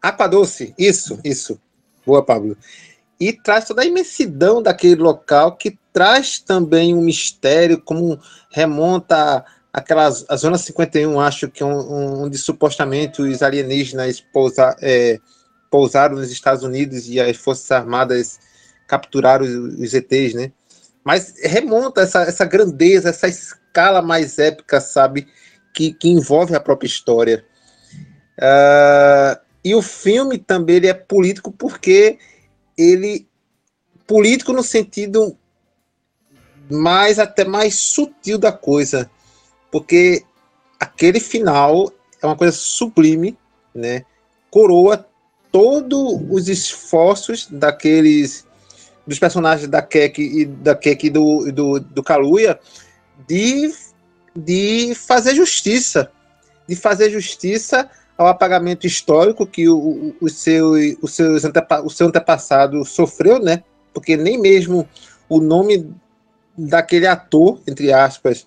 Aqua Doce, isso, isso. Boa, Pablo. E traz toda a imensidão daquele local que traz também um mistério, como remonta aquelas a zona 51, acho que é um, onde supostamente os alienígenas pousa, é, pousaram nos Estados Unidos e as Forças Armadas capturaram os, os ETs, né? Mas remonta essa, essa grandeza, essa escala mais épica, sabe? Que, que envolve a própria história. Uh, e o filme também ele é político porque ele político no sentido mais até mais sutil da coisa, porque aquele final é uma coisa sublime, né? Coroa todos os esforços daqueles dos personagens da Kek e da Kek e do, do, do Kaluuya de, de fazer justiça, de fazer justiça ao apagamento histórico que o, o, seu, o, antepa, o seu antepassado sofreu, né? Porque nem mesmo o nome daquele ator, entre aspas,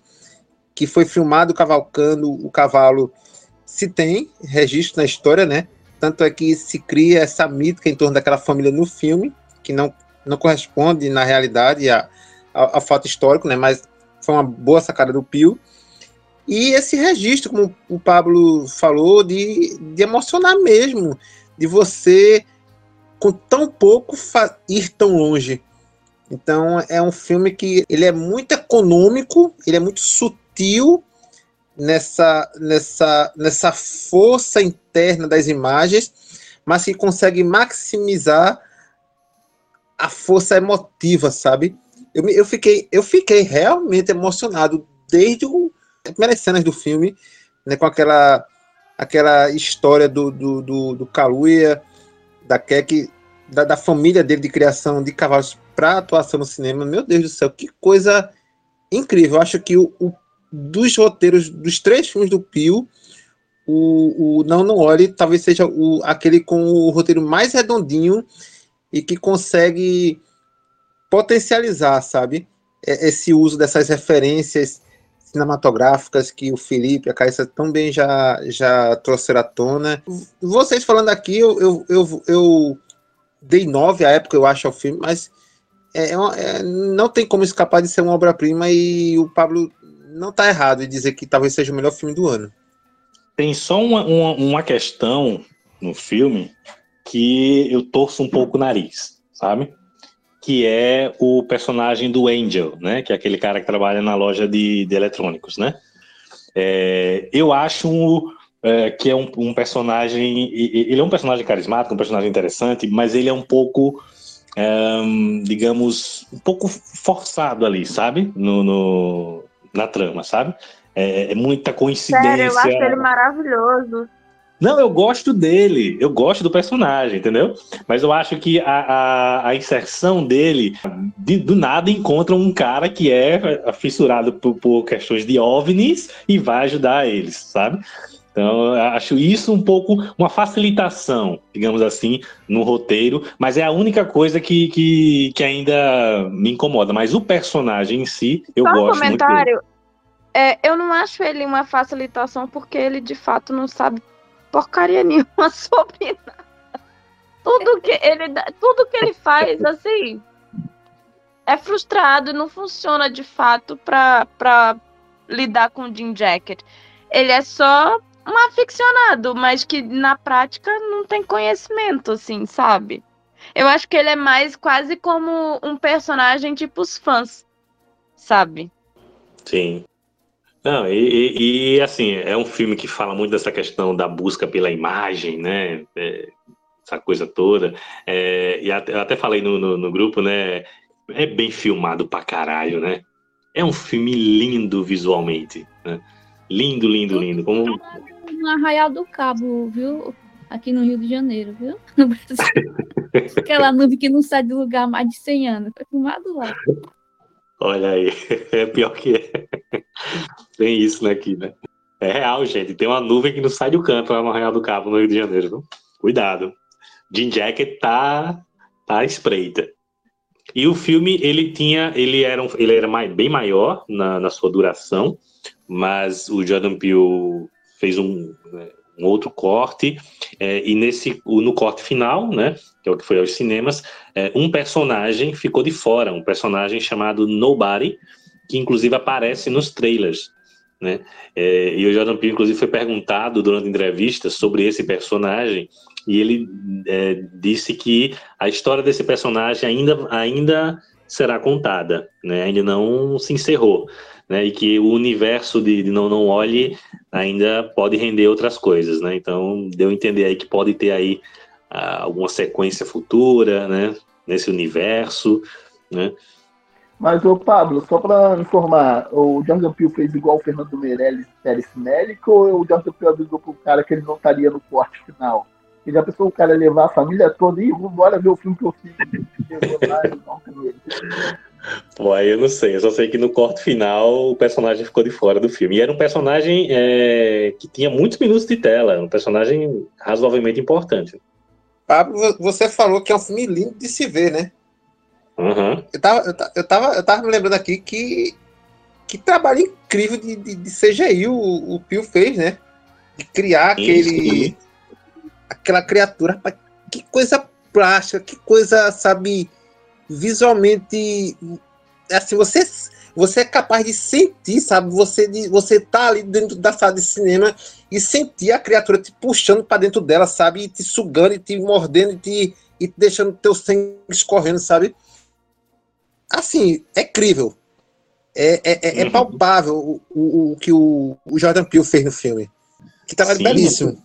que foi filmado cavalcando o cavalo, se tem registro na história, né? Tanto é que se cria essa mítica em torno daquela família no filme, que não, não corresponde na realidade a, a, a fato histórico, né? Mas foi uma boa sacada do Pio. E esse registro, como o Pablo falou, de, de emocionar mesmo, de você, com tão pouco, ir tão longe. Então é um filme que ele é muito econômico, ele é muito sutil nessa, nessa, nessa força interna das imagens, mas que consegue maximizar a força emotiva, sabe? Eu, eu, fiquei, eu fiquei realmente emocionado desde o, as primeiras cenas do filme, né, com aquela, aquela história do, do, do, do Kaluuya, da Kek, da, da família dele de criação de cavalos para atuação no cinema, meu Deus do céu, que coisa incrível. Eu acho que o, o dos roteiros dos três filmes do Pio, o, o Não Não Olhe talvez seja o, aquele com o roteiro mais redondinho e que consegue potencializar, sabe? Esse uso dessas referências cinematográficas que o Felipe e a Caíssa também já, já trouxeram à tona. Vocês falando aqui, eu, eu, eu, eu dei nove à época, eu acho, ao filme, mas é, é, é, não tem como escapar de ser uma obra-prima e o Pablo não está errado em dizer que talvez seja o melhor filme do ano. Tem só uma, uma, uma questão no filme que eu torço um pouco o nariz, sabe? Que é o personagem do Angel, né? Que é aquele cara que trabalha na loja de, de eletrônicos, né? É, eu acho é, que é um, um, personagem. Ele é um personagem carismático, um personagem interessante, mas ele é um pouco um, digamos, um pouco forçado ali, sabe? No, no na trama, sabe? É, é, muita coincidência. Sério, eu acho ele maravilhoso. Não, eu gosto dele, eu gosto do personagem, entendeu? Mas eu acho que a, a, a inserção dele, de, do nada, encontra um cara que é fissurado por, por, questões de OVNIs e vai ajudar eles, sabe? Então, acho isso um pouco uma facilitação, digamos assim, no roteiro, mas é a única coisa que, que, que ainda me incomoda. Mas o personagem em si, eu Só gosto um comentário. muito. É, eu não acho ele uma facilitação porque ele de fato não sabe porcaria nenhuma sobre nada. Tudo que ele, tudo que ele faz, assim, é frustrado, não funciona de fato para lidar com o Jim Jacket. Ele é só um aficionado, mas que na prática não tem conhecimento, assim, sabe? Eu acho que ele é mais quase como um personagem tipo os fãs, sabe? Sim. Não, e, e, assim, é um filme que fala muito dessa questão da busca pela imagem, né? É, essa coisa toda. É, e até, eu até falei no, no, no, grupo, né? É bem filmado pra caralho, né? É um filme lindo visualmente, né? Lindo, lindo, lindo. Como... No Arraial do Cabo, viu? Aqui no Rio de Janeiro, viu? No Brasil. Aquela nuvem que não sai do lugar há mais de 100 anos. Foi filmado lá. Olha aí, é pior que é. Tem isso né, aqui, né? É real, gente. Tem uma nuvem que não sai do canto lá no Arraial do Cabo, no Rio de Janeiro. Cuidado. Jim Jacket tá, tá espreita. E o filme, ele tinha, ele era, um, ele era mais, bem maior na, na sua duração, mas o Jordan Peele fez um, né, um outro corte, é, e nesse, no corte final, né, que é o que foi aos cinemas, é, um personagem ficou de fora, um personagem chamado Nobody, que inclusive aparece nos trailers. Né? É, e o Jordan Peele, inclusive, foi perguntado durante a entrevista sobre esse personagem, e ele é, disse que a história desse personagem ainda, ainda será contada, né? ainda não se encerrou né? E que o universo de, de, Não Não Olhe ainda pode render outras coisas, né? Então, deu a entender aí que pode ter aí ah, alguma sequência futura, né? Nesse universo, né? Mas, ô Pablo, só para informar, o Jordan Peele fez igual o Fernando Meirelles Pérez Médico ou o Jordan Peele avisou pro cara que ele não estaria no corte final? E já pensou o cara levar a família toda e bora ver o filme que eu fiz. Pô, aí eu não sei, eu só sei que no corte final o personagem ficou de fora do filme. E era um personagem é, que tinha muitos minutos de tela, um personagem razoavelmente importante. Pablo, você falou que é um filme lindo de se ver, né? Uhum. Eu, tava, eu, tava, eu tava me lembrando aqui que, que trabalho incrível de, de, de CGI o, o Pio fez, né? De criar aquele. aquela criatura. Que coisa plástica, que coisa, sabe visualmente assim você você é capaz de sentir sabe você de você tá ali dentro da sala de cinema e sentir a criatura te puxando para dentro dela sabe e te sugando e te mordendo e te, e te deixando teu sangue escorrendo sabe assim é crível é, é, é, é uhum. palpável o, o, o, que o, o Jordan Peele fez no filme que tava Sim, belíssimo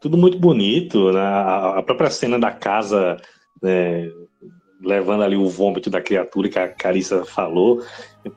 tudo muito bonito né? a própria cena da casa né? levando ali o vômito da criatura que a Carissa falou.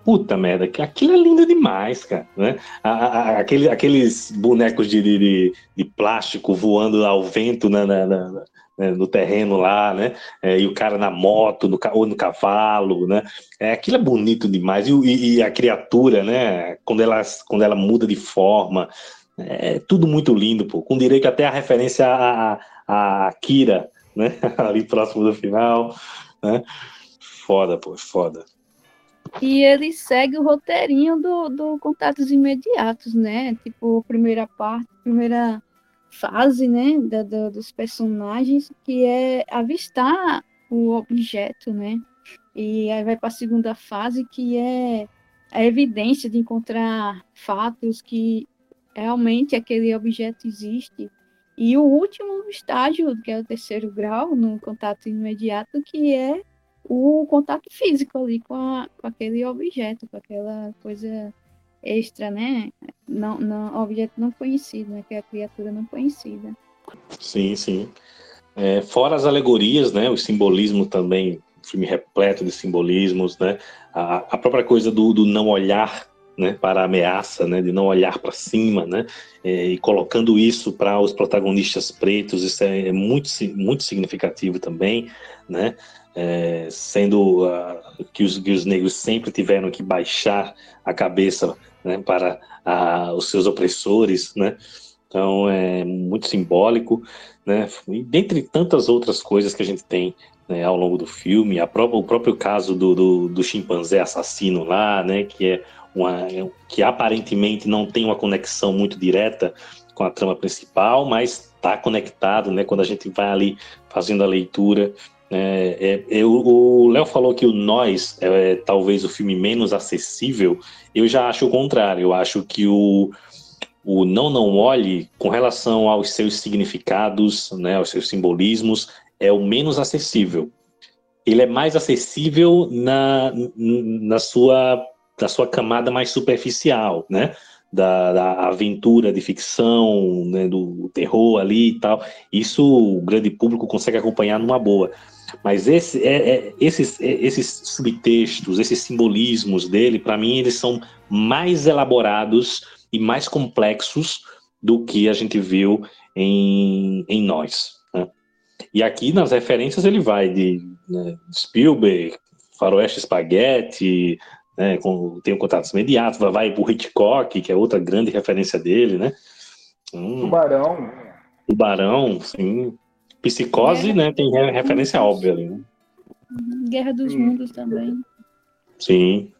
Puta merda, que aquilo é lindo demais, cara. Né? A, a, aquele, aqueles bonecos de, de, de, plástico voando ao vento na, na, na, né, no terreno lá, né? É, e o cara na moto, no, ou no cavalo, né? É, aquilo é bonito demais. E, e, e, a criatura, né? Quando ela, quando ela muda de forma, é tudo muito lindo, pô. Com direito até a referência a, a, a Kira, né? Ali próximo do final né? Foda, pô, foda. E ele segue o roteirinho do, do Contatos Imediatos, né? Tipo, primeira parte, primeira fase, né? Da, da, dos personagens, que é avistar o objeto, né? E aí vai para a segunda fase, que é a evidência de encontrar fatos que realmente aquele objeto existe e o último estágio, que é o terceiro grau, no contato imediato, que é o contato físico ali com, a, com aquele objeto, com aquela coisa extra, né? Não, não, objeto não conhecido, né? Que é a criatura não conhecida. Sim, sim. É, fora as alegorias, né? O simbolismo também, filme repleto de simbolismos, né? A, a própria coisa do, do não olhar né, para a ameaça, né, de não olhar para cima, né, é, e colocando isso para os protagonistas pretos, isso é, é muito, muito significativo também, né, é, sendo uh, que, os, que os negros sempre tiveram que baixar a cabeça né, para uh, os seus opressores, né, Então é muito simbólico, né? E dentre tantas outras coisas que a gente tem né, ao longo do filme, a própria, o próprio caso do, do, do, chimpanzé assassino lá, né? Que é uma que aparentemente não tem uma conexão muito direta com a trama principal, mas está conectado, né? Quando a gente vai ali fazendo a leitura. É, é, o Léo falou que o Nós é, é talvez o filme menos acessível. Eu já acho o contrário. Eu acho que o, o Não Não Olhe, com relação aos seus significados, né, aos seus simbolismos, é o menos acessível. Ele é mais acessível na, na, sua, na sua camada mais superficial, né? Da, da aventura de ficção, né, do terror ali e tal. Isso o grande público consegue acompanhar numa boa. Mas esse, é, é, esses, é, esses subtextos, esses simbolismos dele, para mim, eles são mais elaborados e mais complexos do que a gente viu em, em Nós. Né? E aqui nas referências ele vai de né, Spielberg, Faroeste Spaghetti, né, com, tem um contatos imediatos, vai pro Hitchcock, que é outra grande referência dele, né? Hum, Tubarão. Tubarão, sim. Psicose, né, tem referência óbvia ali, né? Guerra dos Mundos também. Sim.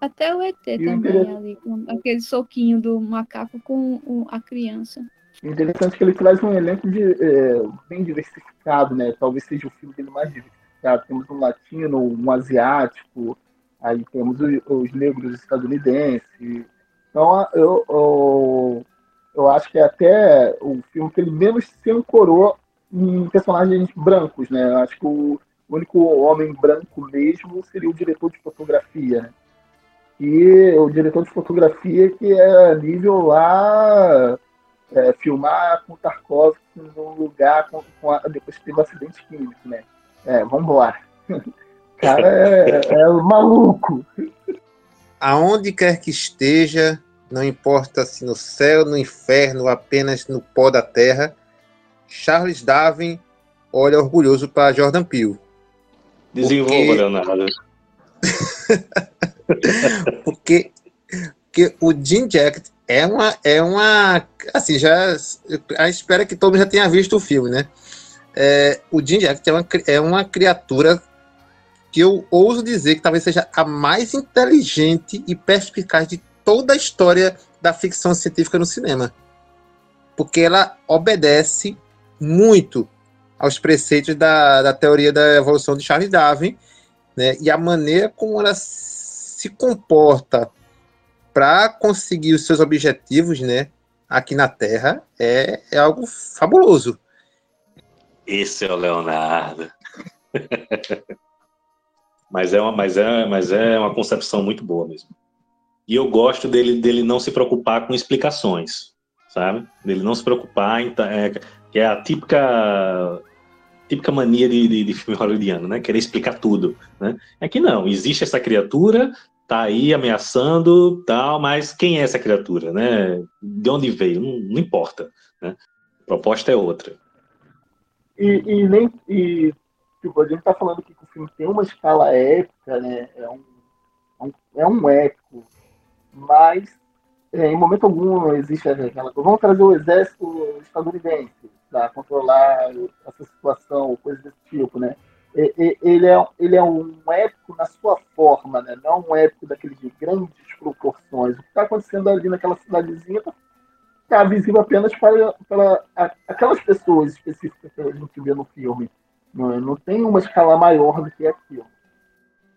Até o ET e também ali, com aquele soquinho do macaco com a criança. Interessante que ele traz um elenco de, é, bem diversificado, né? Talvez seja o filme dele mais diversificado. Temos um latino, um asiático, aí temos os, os negros estadunidenses. Então, eu, eu, eu acho que é até o filme que ele menos se ancorou em personagens brancos, né? Eu acho que o único homem branco mesmo seria o diretor de fotografia, né? e o diretor de fotografia que é nível lá é, filmar com Tarkovsky num lugar com, com a, depois que teve um acidente químico, né? É, vambora. O cara é, é maluco. Aonde quer que esteja, não importa se no céu, no inferno, apenas no pó da terra, Charles Darwin olha orgulhoso para Jordan Peele. Desenvolva, porque... Leonardo. porque, porque o Jim Jacket é uma, é uma. Assim, já. A espera que todo mundo já tenha visto o filme, né? É, o Jim Jacket é uma, é uma criatura que eu ouso dizer que talvez seja a mais inteligente e perspicaz de toda a história da ficção científica no cinema. Porque ela obedece muito aos preceitos da, da teoria da evolução de Charles Darwin, né? E a maneira como ela se comporta para conseguir os seus objetivos, né, aqui na Terra, é, é algo fabuloso. Esse é o Leonardo. mas, é uma, mas, é, mas é uma concepção muito boa mesmo. E eu gosto dele, dele não se preocupar com explicações, sabe? Dele não se preocupar, é, que é a típica típica mania de, de, de, filme hollywoodiano, né? Querer explicar tudo, né? Aqui não, existe essa criatura, tá aí ameaçando, tal, mas quem é essa criatura, né? De onde veio? Não, não importa, né? A proposta é outra. E, e nem e, tipo, a gente tá falando que o filme tem uma escala épica, né? É um, é um, é um épico, mas é, em momento algum existe aquela coisa. Vamos trazer o exército estadunidense para controlar essa situação, coisa desse tipo, né? Ele é, ele é um épico na sua forma, né? Não um épico daqueles de grandes proporções. O que está acontecendo ali naquela cidadezinha está tá visível apenas para, para aquelas pessoas específicas que a gente vê no filme. Não, não tem uma escala maior do que aquilo.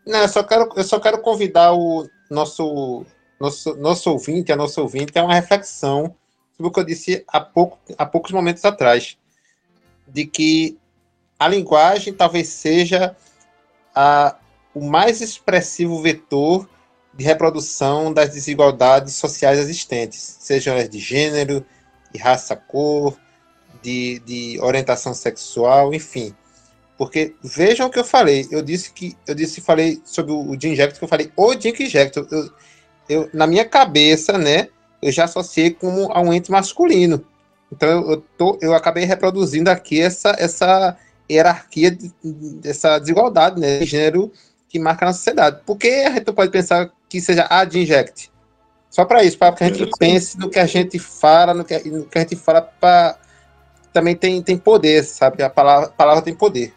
Não, eu só quero, eu só quero convidar o nosso, nosso, nosso ouvinte, a nossa ouvinte, a uma reflexão sobre o que eu disse há, pouco, há poucos momentos atrás, de que a linguagem talvez seja a, o mais expressivo vetor de reprodução das desigualdades sociais existentes, sejam elas de gênero, de raça, cor, de, de orientação sexual, enfim. Porque vejam o que eu falei. Eu disse que eu disse falei sobre o Jim Jackson, que eu falei o Jim Jackson. Eu, eu, na minha cabeça, né, eu já associei como a um ente masculino. Então eu, tô, eu acabei reproduzindo aqui essa, essa hierarquia, essa desigualdade né, de gênero que marca na sociedade. Por que a gente pode pensar que seja a de inject? Só para isso, para que a gente pense no que a gente fala, no que, no que a gente fala, pra, também tem, tem poder, sabe? A palavra, a palavra tem poder.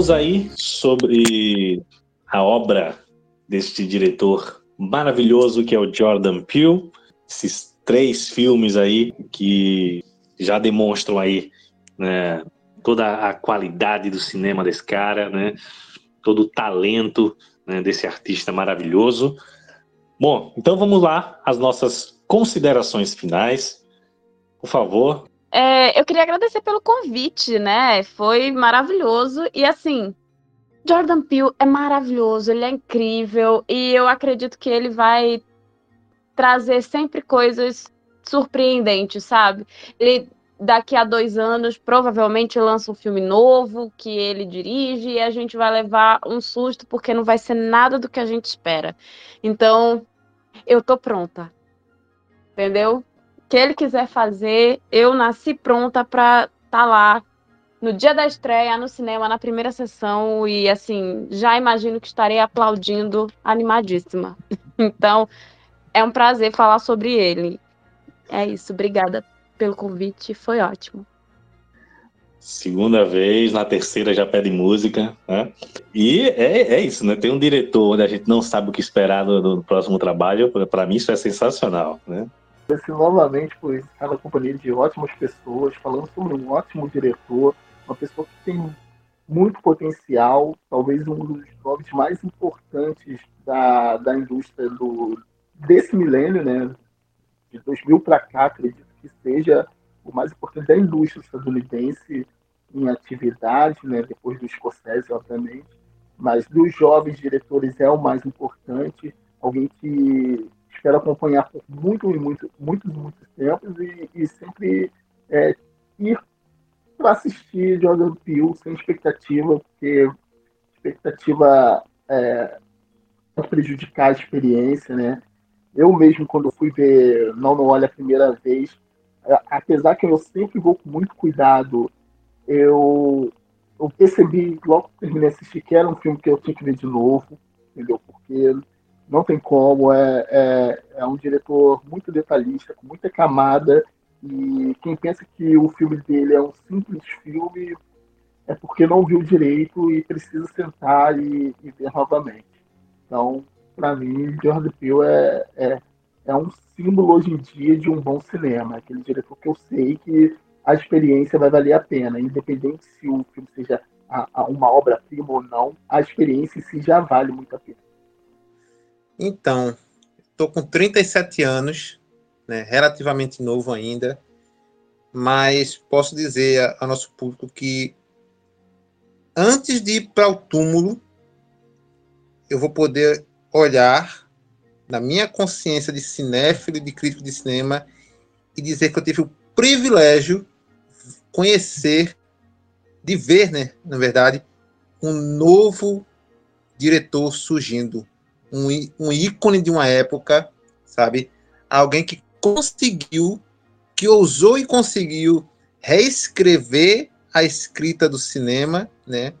Falamos aí sobre a obra deste diretor maravilhoso que é o Jordan Peele, esses três filmes aí que já demonstram aí né, toda a qualidade do cinema desse cara, né, todo o talento né, desse artista maravilhoso. Bom, então vamos lá as nossas considerações finais. Por favor, é, eu queria agradecer pelo convite, né? Foi maravilhoso. E assim, Jordan Peele é maravilhoso, ele é incrível. E eu acredito que ele vai trazer sempre coisas surpreendentes, sabe? Ele daqui a dois anos provavelmente lança um filme novo que ele dirige e a gente vai levar um susto porque não vai ser nada do que a gente espera. Então, eu tô pronta. Entendeu? Que ele quiser fazer, eu nasci pronta para estar tá lá no dia da estreia, no cinema, na primeira sessão, e assim, já imagino que estarei aplaudindo, animadíssima. Então, é um prazer falar sobre ele. É isso, obrigada pelo convite, foi ótimo. Segunda vez, na terceira já pede música, né? E é, é isso, né? Tem um diretor onde a gente não sabe o que esperar do, próximo trabalho, para mim isso é sensacional, né? Agradecer novamente por estar na companhia de ótimas pessoas, falando sobre um ótimo diretor, uma pessoa que tem muito potencial, talvez um dos jovens mais importantes da, da indústria do, desse milênio, né? De 2000 para cá, acredito que seja o mais importante da indústria estadunidense em atividade, né? Depois do escocese, obviamente. Mas dos jovens diretores é o mais importante, alguém que espero acompanhar por muito, muito, muitos, muitos tempos e, e sempre é, ir para assistir Jordan Peele sem expectativa, porque expectativa é, prejudicar a experiência, né? Eu mesmo, quando fui ver Não Não Olha a primeira vez, apesar que eu sempre vou com muito cuidado, eu, eu percebi, logo que terminei de assistir, que era um filme que eu tinha que ver de novo, entendeu? Porque não tem como, é, é, é um diretor muito detalhista, com muita camada, e quem pensa que o filme dele é um simples filme é porque não viu direito e precisa sentar e, e ver novamente. Então, para mim, Jordan Peele é, é, é um símbolo hoje em dia de um bom cinema. Aquele diretor que eu sei que a experiência vai valer a pena, independente se o filme seja a, a uma obra-prima ou não, a experiência em si já vale muito a pena. Então, estou com 37 anos, né, relativamente novo ainda, mas posso dizer ao nosso público que antes de ir para o túmulo, eu vou poder olhar na minha consciência de cinéfilo de crítico de cinema e dizer que eu tive o privilégio de conhecer, de ver, né, na verdade, um novo diretor surgindo, um, um ícone de uma época, sabe? Alguém que conseguiu, que ousou e conseguiu reescrever a escrita do cinema, né?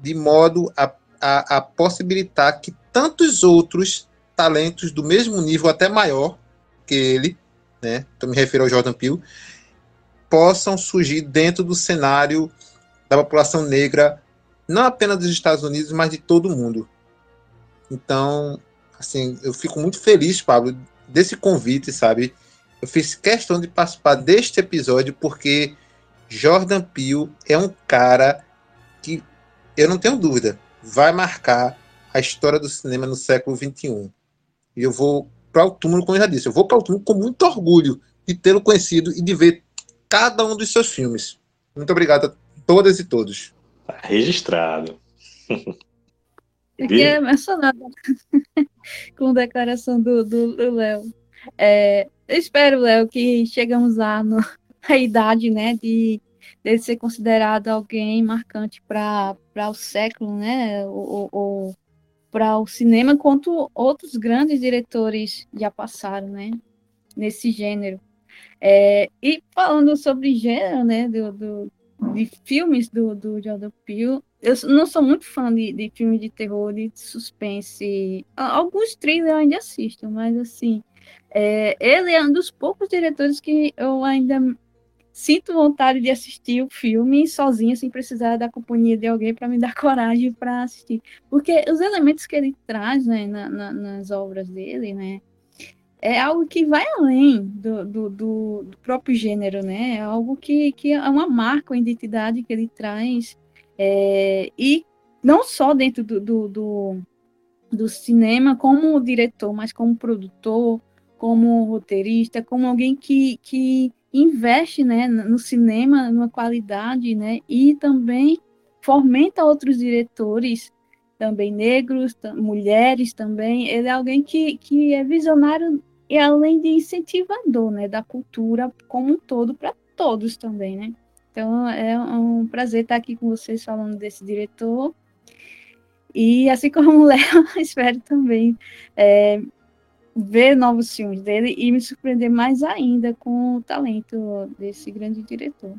De modo a, a, a possibilitar que tantos outros talentos do mesmo nível, até maior que ele, né? Estou me referindo ao Jordan Peele, possam surgir dentro do cenário da população negra não apenas dos Estados Unidos, mas de todo mundo. Então, assim, eu fico muito feliz, Pablo, desse convite, sabe? Eu fiz questão de participar deste episódio porque Jordan Peele é um cara que eu não tenho dúvida, vai marcar a história do cinema no século XXI. E eu vou para o túmulo, como eu já disse, eu vou para o túmulo com muito orgulho de tê-lo conhecido e de ver cada um dos seus filmes. Muito obrigado a todas e todos. Tá registrado. Fiquei emocionada com a declaração do Léo. É, eu espero, Léo, que chegamos lá no, na idade, né, de, de ser considerado alguém marcante para o século, né, ou, ou para o cinema, quanto outros grandes diretores já passaram, né, nesse gênero. É, e falando sobre gênero, né, do, do, de filmes do, do Jordan Peele, eu não sou muito fã de, de filmes de terror, de suspense. Alguns thrillers eu ainda assisto, mas assim, é, ele é um dos poucos diretores que eu ainda sinto vontade de assistir o filme sozinha, sem precisar da companhia de alguém para me dar coragem para assistir. Porque os elementos que ele traz né, na, na, nas obras dele, né, é algo que vai além do, do, do, do, próprio gênero, né? É algo que, que é uma marca, uma identidade que ele traz. É, e não só dentro do, do, do, do, cinema, como diretor, mas como produtor, como roteirista, como alguém que, que investe né, no cinema, numa qualidade, né? E também fomenta outros diretores também negros, mulheres também. Ele é alguém que, que é visionário e além de incentivador, né, da cultura como um todo para todos também, né? Então é um prazer estar aqui com vocês falando desse diretor. E assim como o Léo, espero também é, ver novos filmes dele e me surpreender mais ainda com o talento desse grande diretor.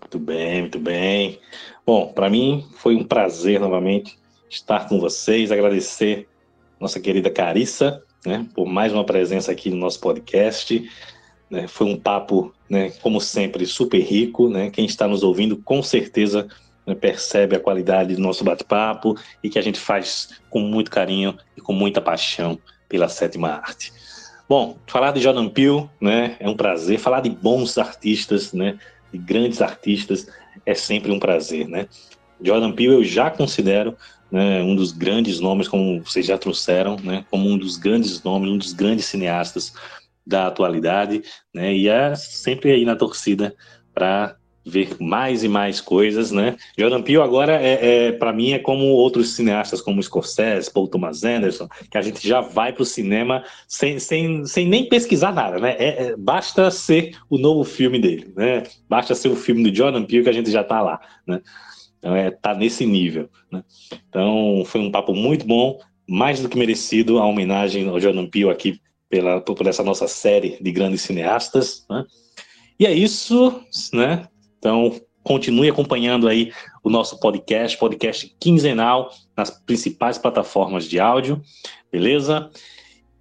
Muito bem, muito bem. Bom, para mim foi um prazer novamente estar com vocês, agradecer nossa querida Carissa né, por mais uma presença aqui no nosso podcast. Né, foi um papo, né, como sempre, super rico. Né, quem está nos ouvindo, com certeza, né, percebe a qualidade do nosso bate-papo e que a gente faz com muito carinho e com muita paixão pela sétima arte. Bom, falar de Jordan Peele né, é um prazer. Falar de bons artistas, né, de grandes artistas, é sempre um prazer. Né? Jordan Peele eu já considero né, um dos grandes nomes, como vocês já trouxeram, né, como um dos grandes nomes, um dos grandes cineastas da atualidade, né, e é sempre aí na torcida para ver mais e mais coisas, né? Jordan Peele agora é, é para mim é como outros cineastas como Scorsese, Paul Thomas Anderson, que a gente já vai para o cinema sem, sem, sem nem pesquisar nada, né? É, é, basta ser o novo filme dele, né? Basta ser o filme do Jordan Peele que a gente já está lá, né? Então, é, tá nesse nível. Né? Então, foi um papo muito bom, mais do que merecido a homenagem ao Jordan Peele aqui pela, por essa nossa série de grandes cineastas. Né? E é isso, né? Então, continue acompanhando aí o nosso podcast, podcast quinzenal nas principais plataformas de áudio, beleza?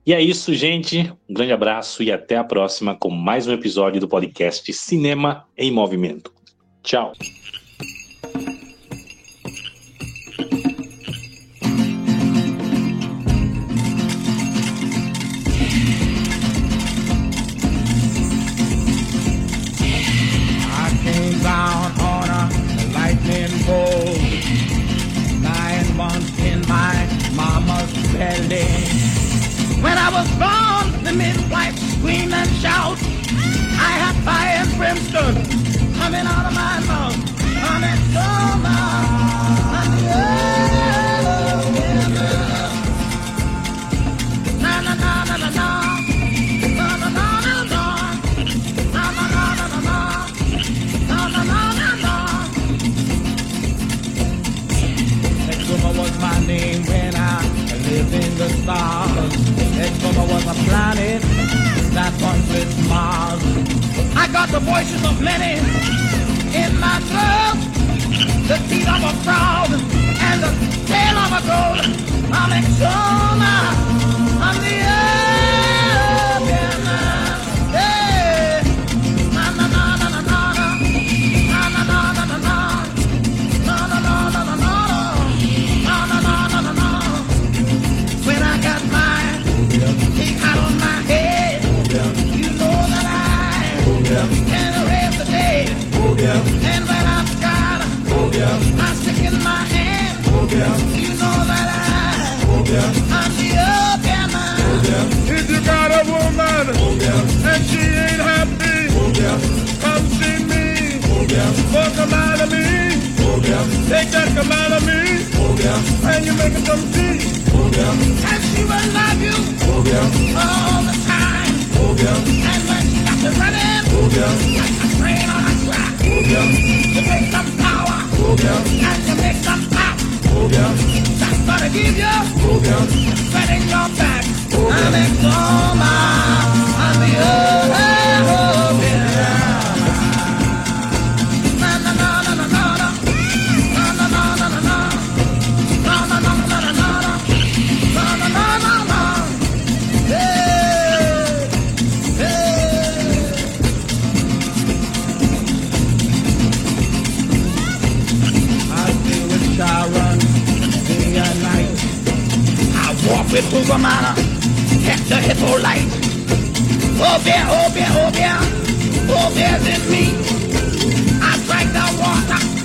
E é isso, gente. Um grande abraço e até a próxima com mais um episódio do podcast Cinema em Movimento. Tchau. was born the midwife scream and shout. I had fire and brimstone coming out of my mouth. I'm at summer. Na na na na na na. was my name when I lived in the stars. Exuma was a planet that once with Mars. I got the voices of many in my throat, the teeth of a frog and the tail of a goat. I'm Exuma, I'm the earth, Take that command of me. And you make it come see. And she will love you all the time. And when she got you running, like a train on a track, you make some power. And you make some pop. That's gonna give you sweat in your back. I'm in coma. I'm the oh, oh, oh. With Hoovermana, catch the Hippolyte. Oh, bear, oh, bear, oh, bear, oh, me. I drank the water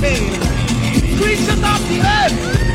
creatures of the earth.